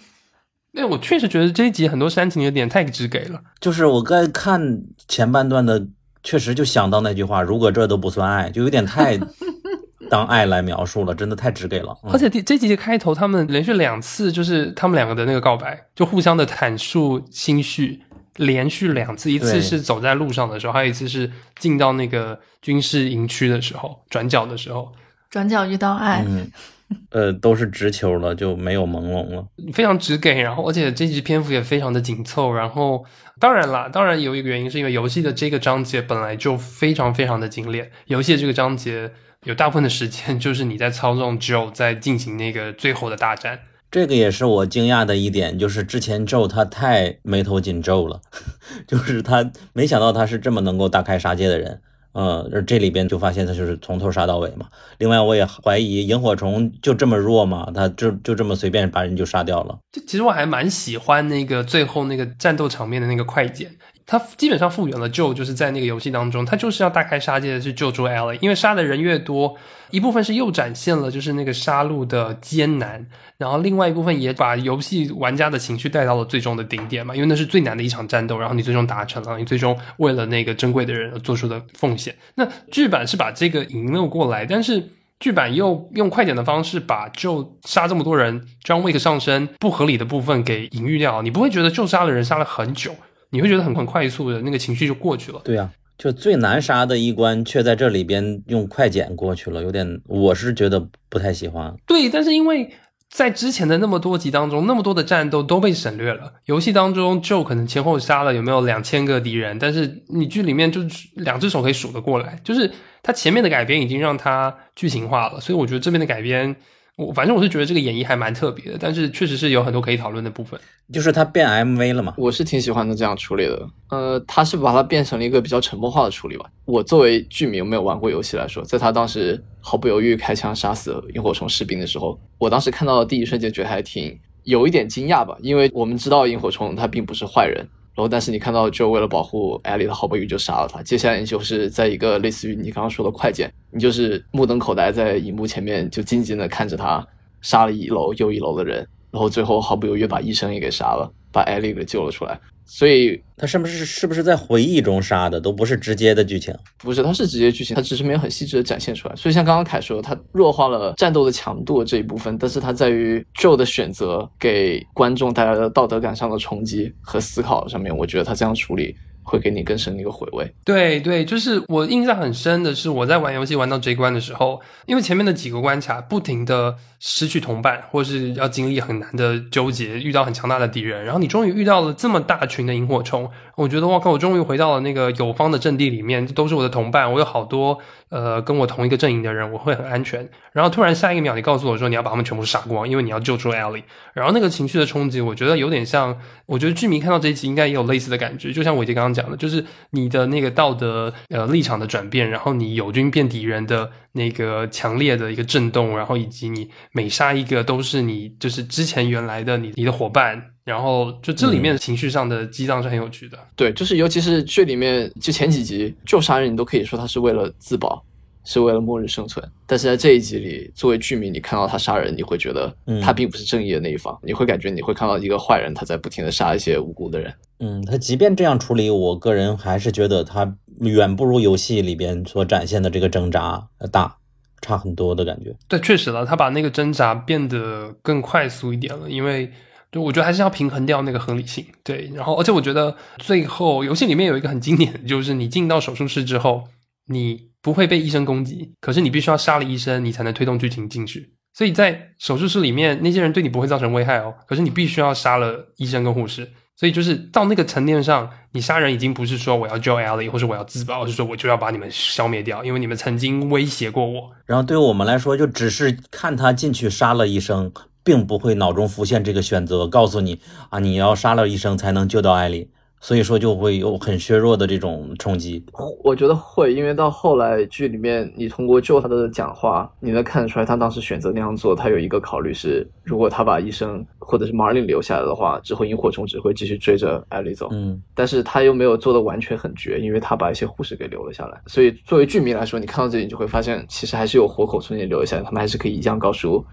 A: 那我确实觉得这一集很多煽情有点太直给了。
D: 就是我在看前半段的，确实就想到那句话：如果这都不算爱，就有点太 当爱来描述了，真的太直给了。嗯
A: 而且第这集的开头，他们连续两次就是他们两个的那个告白，就互相的坦述心绪，连续两次，一次是走在路上的时候，还有一次是进到那个军事营区的时候，转角的时候，
B: 转角遇到爱，
D: 嗯，呃，都是直球了，就没有朦胧了。
A: 非常直给，然后而且这集篇幅也非常的紧凑，然后当然啦，当然有一个原因是因为游戏的这个章节本来就非常非常的精炼，游戏的这个章节有大部分的时间就是你在操纵 Joe 在进行那个最后的大战。
D: 这个也是我惊讶的一点，就是之前咒他太眉头紧皱了，就是他没想到他是这么能够大开杀戒的人，呃，而这里边就发现他就是从头杀到尾嘛。另外，我也怀疑萤火虫就这么弱嘛？他就就这么随便把人就杀掉了？
A: 就其实我还蛮喜欢那个最后那个战斗场面的那个快剪，它基本上复原了救就是在那个游戏当中，他就是要大开杀戒的去救出 Ellie，因为杀的人越多，一部分是又展现了就是那个杀戮的艰难，然后另外一部分也把游戏玩家的情绪带到了最终的顶点嘛，因为那是最难的一场战斗，然后你最终达成了，你最终为了那个珍贵的人而做出的奉献。那剧版是把这个引了过来，但是。剧版又用快点的方式把就杀这么多人，John Wick 上身不合理的部分给隐喻掉，你不会觉得就杀了人杀了很久，你会觉得很很快速的那个情绪就过去了。
D: 对呀、就最难杀的一关，却在这里边用快剪过去了，有点，我是觉得不太喜欢。
A: 对，但是因为在之前的那么多集当中，那么多的战斗都被省略了。游戏当中就可能前后杀了有没有两千个敌人，但是你剧里面就两只手可以数得过来，就是它前面的改编已经让它剧情化了，所以我觉得这边的改编，我反正我是觉得这个演绎还蛮特别的，但是确实是有很多可以讨论的部分。
D: 就是他变 MV 了嘛，
C: 我是挺喜欢他这样处理的。呃，他是把它变成了一个比较沉默化的处理吧。我作为剧迷没有玩过游戏来说，在他当时毫不犹豫开枪杀死萤火虫士兵的时候，我当时看到的第一瞬间觉得还挺有一点惊讶吧，因为我们知道萤火虫他并不是坏人。然后，但是你看到就为了保护艾莉，的毫不犹豫就杀了他。接下来你就是在一个类似于你刚刚说的快剪，你就是目瞪口呆在荧幕前面，就静静的看着他杀了一楼又一楼的人，然后最后毫不犹豫把医生也给杀了，把艾莉给救了出来。所以
D: 他是不是是不是在回忆中杀的，都不是直接的剧情？
C: 不是，他是直接剧情，他只是没有很细致的展现出来。所以像刚刚凯说，他弱化了战斗的强度这一部分，但是它在于 Joe 的选择给观众带来的道德感上的冲击和思考上面，我觉得他这样处理会给你更深的一个回味。
A: 对对，就是我印象很深的是，我在玩游戏玩到这一关的时候，因为前面的几个关卡不停的失去同伴，或是要经历很难的纠结，遇到很强大的敌人，然后你终于遇到了这么大群的萤火虫，我觉得哇靠，我终于回到了那个友方的阵地里面，都是我的同伴，我有好多呃跟我同一个阵营的人，我会很安全。然后突然下一秒，你告诉我说你要把他们全部杀光，因为你要救出 Ellie，然后那个情绪的冲击，我觉得有点像，我觉得剧迷看到这一集应该也有类似的感觉，就像伟杰刚刚讲的，就是你的那个道德呃立场的转变，然后你友军变敌人的那个强烈的一个震动，然后以及你每杀一个都是你就是之前原来的你你的伙伴，然后就这里面情绪上的激荡是很有趣的。
C: 对，就是尤其是剧里面就前几集就杀人，你都可以说他是为了自保，是为了末日生存。但是在这一集里，作为剧迷，你看到他杀人，你会觉得
D: 嗯
C: 他并不是正义的那一方，你会感觉你会看到一个坏人，他在不停的杀一些无辜的人。
D: 嗯，他即便这样处理，我个人还是觉得他远不如游戏里边所展现的这个挣扎呃大，差很多的感觉。
A: 对，确实了，他把那个挣扎变得更快速一点了，因为就我觉得还是要平衡掉那个合理性。对，然后而且我觉得最后游戏里面有一个很经典，就是你进到手术室之后，你不会被医生攻击，可是你必须要杀了医生，你才能推动剧情进去。所以在手术室里面，那些人对你不会造成危害哦，可是你必须要杀了医生跟护士。所以就是到那个层面上，你杀人已经不是说我要救 Ellie 或者我要自保，而是说我就要把你们消灭掉，因为你们曾经威胁过我。
D: 然后对于我们来说，就只是看他进去杀了医生，并不会脑中浮现这个选择，告诉你啊，你要杀了医生才能救到艾莉。所以说就会有很削弱的这种冲击。
C: 我觉得会，因为到后来剧里面，你通过救他的讲话，你能看得出来，他当时选择那样做，他有一个考虑是，如果他把医生或者是 Marlin 留下来的话，之后萤火虫只会继续追着艾莉走。
D: 嗯，
C: 但是他又没有做的完全很绝，因为他把一些护士给留了下来。所以作为剧迷来说，你看到这里，你就会发现，其实还是有活口存点留了下来，他们还是可以一样告诉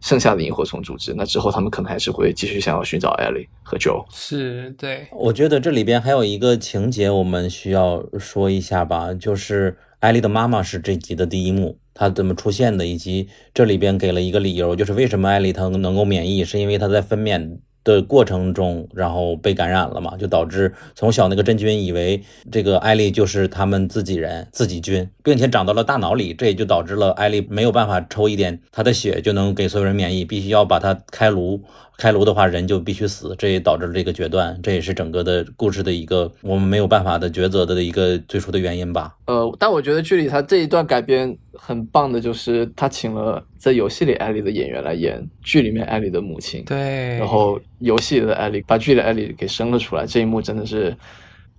C: 剩下的萤火虫组织。那之后他们可能还是会继续想要寻找艾莉和 Joe。
A: 是对，
D: 我觉得这里边还有一个情节我们需要说一下吧，就是艾莉的妈妈是这集的第一幕，她怎么出现的，以及这里边给了一个理由，就是为什么艾莉她能够免疫，是因为她在分娩的过程中，然后被感染了嘛，就导致从小那个真菌以为这个艾莉就是他们自己人、自己菌，并且长到了大脑里，这也就导致了艾莉没有办法抽一点她的血就能给所有人免疫，必须要把它开颅。开颅的话，人就必须死，这也导致了这个决断，这也是整个的故事的一个我们没有办法的抉择的一个最初的原因吧。
C: 呃，但我觉得剧里他这一段改编很棒的，就是他请了在游戏里艾莉的演员来演剧里面艾莉的母亲，
A: 对，
C: 然后游戏里的艾莉把剧里的艾莉给生了出来，这一幕真的是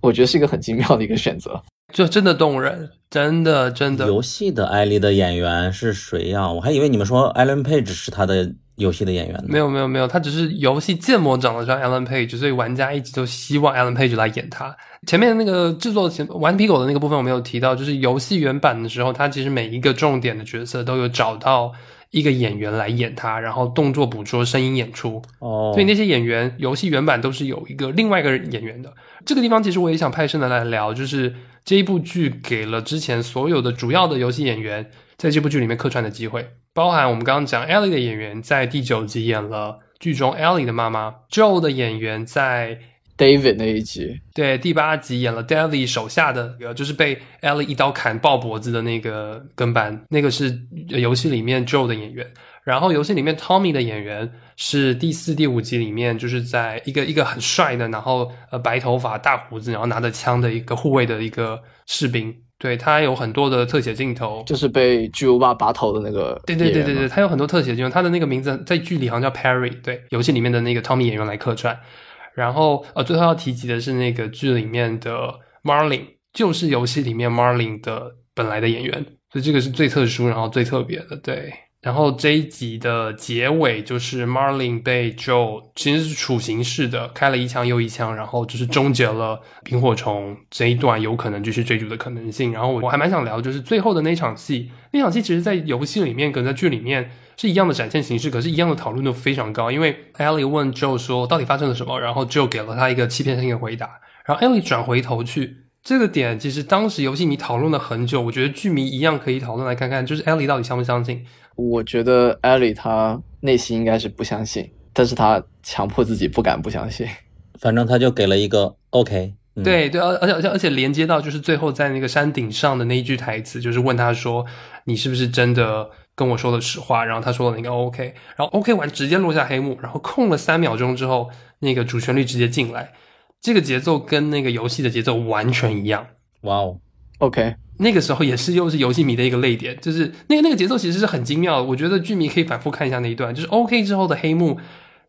C: 我觉得是一个很精妙的一个选择。
A: 就真的动人，真的真的。
D: 游戏的艾莉的演员是谁呀、我还以为你们说 Ellen Page 是他的游戏的演员呢。
A: 没有没有没有，他只是游戏建模长得像 Alan Page，所以玩家一直都希望 Alan Page 来演他。前面那个制作前顽皮狗的那个部分我没有提到，就是游戏原版的时候，他其实每一个重点的角色都有找到一个演员来演他，然后动作捕捉、声音演出。
D: 哦，
A: 所以那些演员，游戏原版都是有一个另外一个演员的。这个地方其实我也想派生的来聊，就是这一部剧给了之前所有的主要的游戏演员在这部剧里面客串的机会，包含我们刚刚讲 Ellie 的演员在第九集演了剧中 Ellie 的妈妈，Joe 的演员在
C: David 那一集，
A: 对第八集演了 David 手下的，呃就是被 Ellie 一刀砍爆脖子的那个跟班，那个是呃游戏里面 Joe 的演员。然后游戏里面 Tommy 的演员是第四、第五集里面，就是在一个一个很帅的，然后呃白头发、大胡子，然后拿着枪的一个护卫的一个士兵。对他有很多的特写镜头，
C: 就是被巨无霸拔头的那个
A: 对对对对对，他有很多特写镜头，他的那个名字在剧里好像叫 Perry，对，游戏里面的那个 Tommy 演员来客串。然后呃，最后要提及的是那个剧里面的 Marlin，就是游戏里面 Marlin 的本来的演员，所以这个是最特殊，然后最特别的，对。然后这一集的结尾就是 Marlin 被 Joe 其实是处刑式的开了一枪又一枪，然后就是终结了萤火虫这一段有可能继续追逐的可能性。然后我我还蛮想聊，就是最后的那场戏，那场戏其实在游戏里面跟在剧里面是一样的展现形式，可是一样的讨论度非常高。因为 Ellie 问 Joe 说到底发生了什么，然后 Joe 给了他一个欺骗性的回答，然后 Ellie 转回头去。这个点其实当时游戏迷讨论了很久，我觉得剧迷一样可以讨论来看看，就是 Ellie 到底相不相信。
C: 我觉得艾莉她内心应该是不相信，但是她强迫自己不敢不相信。
D: 反正他就给了一个 OK，、嗯、，
A: 对对，而而且而且而且连接到就是最后在那个山顶上的那一句台词，就是问他说：“你是不是真的跟我说了实话？”然后他说了那个 OK，然后 OK 完直接落下黑幕，然后空了三秒钟之后，那个主旋律直接进来，这个节奏跟那个游戏的节奏完全一样。
D: 哇哦
C: ，OK，
A: 那个时候也是又是游戏迷的一个泪点，就是那个那个节奏其实是很精妙的。我觉得剧迷可以反复看一下那一段，就是 OK 之后的黑幕，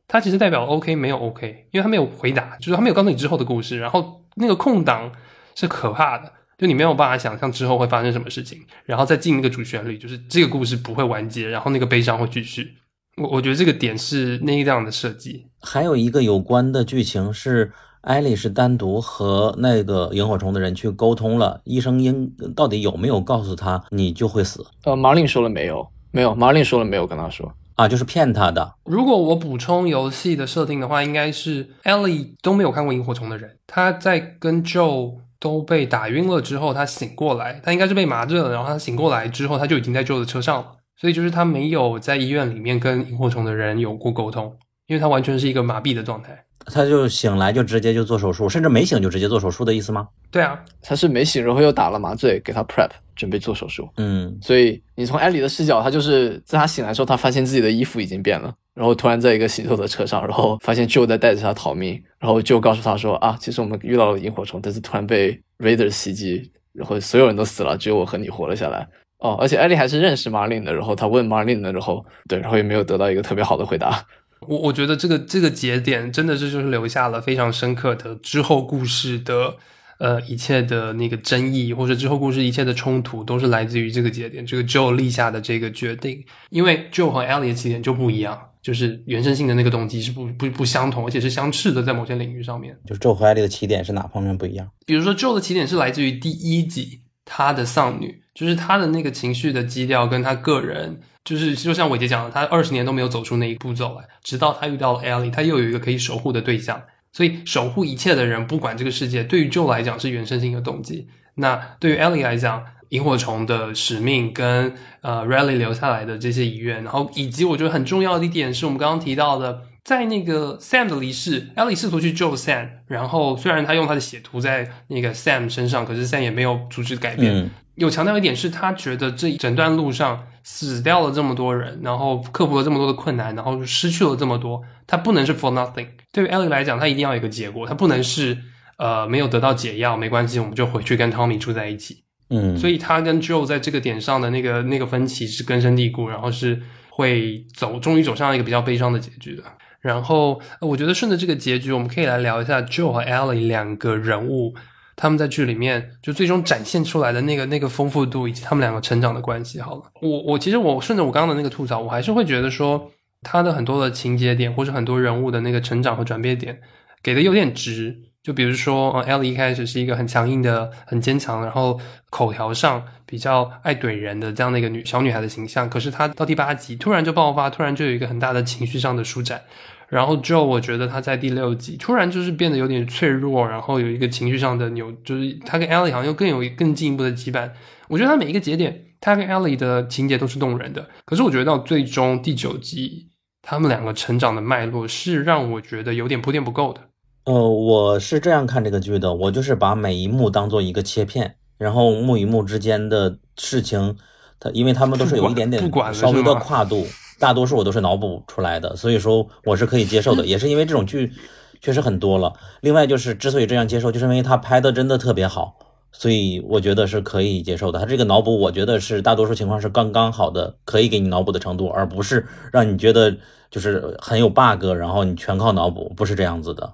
A: 它其实代表 OK 没有 OK，因为它没有回答，就是它没有告诉你之后的故事，然后那个空档是可怕的，就你没有办法想象之后会发生什么事情，然后再进那个主旋律，就是这个故事不会完结，然后那个悲伤会继续。我我觉得这个点是那一样的设计，
D: 还有一个有关的剧情是。艾莉是单独和那个萤火虫的人去沟通了，医生应到底有没有告诉他你就会死
C: 呃，马林说了没有？没有，马林说了没有？跟他说，
D: 啊？就是骗他的。
A: 如果我补充游戏的设定的话，应该是 Ellie 都没有看过萤火虫的人，他在跟 Joe 都被打晕了之后，他醒过来，他应该是被麻醉了，然后他醒过来之后，他就已经在 Joe 的车上了，所以就是他没有在医院里面跟萤火虫的人有过沟通，因为他完全是一个麻痹的状态。
D: 他就醒来就直接就做手术，甚至没醒就直接做手术的意思吗？
A: 对啊，
C: 他是没醒，然后又打了麻醉，给他 prep 准备做手术。
D: 嗯，
C: 所以你从艾丽的视角，他就是在他醒来之后，他发现自己的衣服已经变了，然后突然在一个行走的车上，然后发现 Joe 在带着他逃命，然后 Joe 告诉他说啊，其实我们遇到了萤火虫，但是突然被 Raiders 袭击，然后所有人都死了，只有我和你活了下来。哦，而且艾莉还是认识 Marlin 的，然后他问 Marlin 的，然后对，然后也没有得到一个特别好的回答。
A: 我我觉得这个这个节点真的是就是留下了非常深刻的之后故事的呃一切的那个争议，或者之后故事一切的冲突，都是来自于这个节点，这个 Joe 立下的这个决定。因为 Joe 和 Ellie 的起点就不一样，就是原生性的那个动机是不不不相同，而且是相斥的，在某些领域上面。
D: 就是周和 Ellie 的起点是哪方面不一样？
A: 比如说 Joe 的起点是来自于第一集他的丧女，就是他的那个情绪的基调跟他个人，就是就像伟杰讲的，他二十年都没有走出那一步走来，直到他遇到了 Ellie，他又有一个可以守护的对象，所以守护一切的人，不管这个世界，对于 Joe 来讲是原生性的动机，那对于 Ellie 来讲。萤火虫的使命跟呃 Rally 留下来的这些遗愿，然后以及我觉得很重要的一点是我们刚刚提到的，在那个 Sam 的离世，Ellie 试图去救 Sam，然后虽然他用他的血涂在那个 Sam 身上，可是 Sam 也没有阻止改变。
D: 嗯
A: 有强调一点是，他觉得这一整段路上死掉了这么多人，然后克服了这么多的困难，然后失去了这么多，他不能是 for nothing。对于 Ellie 来讲，他一定要有一个结果，他不能是呃没有得到解药，没关系，我们就回去跟 Tommy 住在一起。
D: 嗯，
A: 所以他跟 Joe 在这个点上的那个那个分歧是根深蒂固，然后是会走，终于走上一个比较悲伤的结局的。然后我觉得顺着这个结局，我们可以来聊一下 Joe 和 Ellie 两个人物他们在剧里面就最终展现出来的那个那个丰富度，以及他们两个成长的关系。好了，我我其实我顺着我刚刚的那个吐槽，我还是会觉得说他的很多的情节点，或是很多人物的那个成长和转变点，给的有点直。就比如说，呃，Ellie 一开始是一个很强硬的、很坚强，然后口条上比较爱怼人的这样的一个女小女孩的形象，可是她到第八集突然就爆发，突然就有一个很大的情绪上的舒展。然后 Joe，我觉得他在第六集突然就是变得有点脆弱，然后有一个情绪上的扭，就是他跟 Ellie 好像又更有更进一步的羁绊。我觉得他每一个节点，他跟 Ellie 的情节都是动人的。可是我觉得到最终第九集，他们两个成长的脉络是让我觉得有点铺垫不够的。
D: 呃，我是这样看这个剧的，我就是把每一幕当做一个切片，然后幕与幕之间的事情，它因为他们都是有一点点稍微的跨度，大多数我都是脑补出来的，所以说我是可以接受的，也是因为这种剧确实很多了。另外就是之所以这样接受，就是因为他拍的真的特别好，所以我觉得是可以接受的。他这个脑补，我觉得是大多数情况是刚刚好的，可以给你脑补的程度，而不是让你觉得就是很有 bug，然后你全靠脑补，不是这样子的。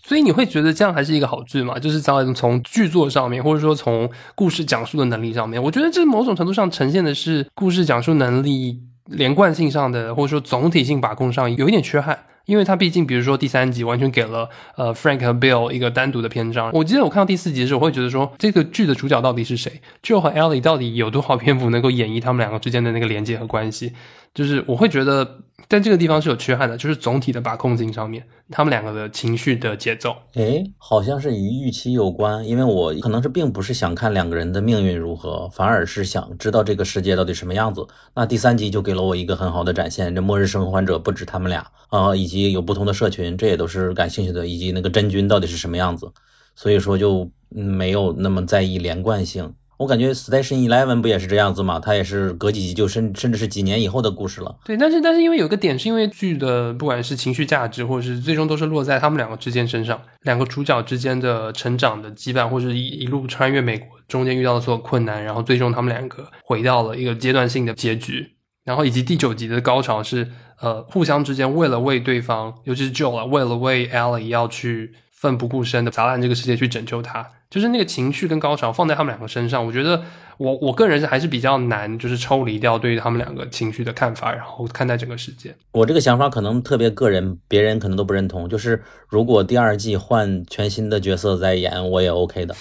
A: 所以你会觉得这样还是一个好剧吗？就是从从剧作上面，或者说从故事讲述的能力上面，我觉得这某种程度上呈现的是故事讲述能力连贯性上的，或者说总体性把控上有一点缺憾。因为它毕竟，比如说第三集完全给了呃 Frank 和 Bill 一个单独的篇章。我记得我看到第四集的时候，我会觉得说这个剧的主角到底是谁？Joe 和 Ellie 到底有多少篇幅能够演绎他们两个之间的那个连接和关系？就是我会觉得在这个地方是有缺憾的，就是总体的把控性上面，他们两个的情绪的节奏。
D: 诶，好像是与预期有关，因为我可能是并不是想看两个人的命运如何，反而是想知道这个世界到底什么样子。那第三集就给了我一个很好的展现，这末日生还者不止他们俩啊、以及有不同的社群，这也都是感兴趣的，以及那个真菌到底是什么样子，所以说就没有那么在意连贯性。我感觉 Station Eleven 不也是这样子吗？它也是隔几集就甚甚至是几年以后的故事了。
A: 对，但是但是因为有个点，是因为剧的不管是情绪价值，或者是最终都是落在他们两个之间身上，两个主角之间的成长的羁绊，或者一一路穿越美国中间遇到的所有困难，然后最终他们两个回到了一个阶段性的结局，然后以及第九集的高潮是呃互相之间为了为对方，尤其是 Joe 啊，为了为 Ellie 要去奋不顾身的砸烂这个世界去拯救他，就是那个情绪跟高潮放在他们两个身上，我觉得我我个人是还是比较难，就是抽离掉对于他们两个情绪的看法，然后看待整个世界。
D: 我这个想法可能特别个人，别人可能都不认同。就是如果第二季换全新的角色再演，我也 OK 的。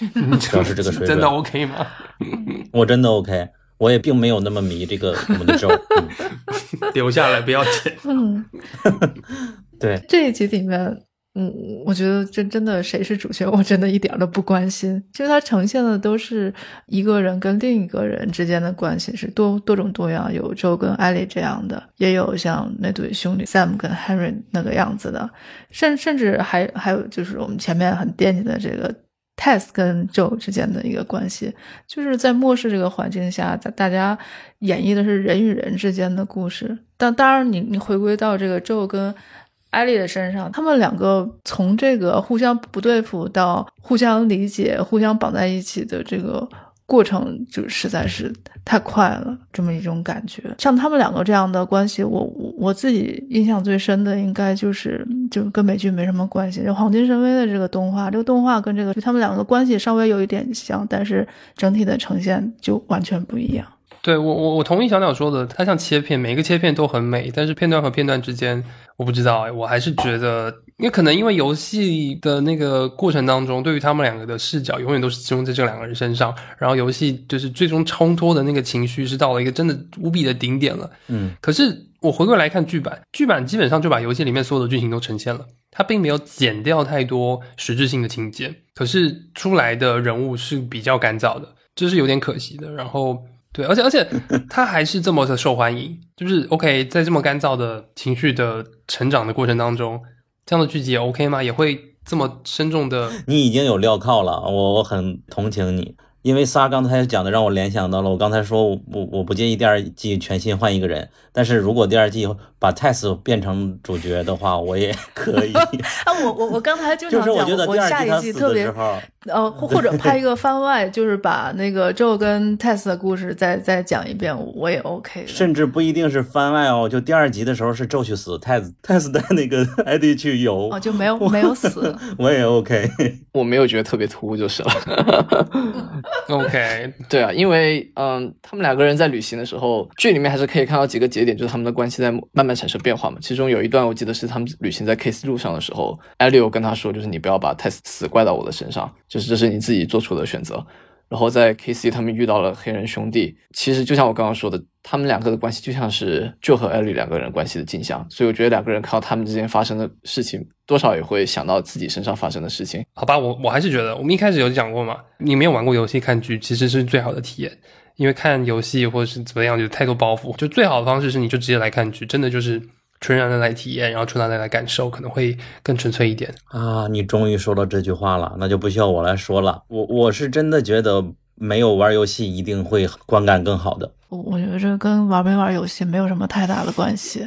D: 只要是这个水准，
A: 真的 OK 吗？
D: 我真的 OK。我也并没有那么迷这个我们的 Joe、嗯。
A: 留下来不要剪。
B: 嗯，
D: 对，
B: 这一集里面，我觉得真真的谁是主角，我真的一点都不关心。其实它呈现的都是一个人跟另一个人之间的关系，是多多种多样，有 Joe 跟艾莉这样的，也有像那对兄弟 Sam 跟 Henry 那个样子的，甚甚至还还有就是我们前面很惦记的这个。Tess 跟 Joe 之间的一个关系，就是在末世这个环境下，大大家演绎的是人与人之间的故事。但当然你，你回归到这个 Joe 跟艾莉的身上，他们两个从这个互相不对付到互相理解、互相绑在一起的这个过程，就实在是太快了，这么一种感觉。像他们两个这样的关系，我我我自己印象最深的，应该就是就跟美剧没什么关系。就《黄金神威》的这个动画，这个动画跟这个就他们两个关系稍微有一点像，但是整体的呈现就完全不一样。
A: 对我我我同意小鸟说的，它像切片，每一个切片都很美，但是片段和片段之间，我不知道哎，我还是觉得，因为可能因为游戏的那个过程当中，对于他们两个的视角永远都是集中在这两个人身上，然后游戏就是最终冲脱的那个情绪是到了一个真的无比的顶点了。
D: 嗯，
A: 可是我回过来看剧版，剧版基本上就把游戏里面所有的剧情都呈现了，它并没有减掉太多实质性的情节，可是出来的人物是比较干燥的，这是有点可惜的。然后。对，而且而且 他还是这么的受欢迎，就是 OK，在这么干燥的情绪的成长的过程当中，这样的剧集也 OK 吗？也会这么深重的？
D: 你已经有镣铐了，我我很同情你，因为仨刚才讲的让我联想到了，我刚才说我我我不介意第二季全新换一个人，但是如果第二季把 Tess 变成主角的话，我也 可以。
B: 啊，我我我刚才就想讲，
D: 就是我觉得第二
B: 下一
D: 季他死
B: 季特别
D: 的时候，
B: 呃，或或者拍一个番外，就是把那个 Joe 跟 Tess 的故事再再讲一遍，我也 OK。
D: 甚至不一定是番外哦，就第二集的时候是 Joe 去死，泰斯泰斯带那个 ID 去游，
B: 哦，就没有没有死。
D: 我也 OK。
C: 我没有觉得特别突兀就是了。
A: OK，
C: 对啊，因为嗯，他们两个人在旅行的时候，剧里面还是可以看到几个节点，就是他们的关系在慢慢产生变化嘛。其中有一段我记得是他们旅行在 Case 路上的时候，艾利欧跟他说，就是你不要把 Tess 死怪到我的身上，就是这是你自己做出的选择。然后在 KC 他们遇到了黑人兄弟，其实就像我刚刚说的，他们两个的关系就像是 Joe 和艾莉两个人关系的镜像，所以我觉得两个人看到他们之间发生的事情，多少也会想到自己身上发生的事情。
A: 好吧，我我还是觉得，我们一开始有讲过嘛，你没有玩过游戏看剧，其实是最好的体验。因为看游戏或者是怎么样，有太多包袱，就最好的方式是你就直接来看剧，真的就是纯然的来体验，然后纯然的来感受，可能会更纯粹一点。
D: 啊，你终于说到这句话了，那就不需要我来说了。我我是真的觉得没有玩游戏一定会观感更好的。
B: 我我觉得这跟玩没玩游戏没有什么太大的关系，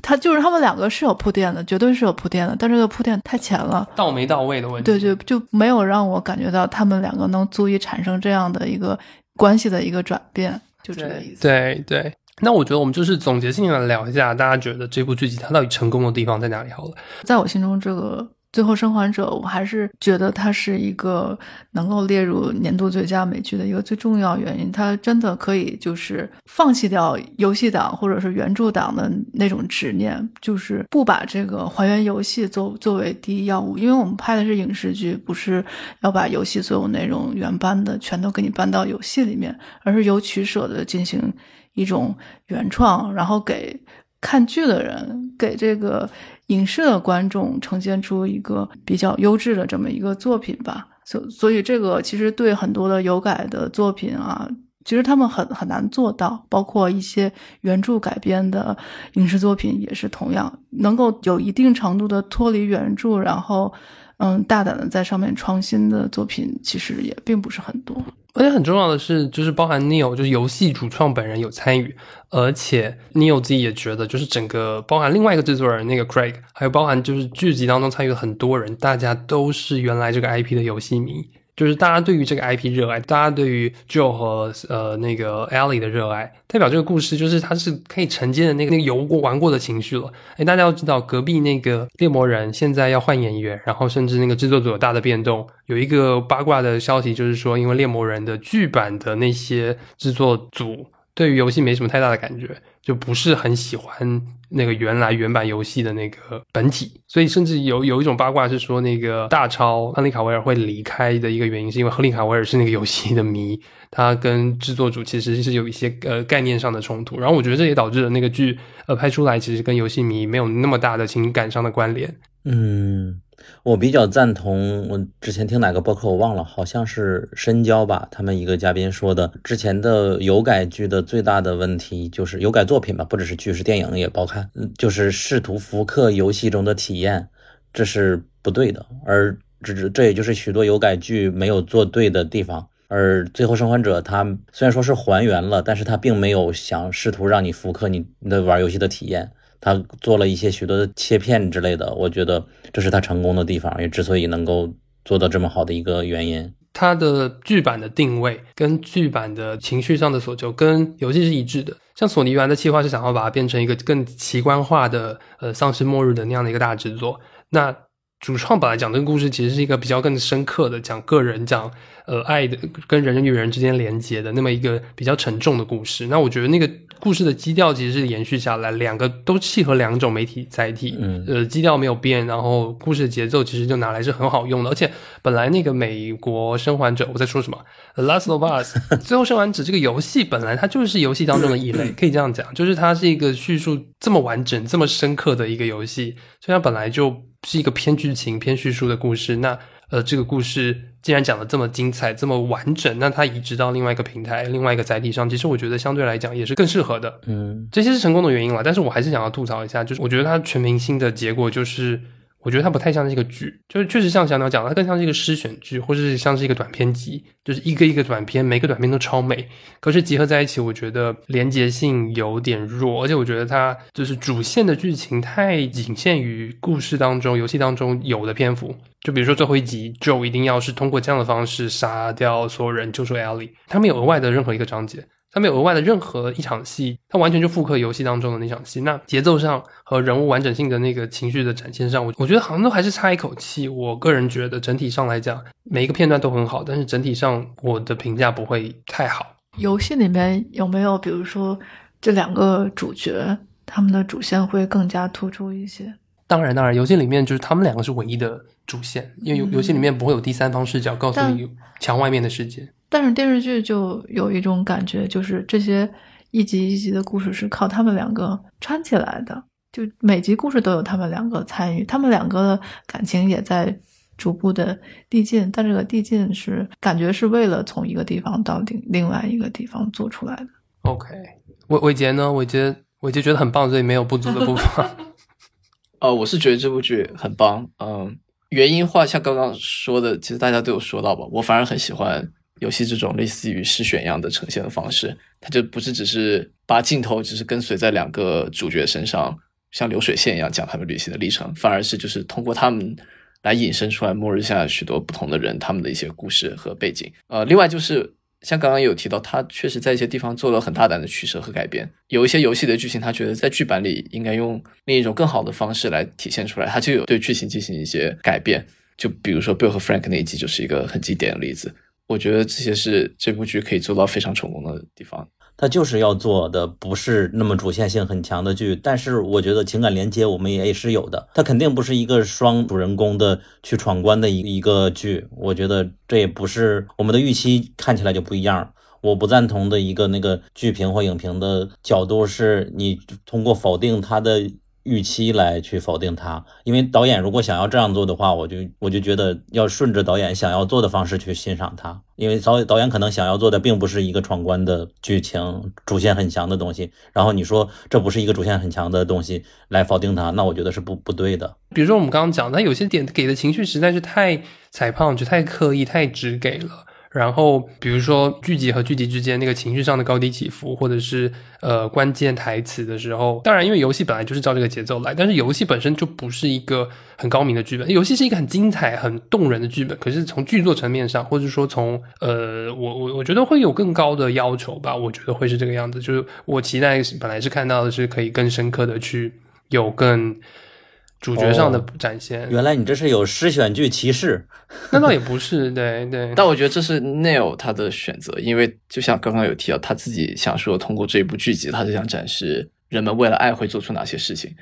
B: 他就是他们两个是有铺垫的，绝对是有铺垫的，但这个铺垫太浅了，
A: 到没到位的问题。
B: 对，对就没有让我感觉到他们两个能足以产生这样的一个关系的一个转变，就这个意思。
A: 对对，那我觉得我们就是总结性的聊一下，大家觉得这部剧集它到底成功的地方在哪里？好了，
B: 在我心中，这个《最后生还者》，我还是觉得它是一个能够列入年度最佳美剧的一个最重要原因。它真的可以就是放弃掉游戏党或者是原著党的那种执念，就是不把这个还原游戏作作为第一要务。因为我们拍的是影视剧，不是要把游戏所有内容原搬的全都给你搬到游戏里面，而是有取舍的进行一种原创，然后给看剧的人，给这个影视的观众呈现出一个比较优质的这么一个作品吧。所所以这个其实对很多的有改的作品啊，其实他们很很难做到，包括一些原著改编的影视作品也是同样能够有一定程度的脱离原著，然后嗯大胆的在上面创新的作品，其实也并不是很多。
A: 而且很重要的是，就是包含 Neil，就是游戏主创本人有参与，而且 Neil 自己也觉得，就是整个包含另外一个制作人那个 Craig，还有包含就是剧集当中参与的很多人，大家都是原来这个 IP 的游戏迷，就是大家对于这个 IP 热爱，大家对于 Joe 和呃那个 Ellie 的热爱，代表这个故事就是它是可以承接的那个那个游过玩过的情绪了。哎，大家要知道，隔壁那个猎魔人现在要换演员，然后甚至那个制作组有大的变动。有一个八卦的消息，就是说，因为猎魔人的剧版的那些制作组对于游戏没什么太大的感觉，就不是很喜欢那个原来原版游戏的那个本体，所以甚至有有一种八卦是说，那个大超亨利卡维尔会离开的一个原因，是因为亨利卡维尔是那个游戏的迷，他跟制作组其实是有一些呃概念上的冲突，然后我觉得这也导致了那个剧呃拍出来其实跟游戏迷没有那么大的情感上的关联。
D: 嗯，我比较赞同，我之前听哪个播客我忘了，好像是深交吧，他们一个嘉宾说的，之前的有改剧的最大的问题就是有改作品吧，不只是剧，是电影也包含，嗯就是试图复刻游戏中的体验，这是不对的，而这这也就是许多有改剧没有做对的地方。而最后生还者，它虽然说是还原了，但是它并没有想试图让你复刻你的玩游戏的体验。他做了一些许多的切片之类的，我觉得这是他成功的地方，也之所以能够做到这么好的一个原因。
A: 它的剧版的定位跟剧版的情绪上的所求跟游戏是一致的。像索尼原的计划是想要把它变成一个更奇观化的呃丧尸末日的那样的一个大制作。那主创本来讲这个故事其实是一个比较更深刻的，讲个人讲呃爱的跟人与人之间连接的那么一个比较沉重的故事。那我觉得那个故事的基调其实是延续下来，两个都契合两种媒体载体，
D: 嗯
A: 呃基调没有变，然后故事的节奏其实就拿来是很好用的。而且本来那个美国生还者我在说什么《Last of Us 》最后生还者这个游戏本来它就是游戏当中的异类，可以这样讲，就是它是一个叙述这么完整、这么深刻的一个游戏，所以它本来就是一个偏剧情、偏叙述的故事。那呃，这个故事既然讲的这么精彩、这么完整，那它移植到另外一个平台、另外一个载体上，其实我觉得相对来讲也是更适合的。
D: 嗯
A: 这些是成功的原因了，但是我还是想要吐槽一下，就是我觉得它全明星的结果就是我觉得它不太像是一个剧，就是确实像小鸟讲的，它更像是一个诗选剧，或者是像是一个短篇集，就是一个一个短篇，每个短篇都超美，可是集合在一起，我觉得连结性有点弱，而且我觉得它就是主线的剧情太仅限于故事当中、游戏当中有的篇幅。就比如说最后一集，Joe 一定要是通过这样的方式杀掉所有人，救出 Ellie，他没有额外的任何一个章节。他没有额外的任何一场戏，它完全就复刻游戏当中的那场戏。那节奏上和人物完整性的那个情绪的展现上，我我觉得好像都还是差一口气。我个人觉得整体上来讲，每一个片段都很好，但是整体上我的评价不会太好。
B: 游戏里面有没有，比如说这两个主角他们的主线会更加突出一些？
A: 当然，当然，游戏里面就是他们两个是唯一的主线，因为游游戏里面不会有第三方视角告诉你墙外面的世界。
B: 但是电视剧就有一种感觉，就是这些一集一集的故事是靠他们两个串起来的，就每集故事都有他们两个参与，他们两个的感情也在逐步的递进，但这个递进是感觉是为了从一个地方到另另外一个地方做出来的。
A: OK，伟伟杰呢？伟杰伟杰觉得很棒，所以没有不足的部分。
C: 呃，我是觉得这部剧很棒，嗯，原因话像刚刚说的，其实大家都有说到吧，我反而很喜欢游戏这种类似于试选一样的呈现的方式，它就不是只是把镜头只是跟随在两个主角身上，像流水线一样讲他们旅行的历程，反而是就是通过他们来引申出来末日下许多不同的人他们的一些故事和背景。呃，另外就是像刚刚有提到，他确实在一些地方做了很大胆的取舍和改编，有一些游戏的剧情，他觉得在剧版里应该用另一种更好的方式来体现出来，他就有对剧情进行一些改变。就比如说 Bill 和 Frank 那一集就是一个很经典的例子。我觉得这些是这部剧可以做到非常成功的地方。
D: 他就是要做的不是那么主线性很强的剧，但是我觉得情感连接我们也是有的。它肯定不是一个双主人公的去闯关的一一个剧，我觉得这也不是我们的预期，看起来就不一样。我不赞同的一个那个剧评或影评的角度是，你通过否定它的预期来去否定它，因为导演如果想要这样做的话，我就我就觉得要顺着导演想要做的方式去欣赏它，因为导导演可能想要做的并不是一个闯关的剧情主线很强的东西，然后你说这不是一个主线很强的东西来否定它，那我觉得是不不对的。
A: 比如说我们刚刚讲，他有些点给的情绪实在是太踩胖，就太刻意、太直给了。然后，比如说剧集和剧集之间那个情绪上的高低起伏，或者是呃关键台词的时候，当然因为游戏本来就是照这个节奏来，但是游戏本身就不是一个很高明的剧本，游戏是一个很精彩、很动人的剧本。可是从剧作层面上，或者说从呃，我我我觉得会有更高的要求吧，我觉得会是这个样子。就是我期待本来是看到的是可以更深刻的去有更主角上的
D: 哦
A: 展现。
D: 原来你这是有诗选剧歧视，
A: 那倒也不是，对对。
C: 但我觉得这是 Neil 他的选择，因为就像刚刚有提到，他自己想说，通过这一部剧集，他是想展示人们为了爱会做出哪些事情。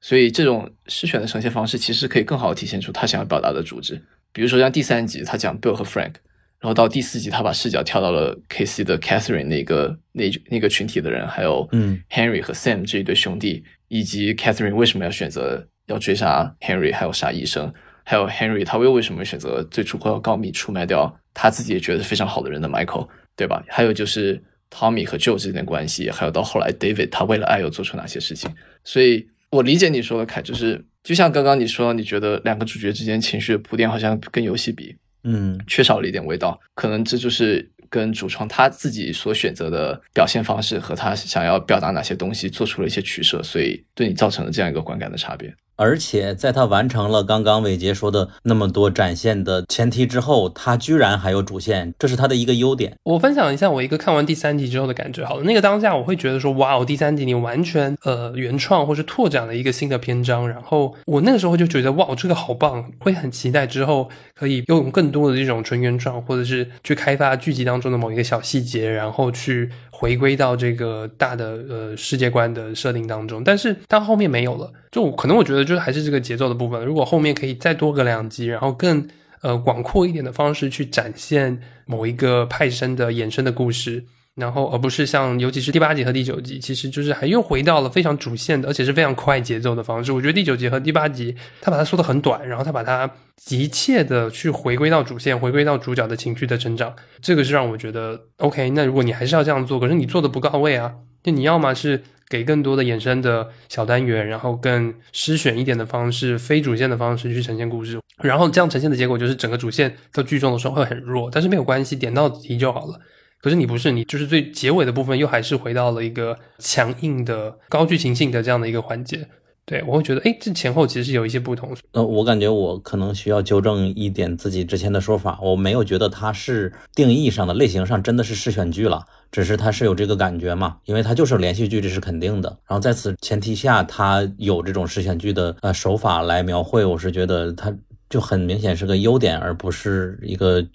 C: 所以这种诗选的呈现方式，其实可以更好的体现出他想要表达的主旨。比如说像第三集，他讲 Bill 和 Frank，然后到第四集，他把视角跳到了 KC 的 Catherine 那个那那个群体的人，还有
D: 嗯
C: Henry 和 Sam 这一对兄弟，以及 Catherine 为什么要选择要追杀 Henry，还有杀医生，还有 Henry 他又为什么选择最初会要告密出卖掉他自己也觉得非常好的人的 Michael，对吧？还有就是 Tommy 和 Joe 之间的关系，还有到后来 David 他为了爱又做出哪些事情。所以我理解你说的凯，就是就像刚刚你说，你觉得两个主角之间情绪的铺垫好像跟游戏比，
D: 嗯，
C: 缺少了一点味道，可能这就是跟主创他自己所选择的表现方式和他想要表达哪些东西做出了一些取舍，所以对你造成了这样一个观感的差别。
D: 而且在他完成了刚刚伟杰说的那么多展现的前提之后，他居然还有主线，这是他的一个优点。
A: 我分享一下我一个看完第三集之后的感觉。好了，那个当下我会觉得说，哇，哦，第三集你完全呃原创或是拓展了一个新的篇章。然后我那个时候就觉得，哇，这个好棒，会很期待之后可以拥有更多的这种纯原创，或者是去开发剧集当中的某一个小细节，然后去回归到这个大的呃世界观的设定当中。但是到后面没有了，就可能我觉得就是还是这个节奏的部分。如果后面可以再多个两集，然后更呃广阔一点的方式去展现某一个派生的衍生的故事，然后而不是像尤其是第八集和第九集，其实就是还又回到了非常主线的，而且是非常快节奏的方式。我觉得第九集和第八集，他把它缩得很短，然后他把它急切的去回归到主线，回归到主角的情绪的成长，这个是让我觉得 OK。那如果你还是要这样做，可是你做的不到位啊，就你要么是给更多的衍生的小单元，然后更诗选一点的方式、非主线的方式去呈现故事，然后这样呈现的结果就是整个主线到剧中的时候会很弱，但是没有关系，点到题就好了。可是你不是，你就是最结尾的部分又还是回到了一个强硬的高剧情性的这样的一个环节。对我会觉得，哎，这前后其实是有一些不同。
D: 呃，我感觉我可能需要纠正一点自己之前的说法，我没有觉得它是定义上的类型上真的是试选剧了，只是它是有这个感觉嘛，因为它就是连续剧，这是肯定的。然后在此前提下，它有这种试选剧的呃手法来描绘，我是觉得它就很明显是个优点，而不是一个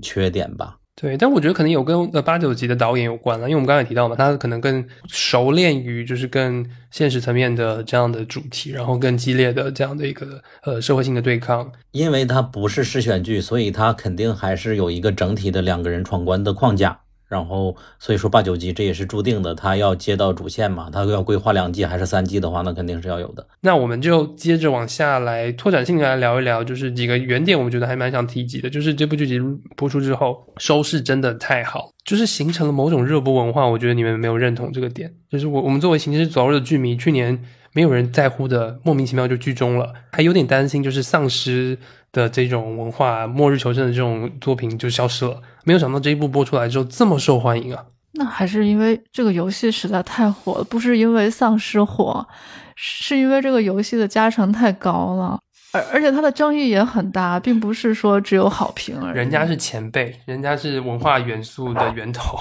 D: 缺点吧。
A: 对，但我觉得可能有跟呃八九级的导演有关了，因为我们刚才提到嘛，他可能更熟练于就是更现实层面的这样的主题，然后更激烈的这样的一个呃社会性的对抗。
D: 因为它不是试选剧，所以它肯定还是有一个整体的两个人闯关的框架。然后，所以说八九集这也是注定的，他要接到主线嘛，他要规划两季还是三季的话，那肯定是要有的。
A: 那我们就接着往下来拓展性来聊一聊，就是几个原点，我觉得还蛮想提及的，就是这部剧集播出之后收视真的太好，就是形成了某种热播文化。我觉得你们没有认同这个点，就是我我们作为《行尸走肉》的剧迷，去年没有人在乎的，莫名其妙就剧终了，还有点担心，就是丧尸的这种文化、末日求生的这种作品就消失了。没有想到这一部播出来之后这么受欢迎啊！
B: 那还是因为这个游戏实在太火了，不是因为丧尸火，是因为这个游戏的加成太高了，而而且它的争议也很大，并不是说只有好评而已。
A: 人家是前辈，人家是文化元素的源头。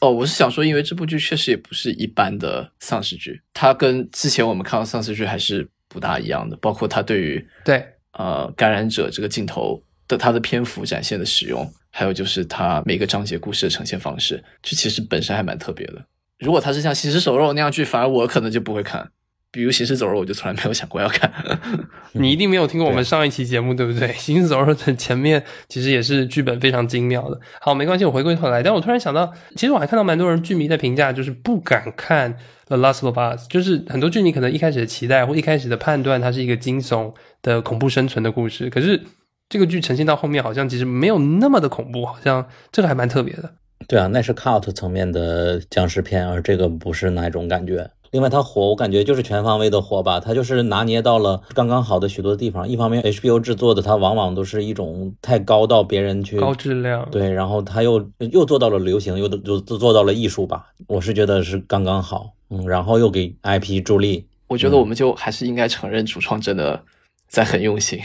C: 哦，我是想说，因为这部剧确实也不是一般的丧尸剧，它跟之前我们看到丧尸剧还是不大一样的，包括它对于
A: 对
C: 呃感染者这个镜头的它的篇幅展现的使用，还有就是它每个章节故事的呈现方式，这其实本身还蛮特别的。如果它是像《行尸走肉》那样剧，反而我可能就不会看。比如《行尸走肉》，我就从来没有想过要看。
A: 你一定没有听过我们上一期节目，对不对？《行尸走肉》的前面其实也是剧本非常精妙的。好，没关系，我回归头来。但我突然想到，其实我还看到蛮多人剧迷在评价，就是不敢看《The Last of Us》，就是很多剧迷可能一开始的期待或一开始的判断，它是一个惊悚的恐怖生存的故事，可是这个剧呈现到后面，好像其实没有那么的恐怖，好像这个还蛮特别的。
D: 对啊，那是 cult 层面的僵尸片，而这个不是那种感觉。另外，它火，我感觉就是全方位的火吧，它就是拿捏到了刚刚好的许多地方。一方面，HBO 制作的，它往往都是一种太高到别人去
A: 高质量，
D: 对，然后它又又做到了流行，又又做到了艺术吧。我是觉得是刚刚好，嗯，然后又给 IP 助力。
C: 我觉得我们就还是应该承认主创真的在很用心。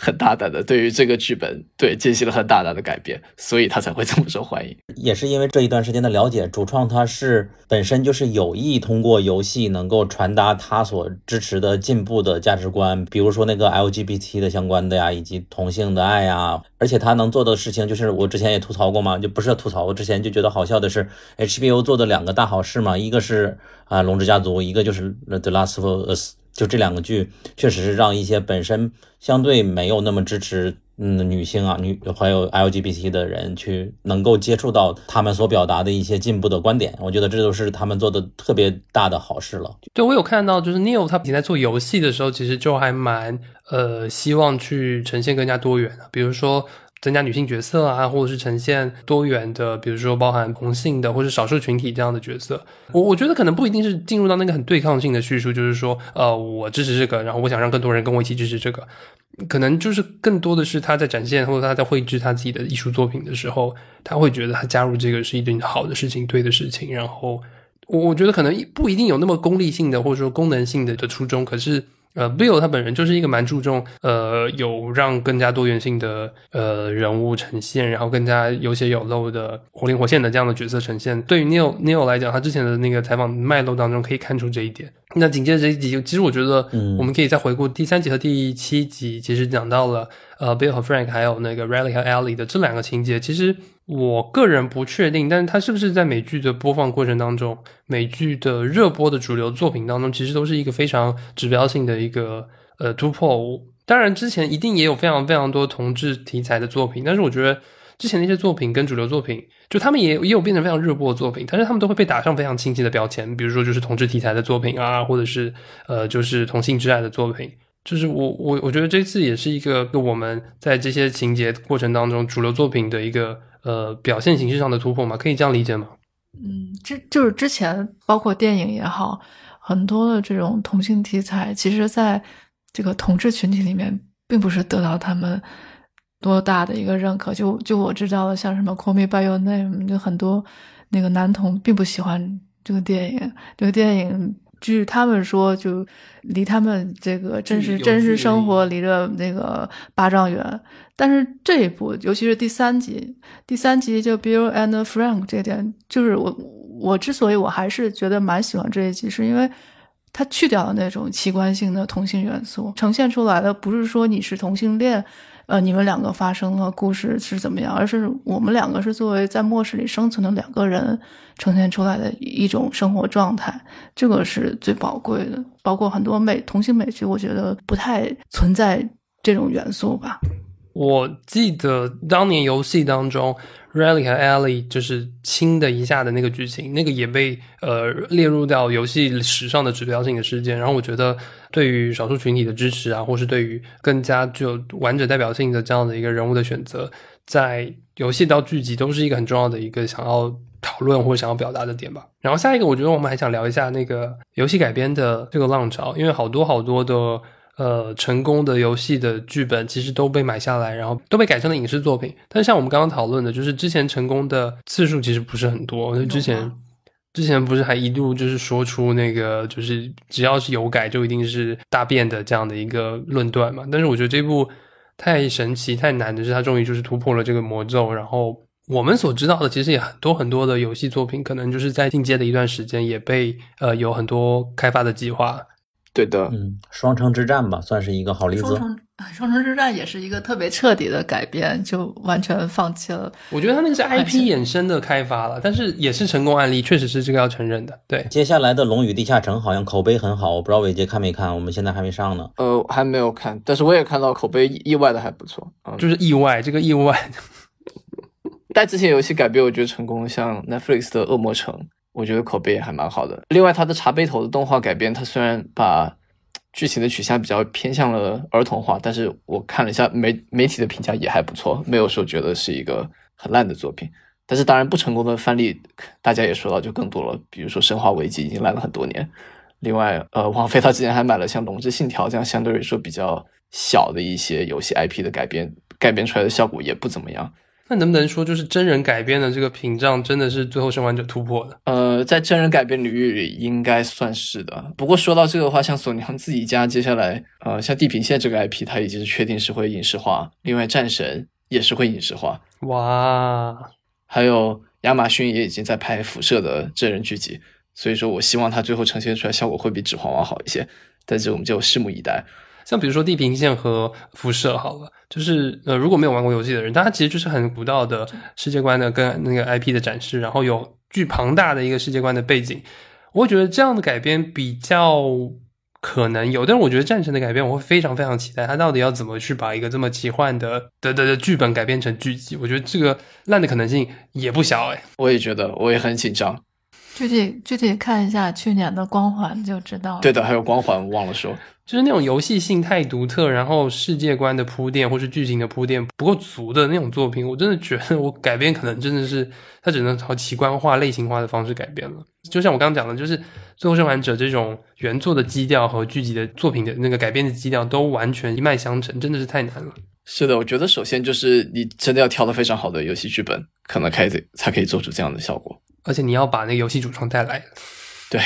C: 很大胆的对于这个剧本，对进行了很大胆的改变，所以他才会这么受欢迎。
D: 也是因为这一段时间的了解，主创他是本身就是有意通过游戏能够传达他所支持的进步的价值观，比如说那个 LGBT 的相关的呀，以及同性的爱呀。而且他能做的事情，就是我之前也吐槽过嘛，就不是吐槽，我之前就觉得好笑的是 HBO 做的两个大好事嘛，一个是啊《龙之家族》，一个就是《The Last of Us》。就这两个剧，确实是让一些本身相对没有那么支持嗯女性啊女还有 LGBT 的人去能够接触到他们所表达的一些进步的观点，我觉得这都是他们做的特别大的好事了。
A: 对我有看到，就是 Neil 他以前在做游戏的时候，其实就还蛮呃希望去呈现更加多元的，比如说。增加女性角色啊，或者是呈现多元的，比如说包含同性的或者少数群体这样的角色。我我觉得可能不一定是进入到那个很对抗性的叙述，就是说，呃，我支持这个，然后我想让更多人跟我一起支持这个。可能就是更多的是他在展现或者他在绘制他自己的艺术作品的时候，他会觉得他加入这个是一件好的事情、对的事情。然后我我觉得可能不一定有那么功利性的或者说功能性的的初衷，可是。呃，Bill 他本人就是一个蛮注重呃有让更加多元性的呃人物呈现，然后更加有血有肉的活灵活现的这样的角色呈现。对于 Neil Neil 来讲，他之前的那个采访脉络当中可以看出这一点。那紧接着这一集，其实我觉得我们可以再回顾第三集和第七集，其实讲到了呃 Bill 和 Frank 还有那个 Riley 和 Ellie 的这两个情节，其实。我个人不确定，但是它是不是在美剧的播放过程当中，美剧的热播的主流作品当中，其实都是一个非常指标性的一个呃突破。当然，之前一定也有非常非常多同志题材的作品，但是我觉得之前那些作品跟主流作品，就他们也也有变成非常热播的作品，但是他们都会被打上非常清晰的标签，比如说就是同志题材的作品啊，或者是呃就是同性之爱的作品。就是我我我觉得这次也是一个我们在这些情节过程当中主流作品的一个。呃，表现形式上的突破嘛，可以这样理解吗？
B: 嗯，之就是之前包括电影也好，很多的这种同性题材，其实在这个同志群体里面，并不是得到他们多大的一个认可。就就我知道的，像什么《Call Me by Your Name》，就很多那个男同并不喜欢这个电影。这个电影据他们说，就离他们这个真实真实生活离着那个八丈远。但是这一部，尤其是第三集，第三集就 Bill and Frank 这点，就是我我之所以我还是觉得蛮喜欢这一集，是因为它去掉了那种奇观性的同性元素，呈现出来的不是说你是同性恋，呃，你们两个发生了故事是怎么样，而是我们两个是作为在末世里生存的两个人呈现出来的一种生活状态，这个是最宝贵的。包括很多美同性美剧，我觉得不太存在这种元素吧。
A: 我记得当年游戏当中，Riley 和 Ellie 就是亲的一下的那个剧情，那个也被呃列入到游戏史上的指标性的事件。然后我觉得，对于少数群体的支持啊，或是对于更加具有完整代表性的这样的一个人物的选择，在游戏到剧集都是一个很重要的一个想要讨论或者想要表达的点吧。然后下一个，我觉得我们还想聊一下那个游戏改编的这个浪潮，因为好多好多的。呃，成功的游戏的剧本其实都被买下来，然后都被改成了影视作品。但是像我们刚刚讨论的，就是之前成功的次数其实不是很多。就之前之前不是还一度就是说出那个就是只要是有改就一定是大变的这样的一个论断嘛？但是我觉得这部太神奇太难的是，它终于就是突破了这个魔咒。然后我们所知道的，其实也很多很多的游戏作品，可能就是在进阶的一段时间也被呃有很多开发的计划。
C: 对的，
D: 嗯，双城之战吧，算是一个好例子。
B: 双城 双城之战也是一个特别彻底的改变，就完全放弃了。
A: 我觉得它那个是 IP 衍生的开发了，但是也是成功案例，确实是这个要承认的。对，
D: 接下来的《龙与地下城》好像口碑很好，我不知道伟杰看没看，我们现在还没上呢。
C: 呃，还没有看，但是我也看到口碑意外的还不错。嗯，
A: 就是意外，这个意外，
C: 但之前游戏改编我觉得成功，像 Netflix 的《恶魔城》，我觉得口碑也还蛮好的。另外，它的茶杯头的动画改编，它虽然把剧情的取向比较偏向了儿童化，但是我看了一下媒媒体的评价也还不错，没有说觉得是一个很烂的作品。但是当然不成功的范例，大家也说到就更多了，比如说《生化危机》已经烂了很多年。另外，呃，王菲她之前还买了像《龙之信条》这样相对来说比较小的一些游戏 IP 的改编，改编出来的效果也不怎么样。
A: 那能不能说，就是真人改编的这个屏障真的是最后生还者突破的？
C: 呃，在真人改编领域里应该算是的。不过说到这个的话，像索尼他们自己家接下来，呃，像《地平线》这个 IP，它已经是确定是会影视化。另外，《战神》也是会影视化，
A: 哇，
C: 还有亚马逊也已经在拍《辐射》的真人剧集。所以说我希望它最后呈现出来效果会比《指环王》好一些。但是我们就拭目以待。
A: 像比如说《地平线》和《辐射》好了，就是呃，如果没有玩过游戏的人，它其实就是很古道的世界观的跟那个 IP 的展示，然后有巨庞大的一个世界观的背景。我会觉得这样的改编比较可能有，但是我觉得战神的改编我会非常非常期待，它到底要怎么去把一个这么奇幻的的的的剧本改编成剧集？我觉得这个烂的可能性也不小哎。
C: 我也觉得，我也很紧张。
B: 具体具体看一下去年的光环就知道了。
C: 对的，还有光环，我忘了说。
A: 就是那种游戏性太独特，然后世界观的铺垫或是剧情的铺垫不够足的那种作品，我真的觉得我改编可能真的是它只能朝奇观化、类型化的方式改编了。就像我刚刚讲的，就是《最后生还者》这种原作的基调和剧集的作品的那个改编的基调都完全一脉相承，真的是太难了。
C: 是的，我觉得首先就是你真的要挑的非常好的游戏剧本，可能可以才可以做出这样的效果。
A: 而且你要把那个游戏主创带来。
C: 对，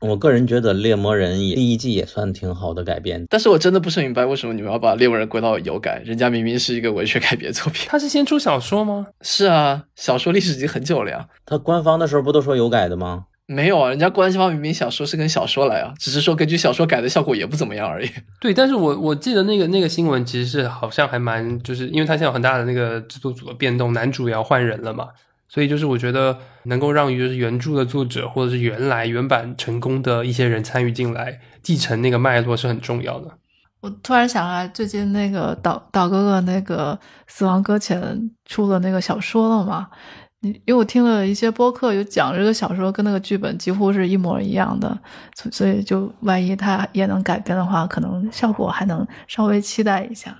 D: 我个人觉得《猎魔人》也第一季也算挺好的改编，
C: 但是我真的不是明白为什么你们要把《猎魔人》归到有改，人家明明是一个文学改编作品。
A: 他是先出小说吗？
C: 是啊，小说历史已经很久了呀。
D: 他官方的时候不都说有改的吗？
C: 没有啊，人家官方明明小说是跟小说来啊，只是说根据小说改的效果也不怎么样而已。
A: 对，但是我我记得那个那个新闻其实是好像还蛮，就是因为他现在有很大的那个制作组的变动，男主也要换人了嘛。所以就是我觉得能够让就是原著的作者或者是原来原版成功的一些人参与进来，继承那个脉络是很重要的。
B: 我突然想来，最近那个岛岛哥哥那个《死亡搁浅》出了那个小说了嘛？你因为我听了一些播客，有讲这个小说跟那个剧本几乎是一模一样的，所所以就万一他也能改编的话，可能效果还能稍微期待一下。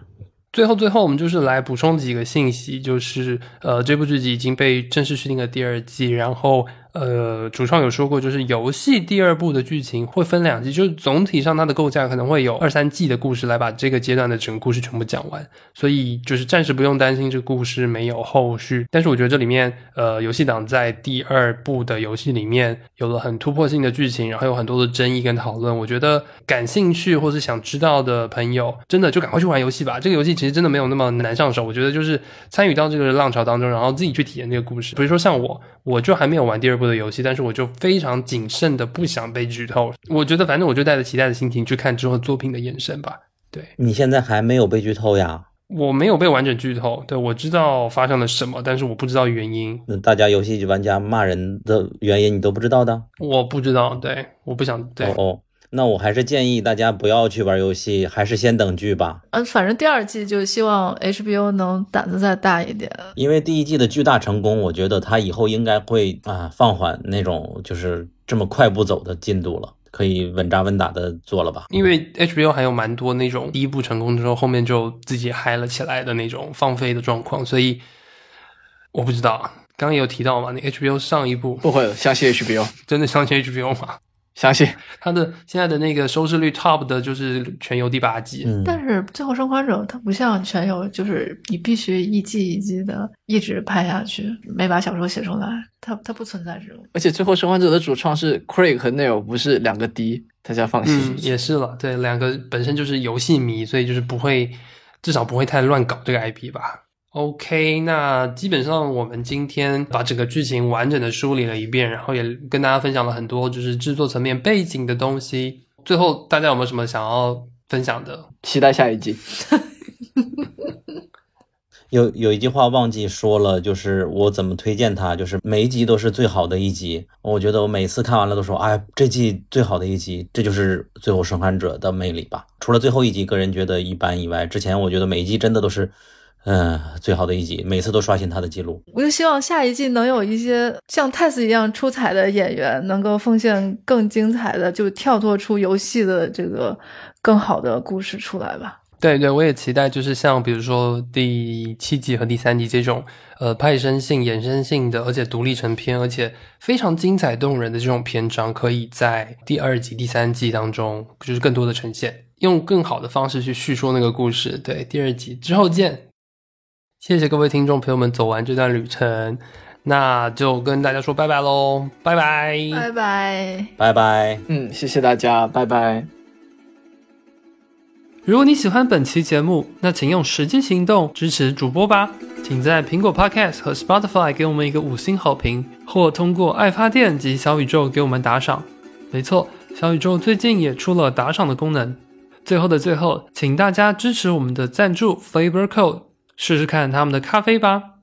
A: 最后，最后我们就是来补充几个信息，就是呃，这部剧集已经被正式续订了第二季，然后呃，主创有说过，就是游戏第二部的剧情会分两季，就是总体上它的构架可能会有二三季的故事来把这个阶段的整个故事全部讲完，所以就是暂时不用担心这个故事没有后续。但是我觉得这里面，呃，游戏党在第二部的游戏里面有了很突破性的剧情，然后有很多的争议跟讨论。我觉得感兴趣或是想知道的朋友，真的就赶快去玩游戏吧。这个游戏其实真的没有那么难上手，我觉得就是参与到这个浪潮当中，然后自己去体验这个故事。比如说像我，我就还没有玩第二部的游戏，但是我就非常谨慎的不想被剧透。我觉得反正我就带着期待的心情去看之后作品的延伸吧。对
D: 你现在还没有被剧透呀？
A: 我没有被完整剧透，对我知道发生了什么，但是我不知道原因，
D: 那大家游戏玩家骂人的原因你都不知道的？
A: 我不知道，对，我不想对。
D: 哦哦，那我还是建议大家不要去玩游戏，还是先等剧吧。
B: 嗯，反正第二季就希望 HBO 能胆子再大一点。
D: 因为第一季的巨大成功，我觉得它以后应该会啊放缓那种就是这么快步走的进度了，可以稳扎稳打的做了吧。
A: 因为 HBO 还有蛮多那种第一部成功之后，后面就自己嗨了起来的那种放飞的状况，所以我不知道。刚刚也有提到嘛，那 HBO 上一部
C: 不会了，相信 HBO，
A: 真的相信 HBO 吗？
C: 相信。
A: 他的现在的那个收视率 top 的就是全游第八季，
D: 嗯，
B: 但是《最后生还者》它不像全游，就是你必须一季一季的一直拍下去，没把小说写出来，它它不存在这种。
C: 而且最后生还者的主创是 Craig 和 Neil，不是两个 D，大家放心。
A: 嗯，也是了，对，两个本身就是游戏迷，所以就是不会，至少不会太乱搞这个 IP 吧。OK，那基本上我们今天把整个剧情完整的梳理了一遍，然后也跟大家分享了很多就是制作层面背景的东西。最后大家有没有什么想要分享的？
C: 期待下一集。
D: 有有一句话忘记说了，就是我怎么推荐它，就是每一集都是最好的一集。我觉得我每次看完了都说，哎，这季最好的一集，这就是《最后生还者》的魅力吧。除了最后一集个人觉得一般以外，之前我觉得每一集真的都是，嗯、最好的一集，每次都刷新他的记录。
B: 我就希望下一季能有一些像泰斯一样出彩的演员，能够奉献更精彩的，就跳脱出游戏的这个更好的故事出来吧。
A: 对对，我也期待，就是像比如说第七集和第三集这种，呃，派生性、衍生性的，而且独立成篇，而且非常精彩动人的这种篇章，可以在第二集、第三季当中，就是更多的呈现，用更好的方式去叙说那个故事。对，第二集之后见。谢谢各位听众朋友们走完这段旅程，那就跟大家说拜拜喽，拜拜，
B: 拜拜。
D: 拜拜。
C: 嗯，谢谢大家，拜拜。
A: 如果你喜欢本期节目，那请用实际行动支持主播吧。请在苹果 Podcast 和 Spotify 给我们一个五星好评，或通过爱发电及小宇宙给我们打赏。没错，小宇宙最近也出了打赏的功能。最后的最后，请大家支持我们的赞助 Flavor Code，试试看他们的咖啡吧。